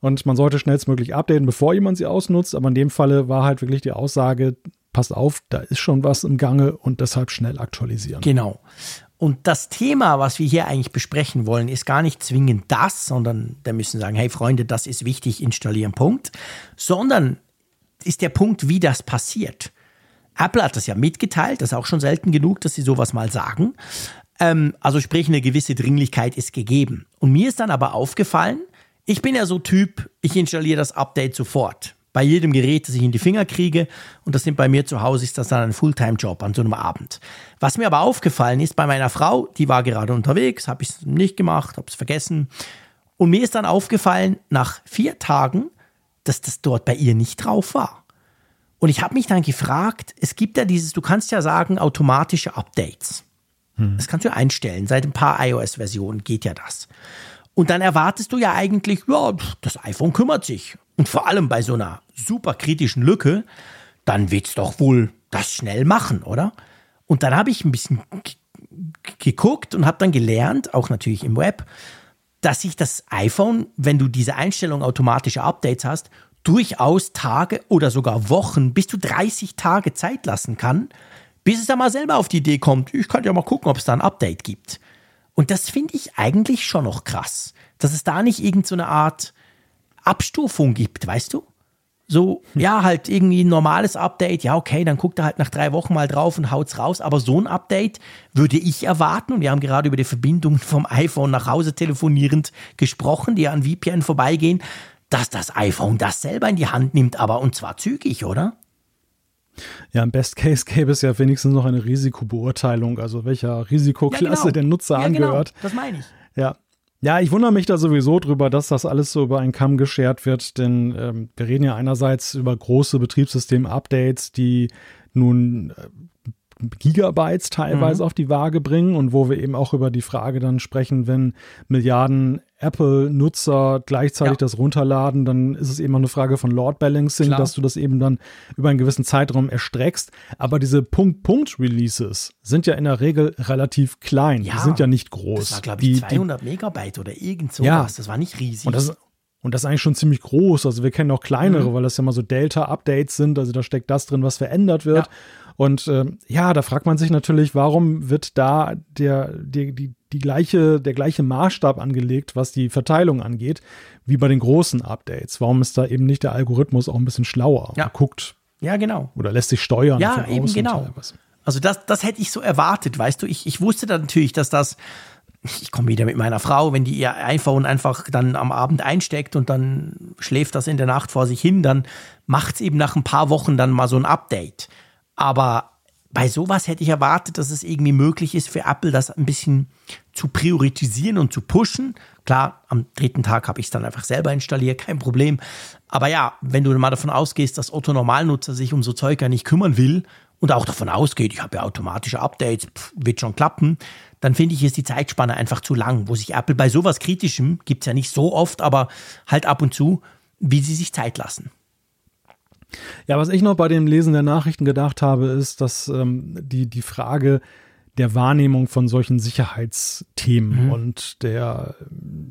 Und man sollte schnellstmöglich updaten, bevor jemand sie ausnutzt. Aber in dem Falle war halt wirklich die Aussage, passt auf, da ist schon was im Gange und deshalb schnell aktualisieren. Genau. Und das Thema, was wir hier eigentlich besprechen wollen, ist gar nicht zwingend das, sondern da müssen sagen, hey Freunde, das ist wichtig, installieren, Punkt. Sondern ist der Punkt, wie das passiert. Apple hat das ja mitgeteilt, das ist auch schon selten genug, dass sie sowas mal sagen. Ähm, also sprich, eine gewisse Dringlichkeit ist gegeben. Und mir ist dann aber aufgefallen, ich bin ja so Typ, ich installiere das Update sofort. Bei jedem Gerät, das ich in die Finger kriege. Und das sind bei mir zu Hause, ist das dann ein Fulltime-Job an so einem Abend. Was mir aber aufgefallen ist bei meiner Frau, die war gerade unterwegs, habe ich es nicht gemacht, habe es vergessen. Und mir ist dann aufgefallen, nach vier Tagen, dass das dort bei ihr nicht drauf war. Und ich habe mich dann gefragt, es gibt ja dieses, du kannst ja sagen, automatische Updates. Das kannst du einstellen. Seit ein paar iOS-Versionen geht ja das. Und dann erwartest du ja eigentlich, ja, das iPhone kümmert sich. Und vor allem bei so einer super kritischen Lücke, dann wird's doch wohl das schnell machen, oder? Und dann habe ich ein bisschen geguckt und habe dann gelernt, auch natürlich im Web, dass sich das iPhone, wenn du diese Einstellung automatische Updates hast, durchaus Tage oder sogar Wochen bis zu 30 Tage Zeit lassen kann, bis es dann mal selber auf die Idee kommt, ich kann ja mal gucken, ob es da ein Update gibt. Und das finde ich eigentlich schon noch krass, dass es da nicht irgendeine so eine Art Abstufung gibt, weißt du? So, ja, halt irgendwie ein normales Update, ja, okay, dann guckt er halt nach drei Wochen mal drauf und haut's raus. Aber so ein Update würde ich erwarten, und wir haben gerade über die Verbindung [LAUGHS] vom iPhone nach Hause telefonierend gesprochen, die an VPN vorbeigehen, dass das iPhone das selber in die Hand nimmt, aber und zwar zügig, oder? Ja, im Best Case gäbe es ja wenigstens noch eine Risikobeurteilung, also welcher Risikoklasse der Nutzer ja, angehört. Genau, das meine ich. Ja. Ja, ich wundere mich da sowieso drüber, dass das alles so über einen Kamm geschert wird, denn ähm, wir reden ja einerseits über große Betriebssystem-Updates, die nun äh, Gigabytes teilweise auf die Waage bringen und wo wir eben auch über die Frage dann sprechen, wenn Milliarden Apple-Nutzer gleichzeitig Ja. das runterladen, dann ist es eben auch eine Frage von Load Balancing, Klar. dass du das eben dann über einen gewissen Zeitraum erstreckst. Aber diese Punkt-Punkt-Releases sind ja in der Regel relativ klein. Ja. die sind ja nicht groß. Das war, glaube die, ich, die 200 Megabyte oder irgend sowas. Ja. Das war nicht riesig. und das, Und das ist eigentlich schon ziemlich groß. Also wir kennen auch kleinere, mhm. weil das ja mal so Delta-Updates sind. Also da steckt das drin, was verändert wird. Ja. Und äh, ja, da fragt man sich natürlich, warum wird da der, die, die, die gleiche, der gleiche Maßstab angelegt, was die Verteilung angeht, wie bei den großen Updates? Warum ist da eben nicht der Algorithmus auch ein bisschen schlauer? Ja. guckt. Ja, genau. Oder lässt sich steuern. Ja, eben genau. Also das, das hätte ich so erwartet, weißt du. Ich, ich wusste dann natürlich, dass das ich komme wieder mit meiner Frau, wenn die ihr iPhone einfach dann am Abend einsteckt und dann schläft das in der Nacht vor sich hin, dann macht es eben nach ein paar Wochen dann mal so ein Update. Aber bei sowas hätte ich erwartet, dass es irgendwie möglich ist für Apple, das ein bisschen zu priorisieren und zu pushen. Klar, am dritten Tag habe ich es dann einfach selber installiert, kein Problem. Aber ja, wenn du mal davon ausgehst, dass Otto Normalnutzer sich um so Zeug ja nicht kümmern will und auch davon ausgeht, ich habe ja automatische Updates, pff, wird schon klappen, dann finde ich, ist die Zeitspanne einfach zu lang, wo sich Apple bei sowas Kritischem, gibt es ja nicht so oft, aber halt ab und zu, wie sie sich Zeit lassen. Ja, was ich noch bei dem Lesen der Nachrichten gedacht habe, ist, dass ähm, die, die Frage der Wahrnehmung von solchen Sicherheitsthemen mhm. und der,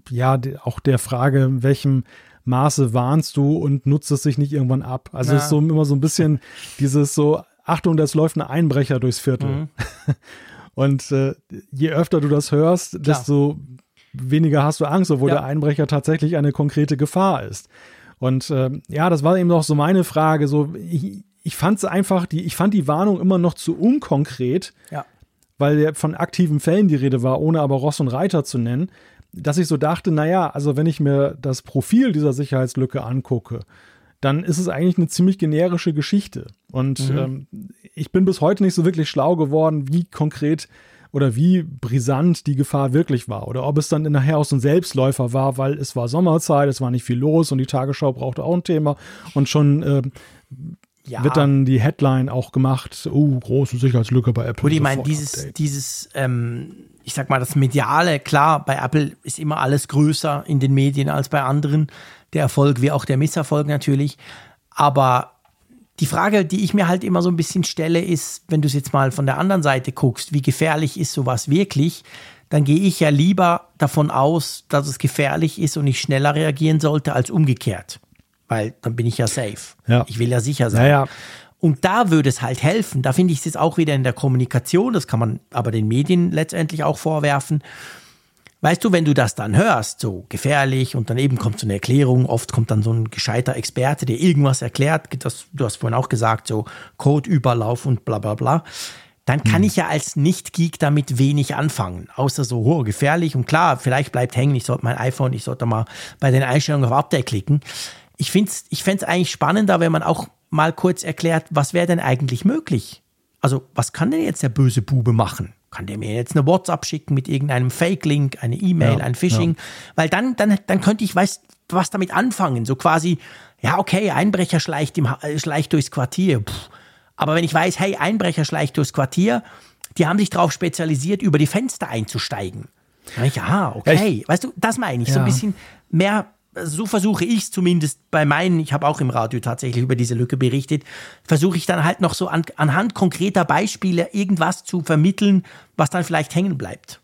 ja, auch der Frage, in welchem Maße warnst du und nutzt es sich nicht irgendwann ab. Also es ist so immer so ein bisschen [LAUGHS] dieses so, Achtung, das läuft ein Einbrecher durchs Viertel. Mhm. [LAUGHS] Und äh, je öfter du das hörst, Klar. desto weniger hast du Angst, obwohl ja. der Einbrecher tatsächlich eine konkrete Gefahr ist. Und äh, ja, das war eben noch so meine Frage. So, ich, ich fand es einfach, die, ich fand die Warnung immer noch zu unkonkret, ja. weil von aktiven Fällen die Rede war, ohne aber Ross und Reiter zu nennen, dass ich so dachte, naja, also wenn ich mir das Profil dieser Sicherheitslücke angucke, dann ist es eigentlich eine ziemlich generische Geschichte. Und mhm. ähm, ich bin bis heute nicht so wirklich schlau geworden, wie konkret oder wie brisant die Gefahr wirklich war oder ob es dann nachher auch so ein Selbstläufer war, weil es war Sommerzeit, es war nicht viel los und die Tagesschau brauchte auch ein Thema und schon äh, ja. wird dann die Headline auch gemacht, oh, große Sicherheitslücke bei Apple. Und ich meine, dieses, dieses ähm, ich sag mal, das Mediale, klar, bei Apple ist immer alles größer in den Medien als bei anderen, der Erfolg wie auch der Misserfolg natürlich, aber die Frage, die ich mir halt immer so ein bisschen stelle, ist, wenn du es jetzt mal von der anderen Seite guckst, wie gefährlich ist sowas wirklich, dann gehe ich ja lieber davon aus, dass es gefährlich ist und ich schneller reagieren sollte als umgekehrt. Weil dann bin ich ja safe. Ja. Ich will ja sicher sein. Ja, ja. Und da würde es halt helfen. Da finde ich es jetzt auch wieder in der Kommunikation, das kann man aber den Medien letztendlich auch vorwerfen. Weißt du, wenn du das dann hörst, so gefährlich und dann eben kommt so eine Erklärung, oft kommt dann so ein gescheiter Experte, der irgendwas erklärt, das, du hast vorhin auch gesagt, so Codeüberlauf und bla bla bla, dann kann hm. ich ja als Nicht-Geek damit wenig anfangen, außer so, oh, gefährlich und klar, vielleicht bleibt hängen, ich sollte mein iPhone, ich sollte mal bei den Einstellungen auf Update klicken. Ich finde es ich find's eigentlich spannender, wenn man auch mal kurz erklärt, was wäre denn eigentlich möglich? Also, was kann denn jetzt der böse Bube machen? Kann der mir jetzt eine WhatsApp schicken mit irgendeinem Fake-Link, eine E-Mail, ja, ein Phishing, ja. weil dann, dann, dann könnte ich weiß, was damit anfangen. So quasi, ja, okay, Einbrecher schleicht, im, äh, schleicht durchs Quartier. Puh. Aber wenn ich weiß, hey, Einbrecher schleicht durchs Quartier, die haben sich darauf spezialisiert, über die Fenster einzusteigen. Ah, okay. Weißt du, das meine ich. Ja. So ein bisschen mehr so versuche ich es zumindest bei meinen, ich habe auch im Radio tatsächlich über diese Lücke berichtet, versuche ich dann halt noch so an, anhand konkreter Beispiele irgendwas zu vermitteln, was dann vielleicht hängen bleibt.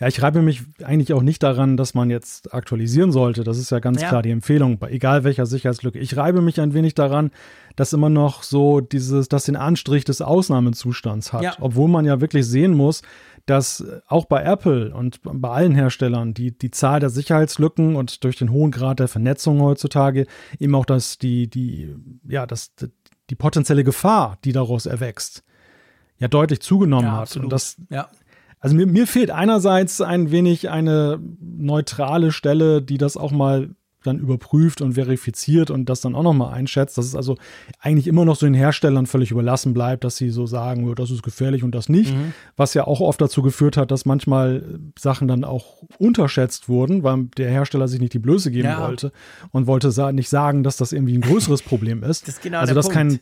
Ja, ich reibe mich eigentlich auch nicht daran, dass man jetzt aktualisieren sollte. Das ist ja ganz ja. klar die Empfehlung, bei egal welcher Sicherheitslücke. Ich reibe mich ein wenig daran, dass immer noch so dieses, das den Anstrich des Ausnahmezustands hat. Ja. Obwohl man ja wirklich sehen muss, dass auch bei Apple und bei allen Herstellern die, die Zahl der Sicherheitslücken und durch den hohen Grad der Vernetzung heutzutage eben auch das, die, die, ja, das, die potenzielle Gefahr, die daraus erwächst, ja deutlich zugenommen ja, hat. Und das, ja. Also mir, mir fehlt einerseits ein wenig eine neutrale Stelle, die das auch mal dann überprüft und verifiziert und das dann auch nochmal einschätzt, dass es also eigentlich immer noch so den Herstellern völlig überlassen bleibt, dass sie so sagen, das ist gefährlich und das nicht, mhm. was ja auch oft dazu geführt hat, dass manchmal Sachen dann auch unterschätzt wurden, weil der Hersteller sich nicht die Blöße geben ja. wollte und wollte nicht sagen, dass das irgendwie ein größeres Problem ist. Das ist genau also dass kein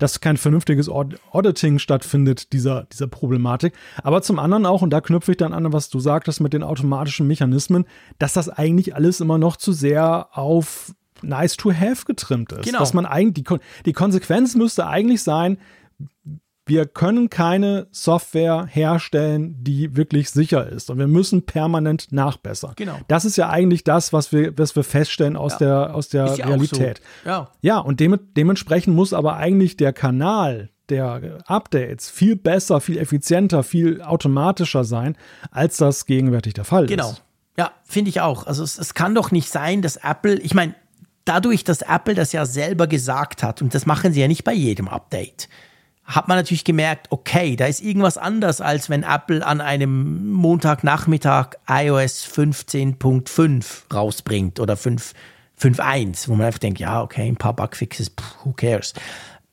dass kein vernünftiges Auditing stattfindet, dieser, dieser Problematik. Aber zum anderen auch, und da knüpfe ich dann an, was du sagtest mit den automatischen Mechanismen, dass das eigentlich alles immer noch zu sehr auf nice to have getrimmt ist. Genau. Dass man eigentlich, die, die Konsequenz müsste eigentlich sein, wir können keine Software herstellen, die wirklich sicher ist. Und wir müssen permanent nachbessern. Genau. Das ist ja eigentlich das, was wir, was wir feststellen aus Ja. der, aus der ja auch Realität. so. Ja. Ja, und dem, dementsprechend muss aber eigentlich der Kanal der Updates viel besser, viel effizienter, viel automatischer sein, als das gegenwärtig der Fall Genau. ist. Ja, finde ich auch. Also es, es kann doch nicht sein, dass Apple, ich meine, dadurch, dass Apple das ja selber gesagt hat, und das machen sie ja nicht bei jedem Update, hat man natürlich gemerkt, okay, da ist irgendwas anders, als wenn Apple an einem Montagnachmittag iOS 15.5 rausbringt oder 5 5.1, wo man einfach denkt, ja, okay, ein paar Bugfixes, who cares.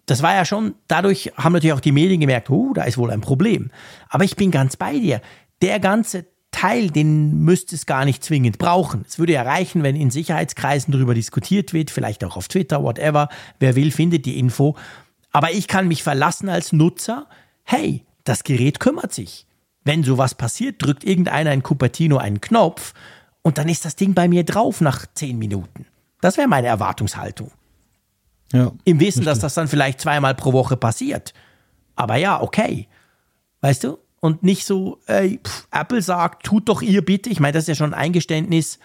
Das war ja schon, dadurch haben natürlich auch die Medien gemerkt, oh, da ist wohl ein Problem. Aber ich bin ganz bei dir. Der ganze Teil, den müsste es gar nicht zwingend brauchen. Es würde ja reichen, wenn in Sicherheitskreisen darüber diskutiert wird, vielleicht auch auf Twitter, whatever. Wer will, findet die Info. Aber ich kann mich verlassen als Nutzer, hey, das Gerät kümmert sich. Wenn sowas passiert, drückt irgendeiner in Cupertino einen Knopf und dann ist das Ding bei mir drauf nach zehn Minuten. Das wäre meine Erwartungshaltung. Ja. Im Wissen, dass das dann vielleicht zweimal pro Woche passiert. Aber ja, okay. Weißt du? Und nicht so, ey, pff, Apple sagt, tut doch ihr bitte. Ich meine, das ist ja schon ein Eingeständnis,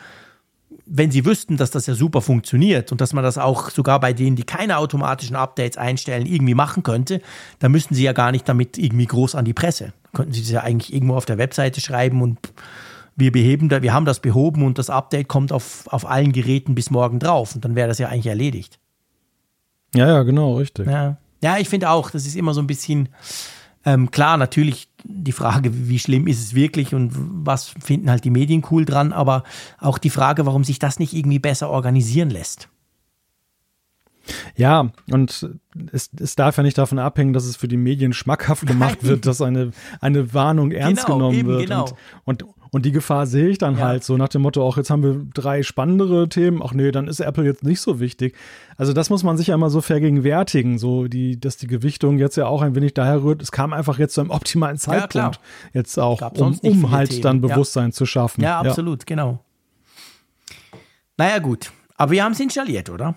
wenn sie wüssten, dass das ja super funktioniert und dass man das auch sogar bei denen, die keine automatischen Updates einstellen, irgendwie machen könnte, dann müssten sie ja gar nicht damit irgendwie groß an die Presse. Könnten sie das ja eigentlich irgendwo auf der Webseite schreiben und wir beheben da, wir haben das behoben und das Update kommt auf, auf allen Geräten bis morgen drauf und dann wäre das ja eigentlich erledigt. ja, ja, genau, richtig. Ja, ja ich finde auch, das ist immer so ein bisschen ähm, klar, natürlich die Frage, wie schlimm ist es wirklich und was finden halt die Medien cool dran, aber auch die Frage, warum sich das nicht irgendwie besser organisieren lässt. Ja, und es, es darf ja nicht davon abhängen, dass es für die Medien schmackhaft gemacht Nein. wird, dass eine, eine Warnung ernst Genau, genommen wird. genau. Und, und, und die Gefahr sehe ich dann Ja. halt so nach dem Motto, auch jetzt haben wir drei spannendere Themen, ach nee, dann ist Apple jetzt nicht so wichtig. Also das muss man sich ja immer so vergegenwärtigen, so die, dass die Gewichtung jetzt ja auch ein wenig daher rührt. Es kam einfach jetzt zu einem optimalen Ja. Zeitpunkt jetzt auch, Gab um, um halt Themen. dann Ja. Bewusstsein zu schaffen. Ja, absolut, genau. Naja, gut. Aber wir haben es installiert, oder?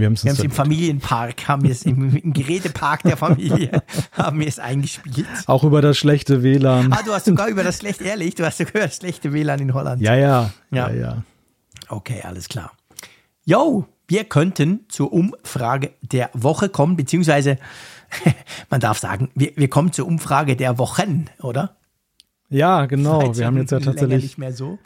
Wir haben es Wir im Familienpark, haben wir es im, im Gerätepark der Familie, [LAUGHS] haben wir es eingespielt. auch über das schlechte WLAN. Ah, du hast sogar über das schlechte, ehrlich, du hast sogar das schlechte WLAN in Holland. Ja, ja, Ja. ja, ja. Okay, alles klar. Yo, wir könnten zur Umfrage der Woche kommen, beziehungsweise [LAUGHS] man darf sagen, wir, wir kommen zur Umfrage der Wochen, oder? Ja, genau. Wir haben jetzt ja tatsächlich nicht mehr so.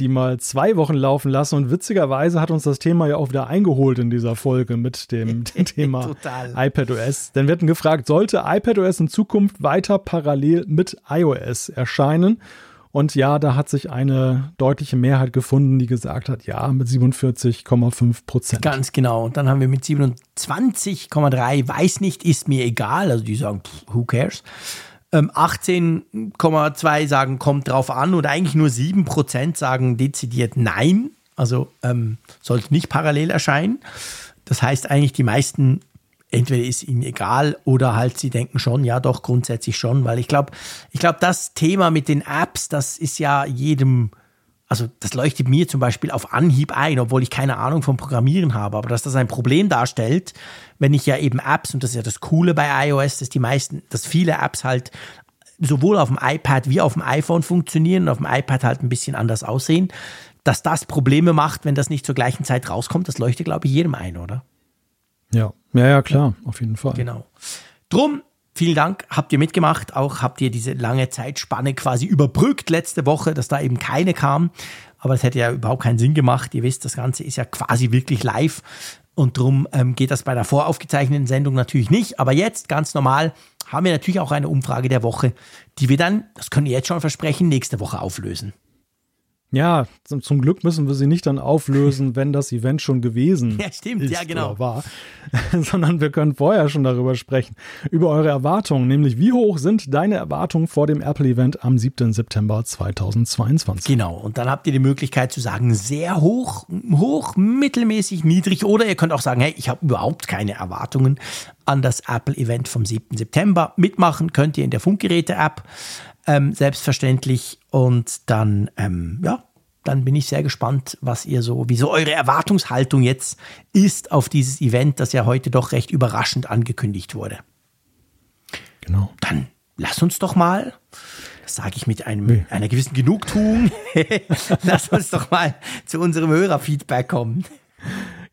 Die mal zwei Wochen laufen lassen und witzigerweise hat uns das Thema ja auch wieder eingeholt in dieser Folge mit dem [LAUGHS] Thema iPadOS. Denn wir hatten gefragt, sollte iPadOS in Zukunft weiter parallel mit iOS erscheinen? Und ja, da hat sich eine deutliche Mehrheit gefunden, die gesagt hat, ja, mit 47,5 Prozent. Ganz genau. Und dann haben wir mit 27,3, weiß nicht, ist mir egal. Also die sagen, pff, who cares? Ähm, 18,2 sagen, kommt drauf an. Und eigentlich nur 7% sagen dezidiert nein. Also ähm, sollte nicht parallel erscheinen. Das heißt eigentlich, die meisten, entweder ist ihnen egal oder halt sie denken schon, ja doch, grundsätzlich schon. Weil ich glaube, ich glaube, das Thema mit den Apps, das ist ja jedem also das leuchtet mir zum Beispiel auf Anhieb ein, obwohl ich keine Ahnung vom Programmieren habe, aber dass das ein Problem darstellt, wenn ich ja eben Apps, und das ist ja das Coole bei iOS, dass die meisten, dass viele Apps halt sowohl auf dem iPad wie auf dem iPhone funktionieren und auf dem iPad halt ein bisschen anders aussehen, dass das Probleme macht, wenn das nicht zur gleichen Zeit rauskommt, das leuchtet, glaube ich, jedem ein, oder? Ja, ja, ja, klar, auf jeden Fall. Genau. Drum, vielen Dank, habt ihr mitgemacht, auch habt ihr diese lange Zeitspanne quasi überbrückt letzte Woche, dass da eben keine kam. Aber es hätte ja überhaupt keinen Sinn gemacht. Ihr wisst, das Ganze ist ja quasi wirklich live. Und drum ähm, geht das bei der voraufgezeichneten Sendung natürlich nicht. Aber jetzt, ganz normal, haben wir natürlich auch eine Umfrage der Woche, die wir dann, das können wir jetzt schon versprechen, nächste Woche auflösen. Ja, zum, zum Glück müssen wir sie nicht dann auflösen, [LAUGHS] wenn das Event schon gewesen Ja, stimmt, ist ja, genau. oder war, [LAUGHS] sondern wir können vorher schon darüber sprechen, über eure Erwartungen, nämlich wie hoch sind deine Erwartungen vor dem Apple-Event am 7. September 2022? Genau, und dann habt ihr die Möglichkeit zu sagen, sehr hoch, hoch, mittelmäßig, niedrig oder ihr könnt auch sagen, hey, ich habe überhaupt keine Erwartungen an das Apple-Event vom 7. September. Mitmachen könnt ihr in der Funkgeräte-App, ähm, selbstverständlich. Und dann, ähm, ja, dann bin ich sehr gespannt, was ihr so, wieso eure Erwartungshaltung jetzt ist auf dieses Event, das ja heute doch recht überraschend angekündigt wurde. Genau. Dann lass uns doch mal, das sage ich mit einem, einer gewissen Genugtuung, [LAUGHS] lass uns doch mal zu unserem Hörerfeedback kommen.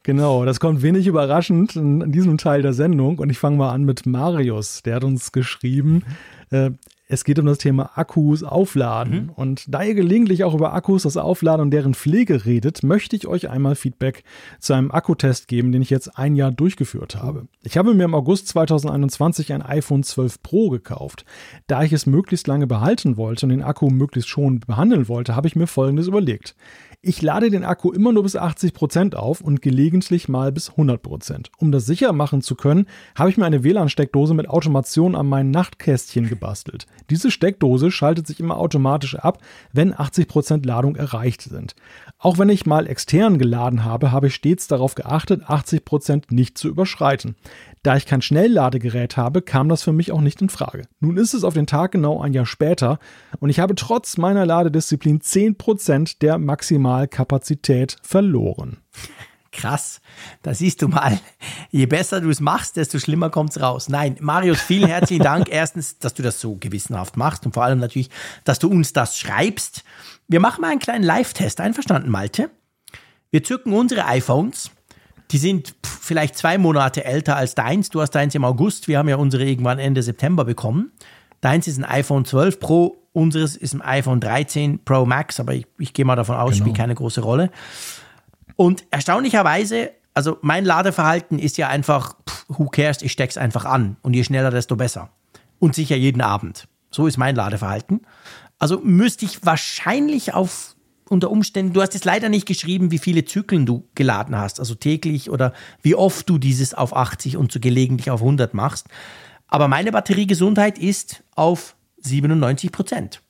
Genau, das kommt wenig überraschend in diesem Teil der Sendung. Und ich fange mal an mit Marius. Der hat uns geschrieben, äh, es geht um das Thema Akkus aufladen. Mhm. Und da ihr gelegentlich auch über Akkus, das Aufladen und deren Pflege redet, möchte ich euch einmal Feedback zu einem Akkutest geben, den ich jetzt ein Jahr durchgeführt habe. Ich habe mir im August 2021 ein iPhone 12 Pro gekauft. Da ich es möglichst lange behalten wollte und den Akku möglichst schon behandeln wollte, habe ich mir Folgendes überlegt. Ich lade den Akku immer nur bis 80 Prozent auf und gelegentlich mal bis 100%. Prozent. Um das sicher machen zu können, habe ich mir eine WLAN-Steckdose mit Automation an mein Nachtkästchen gebastelt. Diese Steckdose schaltet sich immer automatisch ab, wenn 80 Prozent Ladung erreicht sind. Auch wenn ich mal extern geladen habe, habe ich stets darauf geachtet, 80 Prozent nicht zu überschreiten. Da ich kein Schnellladegerät habe, kam das für mich auch nicht in Frage. Nun ist es auf den Tag genau ein Jahr später und ich habe trotz meiner Ladedisziplin 10% der Maximalkapazität verloren. [LAUGHS] Krass, da siehst du mal, je besser du es machst, desto schlimmer kommt es raus. Nein, Marius, vielen herzlichen Dank. [LAUGHS] Erstens, dass du das so gewissenhaft machst und vor allem natürlich, dass du uns das schreibst. Wir machen mal einen kleinen Live-Test. Einverstanden, Malte? Wir zücken unsere iPhones die sind vielleicht zwei Monate älter als deins. Du hast deins im August. Wir haben ja unsere irgendwann Ende September bekommen. Deins ist ein iPhone 12 Pro, unseres ist ein iPhone 13 Pro Max, aber ich, ich gehe mal davon aus, genau. spielt keine große Rolle. Und erstaunlicherweise, also mein Ladeverhalten ist ja einfach, pff, who cares, ich steck's einfach an. Und je schneller, desto besser. Und sicher jeden Abend. So ist mein Ladeverhalten. Also müsste ich wahrscheinlich auf unter Umständen, du hast jetzt leider nicht geschrieben, wie viele Zyklen du geladen hast, also täglich oder wie oft du dieses auf 80 und so gelegentlich auf 100 machst. Aber meine Batteriegesundheit ist auf 97 Prozent.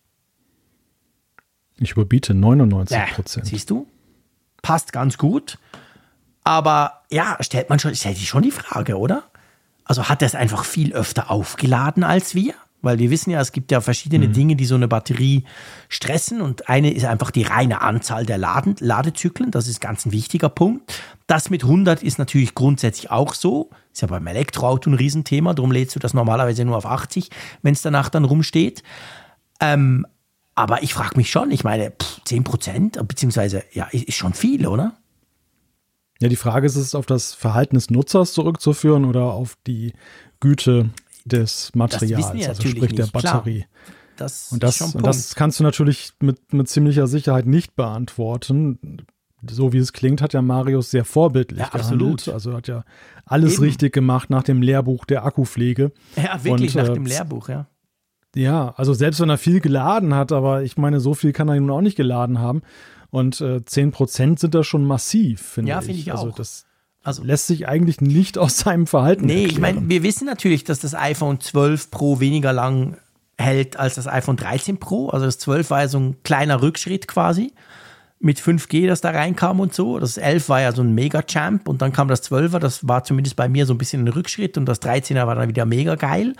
Ich überbiete 99 Prozent. Siehst du? Passt ganz gut. Aber ja, stellt man schon, stellt sich schon die Frage, oder? Also hat er es einfach viel öfter aufgeladen als wir? Weil wir wissen ja, es gibt ja verschiedene mhm. Dinge, die so eine Batterie stressen. Und eine ist einfach die reine Anzahl der Laden Ladezyklen. Das ist ganz ein wichtiger Punkt. Das mit 100 ist natürlich grundsätzlich auch so. Ist ja beim Elektroauto ein Riesenthema. Darum lädst du das normalerweise nur auf 80, wenn es danach dann rumsteht. Ähm, aber ich frage mich schon, ich meine, pff, 10 Prozent, beziehungsweise, ja, ist schon viel, oder? Ja, die Frage ist, ist es auf das Verhalten des Nutzers zurückzuführen oder auf die Güte des Materials, also sprich der Batterie. Das und, das, und das kannst du natürlich mit, mit ziemlicher Sicherheit nicht beantworten. So wie es klingt, hat ja Marius sehr vorbildlich ja, absolut. Also hat ja alles Eben. richtig gemacht nach dem Lehrbuch der Akkupflege. Ja, wirklich und, nach äh, dem Lehrbuch, ja. Ja, also selbst wenn er viel geladen hat, aber ich meine, so viel kann er nun auch nicht geladen haben. Und äh, 10% sind da schon massiv, finde ich. Ja, finde ich also auch. Also das, also lässt sich eigentlich nicht aus seinem Verhalten Nee, erklären. ich meine, wir wissen natürlich, dass das iPhone 12 Pro weniger lang hält als das iPhone 13 Pro. Also das 12 war ja so ein kleiner Rückschritt quasi mit 5G, das da reinkam und so. Das 11 war ja so ein Mega-Champ und dann kam das 12er, das war zumindest bei mir so ein bisschen ein Rückschritt und das 13er war dann wieder mega geil.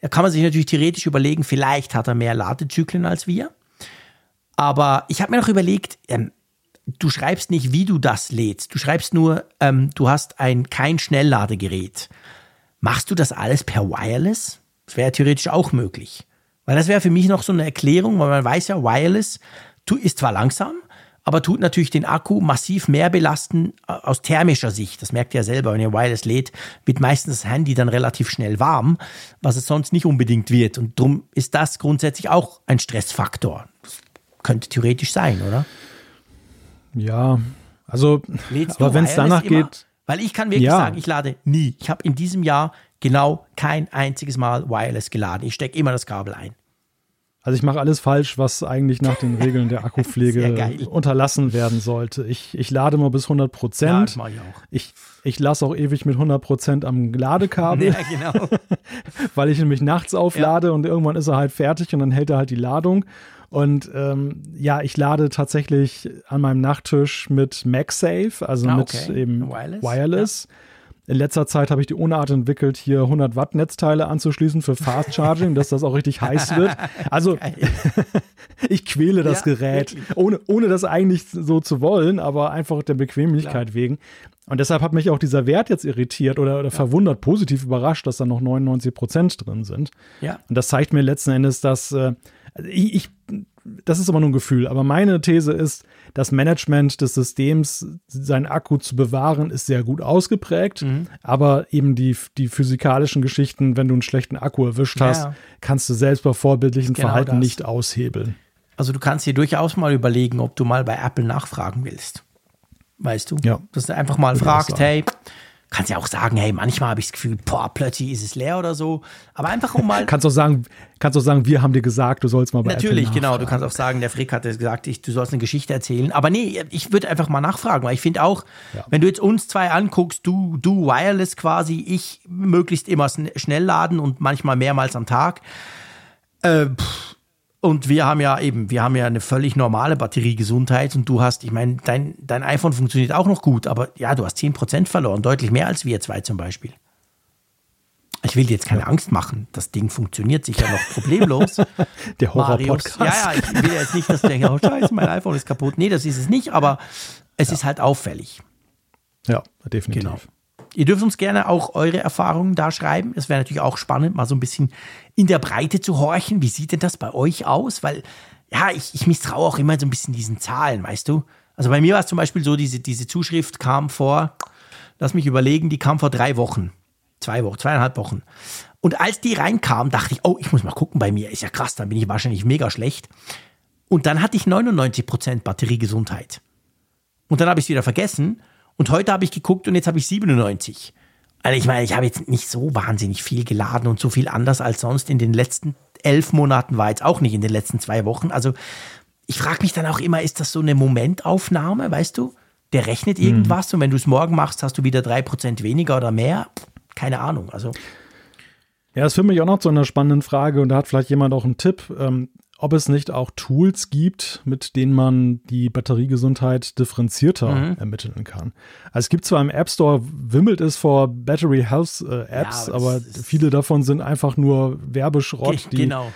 Da kann man sich natürlich theoretisch überlegen, vielleicht hat er mehr Ladezyklen als wir. Aber ich habe mir noch überlegt, ähm, du schreibst nicht, wie du das lädst. Du schreibst nur, ähm, du hast ein kein Schnellladegerät. Machst du das alles per Wireless? Das wäre theoretisch auch möglich. Weil das wäre für mich noch so eine Erklärung, weil man weiß ja, Wireless ist zwar langsam, aber tut natürlich den Akku massiv mehr belasten äh, aus thermischer Sicht. Das merkt ihr ja selber, wenn ihr Wireless lädt, wird meistens das Handy dann relativ schnell warm, was es sonst nicht unbedingt wird. Und darum ist das grundsätzlich auch ein Stressfaktor. Das könnte theoretisch sein, oder? Ja, also, aber wenn es danach immer? geht. Weil ich kann wirklich ja. sagen, ich lade nie. Ich habe in diesem Jahr genau kein einziges Mal Wireless geladen. Ich stecke immer das Kabel ein. Also ich mache alles falsch, was eigentlich nach den Regeln der [LAUGHS] Akkupflege unterlassen werden sollte. Ich, ich lade mal bis 100 Prozent. Ja, ich, ich, ich lasse auch ewig mit 100 Prozent am Ladekabel, [LAUGHS] ja, genau. [LAUGHS] weil ich nämlich nachts auflade ja. und irgendwann ist er halt fertig und dann hält er halt die Ladung. Und ähm, ja, ich lade tatsächlich an meinem Nachttisch mit MagSafe, also ah, okay. mit eben Wireless. Wireless. Ja. In letzter Zeit habe ich die Unart entwickelt, hier 100 Watt Netzteile anzuschließen für Fast Charging, dass das auch richtig heiß wird. [LAUGHS] Also [LAUGHS] ich quäle das ja, Gerät, [LAUGHS] ohne, ohne das eigentlich so zu wollen, aber einfach der Bequemlichkeit Klar. wegen. Und deshalb hat mich auch dieser Wert jetzt irritiert oder, oder ja. verwundert, positiv überrascht, dass da noch 99 Prozent drin sind. Ja. Und das zeigt mir letzten Endes, dass äh, also ich, ich, das ist aber nur ein Gefühl, aber meine These ist, das Management des Systems, seinen Akku zu bewahren, ist sehr gut ausgeprägt, mhm. aber eben die, die physikalischen Geschichten, wenn du einen schlechten Akku erwischt hast, ja. kannst du selbst bei vorbildlichen genau Verhalten das. nicht aushebeln. Also du kannst dir durchaus mal überlegen, ob du mal bei Apple nachfragen willst. Weißt du? Ja. Dass du einfach mal fragst, hey, kannst ja auch sagen, hey, manchmal habe ich das Gefühl, boah, plötzlich ist es leer oder so. Aber einfach um mal. [LAUGHS] kannst auch sagen, kannst auch sagen, wir haben dir gesagt, du sollst mal bei Natürlich, genau. Du kannst auch sagen, der Frick hat gesagt, ich, du sollst eine Geschichte erzählen. Aber nee, ich würde einfach mal nachfragen, weil ich finde auch, ja. wenn du jetzt uns zwei anguckst, du, du wireless quasi, ich möglichst immer schnell laden und manchmal mehrmals am Tag. Äh, pff, und wir haben ja eben, wir haben ja eine völlig normale Batteriegesundheit und du hast, ich meine, dein, dein iPhone funktioniert auch noch gut, aber ja, du hast 10% verloren, deutlich mehr als wir zwei zum Beispiel. Ich will dir jetzt keine. Angst machen. Das Ding funktioniert sicher noch problemlos. [LAUGHS] Der Horror-Podcast. Ja, ja, ich will jetzt nicht, dass du denkst, oh scheiße, mein iPhone ist kaputt. Nee, das ist es nicht, aber es ja. ist halt auffällig. Ja, definitiv. Genau. Ihr dürft uns gerne auch eure Erfahrungen da schreiben. Es wäre natürlich auch spannend, mal so ein bisschen in der Breite zu horchen. Wie sieht denn das bei euch aus? Weil, ja, ich, ich misstraue auch immer so ein bisschen diesen Zahlen, weißt du? Also bei mir war es zum Beispiel so, diese, diese Zuschrift kam vor, lass mich überlegen, die kam vor drei Wochen. Zwei Wochen, zweieinhalb Wochen. Und als die reinkam, dachte ich, oh, ich muss mal gucken bei mir. Ist ja krass, dann bin ich wahrscheinlich mega schlecht. Und dann hatte ich 99% Batteriegesundheit. Und dann habe ich es wieder vergessen und heute habe ich geguckt und jetzt habe ich 97. Also ich meine, ich habe jetzt nicht so wahnsinnig viel geladen und so viel anders als sonst in den letzten elf Monaten war jetzt auch nicht in den letzten zwei Wochen. Also ich frage mich dann auch immer, ist das so eine Momentaufnahme, weißt du? Der rechnet irgendwas mhm. und wenn du es morgen machst, hast du wieder drei Prozent weniger oder mehr. Keine Ahnung. Also ja, das führt mich auch noch zu einer spannenden Frage und da hat vielleicht jemand auch einen Tipp. Ähm, ob es nicht auch Tools gibt, mit denen man die Batteriegesundheit differenzierter mhm. ermitteln kann. Also es gibt zwar im App Store, wimmelt es vor Battery Health äh, Apps, ja, aber, aber viele davon sind einfach nur Werbeschrott. Die, genau.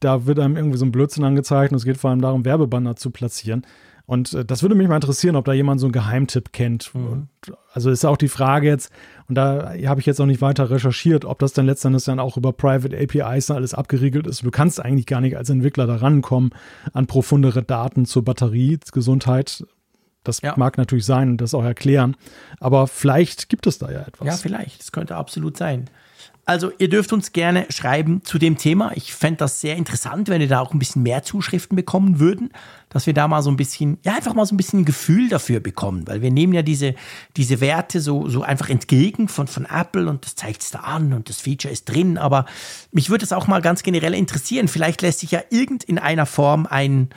Da wird einem irgendwie so ein Blödsinn angezeigt und es geht vor allem darum, Werbebanner zu platzieren. Und äh, das würde mich mal interessieren, ob da jemand so einen Geheimtipp kennt. Mhm. also ist auch die Frage jetzt, und da habe ich jetzt auch nicht weiter recherchiert, ob das dann letztendlich dann auch über Private APIs alles abgeriegelt ist. Du kannst eigentlich gar nicht als Entwickler da rankommen an profundere Daten zur Batteriegesundheit. Das ja. mag natürlich sein und das auch erklären. Aber vielleicht gibt es da ja etwas. Ja, vielleicht. Das könnte absolut sein. Also ihr dürft uns gerne schreiben zu dem Thema. Ich fände das sehr interessant, wenn wir da auch ein bisschen mehr Zuschriften bekommen würden, dass wir da mal so ein bisschen, ja, einfach mal so ein bisschen ein Gefühl dafür bekommen, weil wir nehmen ja diese, diese Werte so, so einfach entgegen von, von Apple und das zeigt es da an und das Feature ist drin, aber mich würde es auch mal ganz generell interessieren. Vielleicht lässt sich ja irgend in einer Form ein,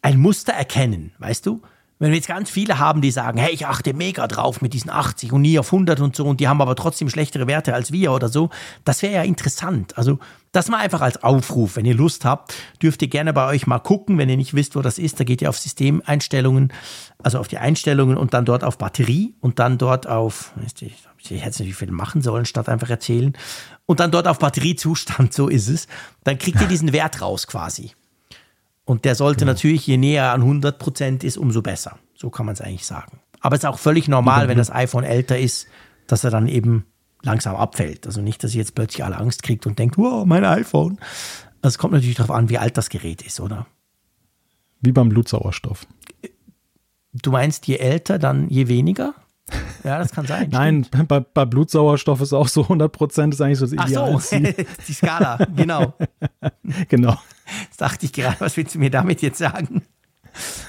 ein Muster erkennen, weißt du? Wenn wir jetzt ganz viele haben, die sagen, hey, ich achte mega drauf mit diesen 80 und nie auf 100 und so und die haben aber trotzdem schlechtere Werte als wir oder so, das wäre ja interessant. Also das mal einfach als Aufruf. Wenn ihr Lust habt, dürft ihr gerne bei euch mal gucken. Wenn ihr nicht wisst, wo das ist, da geht ihr auf Systemeinstellungen, also auf die Einstellungen und dann dort auf Batterie und dann dort auf, ich hätte es natürlich viel machen sollen, statt einfach erzählen. Und dann dort auf Batteriezustand, [LAUGHS] so ist es. Dann kriegt ihr diesen Wert raus quasi. Und der sollte genau. natürlich, je näher an 100 Prozent ist, umso besser. So kann man es eigentlich sagen. Aber es ist auch völlig normal, mhm. wenn das iPhone älter ist, dass er dann eben langsam abfällt. Also nicht, dass ihr jetzt plötzlich alle Angst kriegt und denkt, wow, mein iPhone. Es kommt natürlich darauf an, wie alt das Gerät ist, oder? Wie beim Blutsauerstoff. Du meinst, je älter, dann je weniger? Ja, das kann sein. [LAUGHS] Nein, bei, bei, Blutsauerstoff ist auch so 100 Prozent ist eigentlich so das Ideal. Ach so, [LAUGHS] die Skala, genau. [LAUGHS] genau. Das dachte ich gerade, was willst du mir damit jetzt sagen?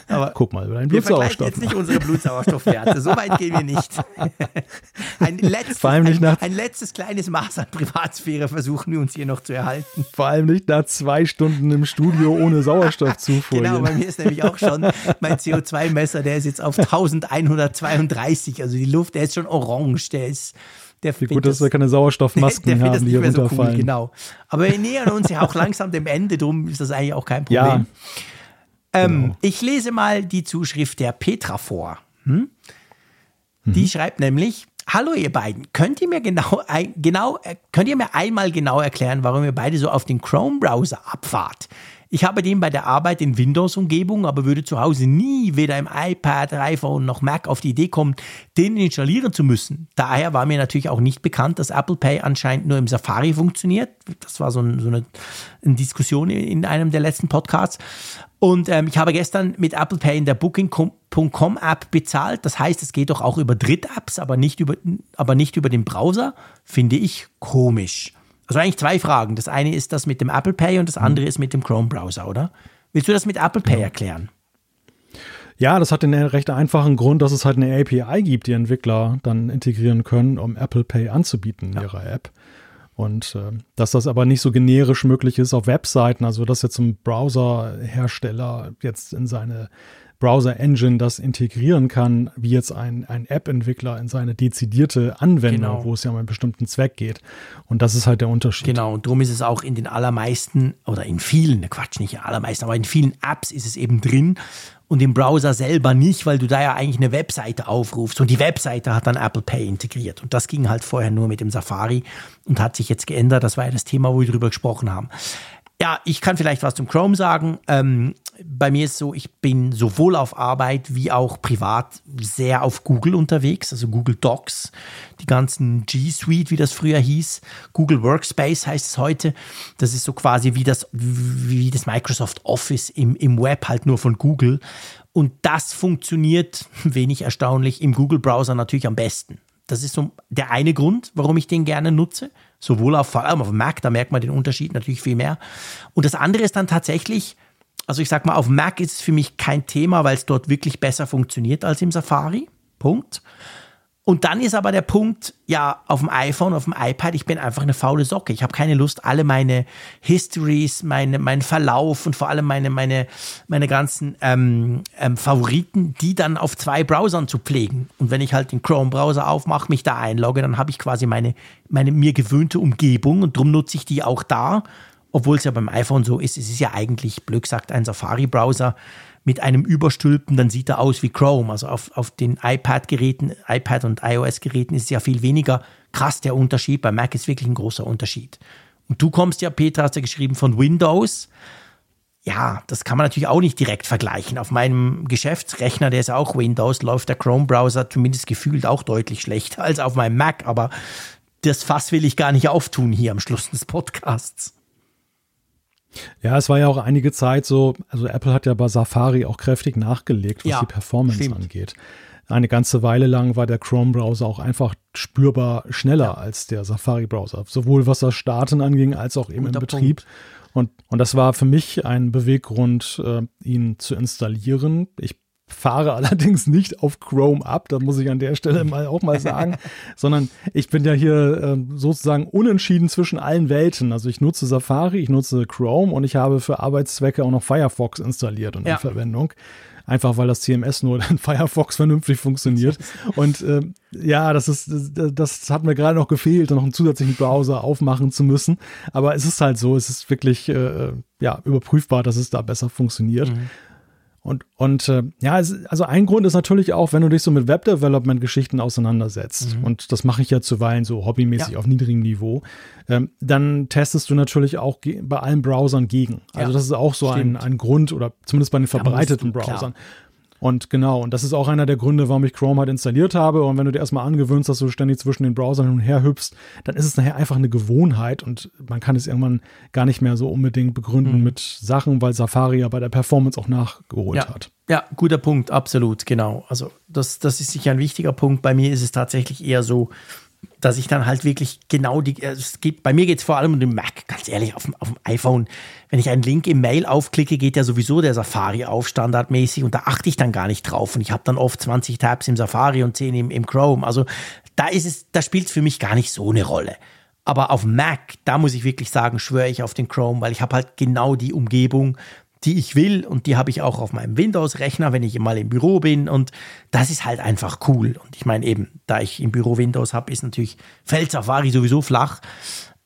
Aber Guck mal, dein Blutsauerstoff. Wir jetzt nicht unsere Blutsauerstoffwerte. So weit gehen wir nicht. [LAUGHS] Ein letztes, Vor allem nicht nach ein, ein letztes kleines Maß an Privatsphäre versuchen wir uns hier noch zu erhalten. Vor allem nicht nach zwei Stunden im Studio ohne Sauerstoffzufuhr. [LAUGHS] genau, bei mir ist nämlich auch schon mein CO2-Messer, der ist jetzt auf [LAUGHS] 1132. Also die Luft, der ist schon orange. Der ist. Der Wie gut, dass wir keine Sauerstoffmasken [LAUGHS] der, der haben, die hier runterfallen. So cool, genau. Aber wir nähern uns ja auch langsam dem Ende, drum ist das eigentlich auch kein Problem. Ja. Ähm, genau. Ich lese mal die Zuschrift der Petra vor. Hm? Mhm. Die schreibt nämlich, Hallo ihr beiden, könnt ihr mir genau, genau, äh, könnt ihr mir einmal genau erklären, warum ihr beide so auf den Chrome-Browser abfahrt? Ich habe den bei der Arbeit in Windows-Umgebung, aber würde zu Hause nie weder im iPad, iPhone noch Mac auf die Idee kommen, den installieren zu müssen. Daher war mir natürlich auch nicht bekannt, dass Apple Pay anscheinend nur im Safari funktioniert. Das war so, ein, so eine, eine, Diskussion in einem der letzten Podcasts. Und ähm, ich habe gestern mit Apple Pay in der Booking.com App bezahlt. Das heißt, es geht doch auch über Dritt-Apps, aber aber nicht über den Browser. Finde ich komisch. Also eigentlich zwei Fragen. Das eine ist das mit dem Apple Pay und das andere ist mit dem Chrome-Browser, oder? Willst du das mit Apple Pay erklären? Ja, das hat den recht einfachen Grund, dass es halt eine API gibt, die Entwickler dann integrieren können, um Apple Pay anzubieten in ja. ihrer App. Und äh, dass das aber nicht so generisch möglich ist auf Webseiten, also dass jetzt ein Browserhersteller jetzt in seine Browser-Engine das integrieren kann, wie jetzt ein, ein App-Entwickler in seine dezidierte Anwendung, genau. wo es ja um einen bestimmten Zweck geht. Und das ist halt der Unterschied. Genau, und darum ist es auch in den allermeisten oder in vielen, ne Quatsch, nicht in allermeisten, aber in vielen Apps ist es eben drin und im Browser selber nicht, weil du da ja eigentlich eine Webseite aufrufst und die Webseite hat dann Apple Pay integriert. Und das ging halt vorher nur mit dem Safari und hat sich jetzt geändert. Das war ja das Thema, wo wir drüber gesprochen haben. Ja, ich kann vielleicht was zum Chrome sagen. Ähm, bei mir ist so, ich bin sowohl auf Arbeit wie auch privat sehr auf Google unterwegs, also Google Docs, die ganzen G Suite, wie das früher hieß, Google Workspace heißt es heute. Das ist so quasi wie das, wie das Microsoft Office im, im Web, halt nur von Google. Und das funktioniert, [LAUGHS] wenig erstaunlich, im Google Browser natürlich am besten. Das ist so der eine Grund, warum ich den gerne nutze. Sowohl auf, vor allem auf Mac, da merkt man den Unterschied natürlich viel mehr. Und das andere ist dann tatsächlich, also ich sag mal, auf Mac ist es für mich kein Thema, weil es dort wirklich besser funktioniert als im Safari. Punkt. Und dann ist aber der Punkt, ja, auf dem iPhone, auf dem iPad, ich bin einfach eine faule Socke. Ich habe keine Lust, alle meine Histories, meine, meinen Verlauf und vor allem meine, meine, meine ganzen ähm, ähm, Favoriten, die dann auf zwei Browsern zu pflegen. Und wenn ich halt den Chrome-Browser aufmache, mich da einlogge, dann habe ich quasi meine, meine mir gewöhnte Umgebung und darum nutze ich die auch da. Obwohl es ja beim iPhone so ist, es ist ja eigentlich, blöd gesagt, ein Safari-Browser mit einem Überstülpen, dann sieht er aus wie Chrome. Also auf, auf den iPad-Geräten, iPad und iOS-Geräten ist es ja viel weniger krass der Unterschied. Bei Mac ist wirklich ein großer Unterschied. Und du kommst ja, Peter, hast ja geschrieben von Windows. Ja, das kann man natürlich auch nicht direkt vergleichen. Auf meinem Geschäftsrechner, der ist auch Windows, läuft der Chrome-Browser zumindest gefühlt auch deutlich schlechter als auf meinem Mac. Aber das Fass will ich gar nicht auftun hier am Schluss des Podcasts. Ja, es war ja auch einige Zeit so, also Apple hat ja bei Safari auch kräftig nachgelegt, was ja, die Performance stimmt. angeht. Eine ganze Weile lang war der Chrome-Browser auch einfach spürbar schneller ja. als der Safari-Browser, sowohl was das Starten anging, als auch eben Guter im Betrieb. Und, und das war für mich ein Beweggrund, äh, ihn zu installieren. Ich fahre [LAUGHS] allerdings nicht auf Chrome ab, da muss ich an der Stelle mal auch mal sagen, [LAUGHS] sondern ich bin ja hier äh, sozusagen unentschieden zwischen allen Welten. Also ich nutze Safari, ich nutze Chrome und ich habe für Arbeitszwecke auch noch Firefox installiert und ja. in Verwendung. Einfach weil das CMS nur in [LAUGHS] Firefox vernünftig funktioniert. Und äh, ja, das ist, das, hat mir gerade noch gefehlt, noch einen zusätzlichen Browser aufmachen zu müssen. Aber es ist halt so, es ist wirklich äh, ja, überprüfbar, dass es da besser funktioniert. Mhm. Und, und äh, ja, also ein Grund ist natürlich auch, wenn du dich so mit Web-Development-Geschichten auseinandersetzt, mhm. und das mache ich ja zuweilen so hobbymäßig ja. auf niedrigem Niveau, ähm, dann testest du natürlich auch bei allen Browsern gegen. Also ja. das ist auch so ein, ein Grund, oder zumindest bei den verbreiteten du, Browsern. Klar. Und genau, und das ist auch einer der Gründe, warum ich Chrome halt installiert habe. Und wenn du dir erstmal angewöhnst, dass du ständig zwischen den Browsern hin und her hüpfst, dann ist es nachher einfach eine Gewohnheit und man kann es irgendwann gar nicht mehr so unbedingt begründen mhm. mit Sachen, weil Safari ja bei der Performance auch nachgeholt ja. hat. Ja, guter Punkt, absolut, genau. Also das, das ist sicher ein wichtiger Punkt. Bei mir ist es tatsächlich eher so, dass ich dann halt wirklich genau die, äh, es geht, bei mir geht es vor allem um den Mac, ganz ehrlich, auf dem, auf dem iPhone. Wenn ich einen Link im Mail aufklicke, geht ja sowieso der Safari auf, standardmäßig, und da achte ich dann gar nicht drauf. Und ich habe dann oft 20 Tabs im Safari und 10 im, im Chrome. Also da ist es, da spielt es für mich gar nicht so eine Rolle. Aber auf Mac, da muss ich wirklich sagen, schwöre ich auf den Chrome, weil ich habe halt genau die Umgebung, die ich will und die habe ich auch auf meinem Windows-Rechner, wenn ich mal im Büro bin und das ist halt einfach cool. Und ich meine eben, da ich im Büro Windows habe, ist natürlich fällt Safari sowieso flach.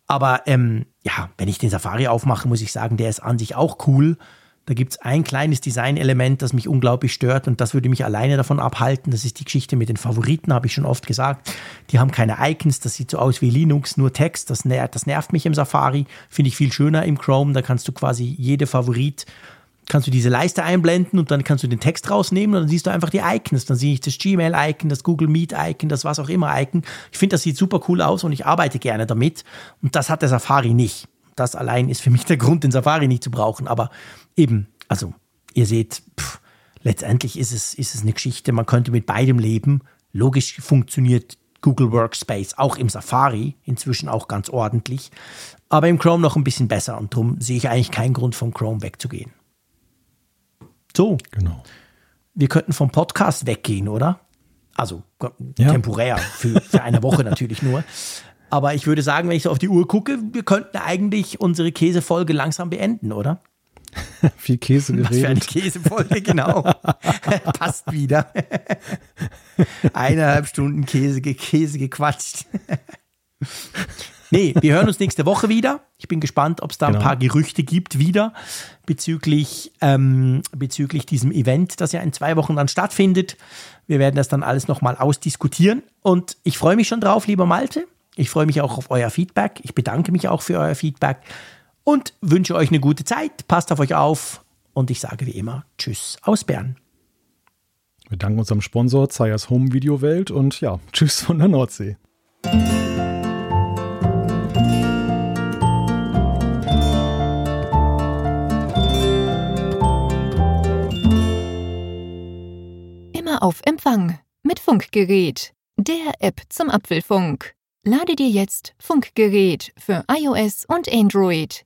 Aber ähm, ja, wenn ich den Safari aufmache, muss ich sagen, der ist an sich auch cool. Da gibt es ein kleines Designelement, das mich unglaublich stört und das würde mich alleine davon abhalten. Das ist die Geschichte mit den Favoriten, habe ich schon oft gesagt. Die haben keine Icons, das sieht so aus wie Linux, nur Text. Das, ner das nervt mich im Safari. Finde ich viel schöner im Chrome. Da kannst du quasi jede Favorit kannst du diese Leiste einblenden und dann kannst du den Text rausnehmen und dann siehst du einfach die Icons. Dann sehe ich das Gmail-Icon, das Google Meet-Icon, das was auch immer Icon. Ich finde, das sieht super cool aus und ich arbeite gerne damit. Und das hat der Safari nicht. Das allein ist für mich der Grund, den Safari nicht zu brauchen. Aber eben, also ihr seht, pff, letztendlich ist es, ist es eine Geschichte, man könnte mit beidem leben. Logisch funktioniert Google Workspace auch im Safari inzwischen auch ganz ordentlich, aber im Chrome noch ein bisschen besser und darum sehe ich eigentlich keinen Grund vom Chrome wegzugehen. So. Genau. Wir könnten vom Podcast weggehen, oder? Also ja. temporär, für, für eine Woche [LAUGHS] natürlich nur. Aber ich würde sagen, wenn ich so auf die Uhr gucke, wir könnten eigentlich unsere Käsefolge langsam beenden, oder? [LAUGHS] Viel Käse geredet. Was für eine Käsefolge, genau. [LAUGHS] Passt wieder. Eineinhalb Stunden Käse, Käse gequatscht. Nee, wir hören uns nächste Woche wieder. Ich bin gespannt, ob es da genau. ein paar Gerüchte gibt wieder bezüglich, ähm, bezüglich diesem Event, das ja in zwei Wochen dann stattfindet. Wir werden das dann alles nochmal ausdiskutieren. Und ich freue mich schon drauf, lieber Malte. Ich freue mich auch auf euer Feedback. Ich bedanke mich auch für euer Feedback und wünsche euch eine gute Zeit. Passt auf euch auf. Und ich sage wie immer Tschüss aus Bern. Wir danken unserem Sponsor Zayas Home Video Welt und ja, Tschüss von der Nordsee. auf Empfang mit Funkgerät, der App zum Apfelfunk. Lade dir jetzt Funkgerät für iOS und Android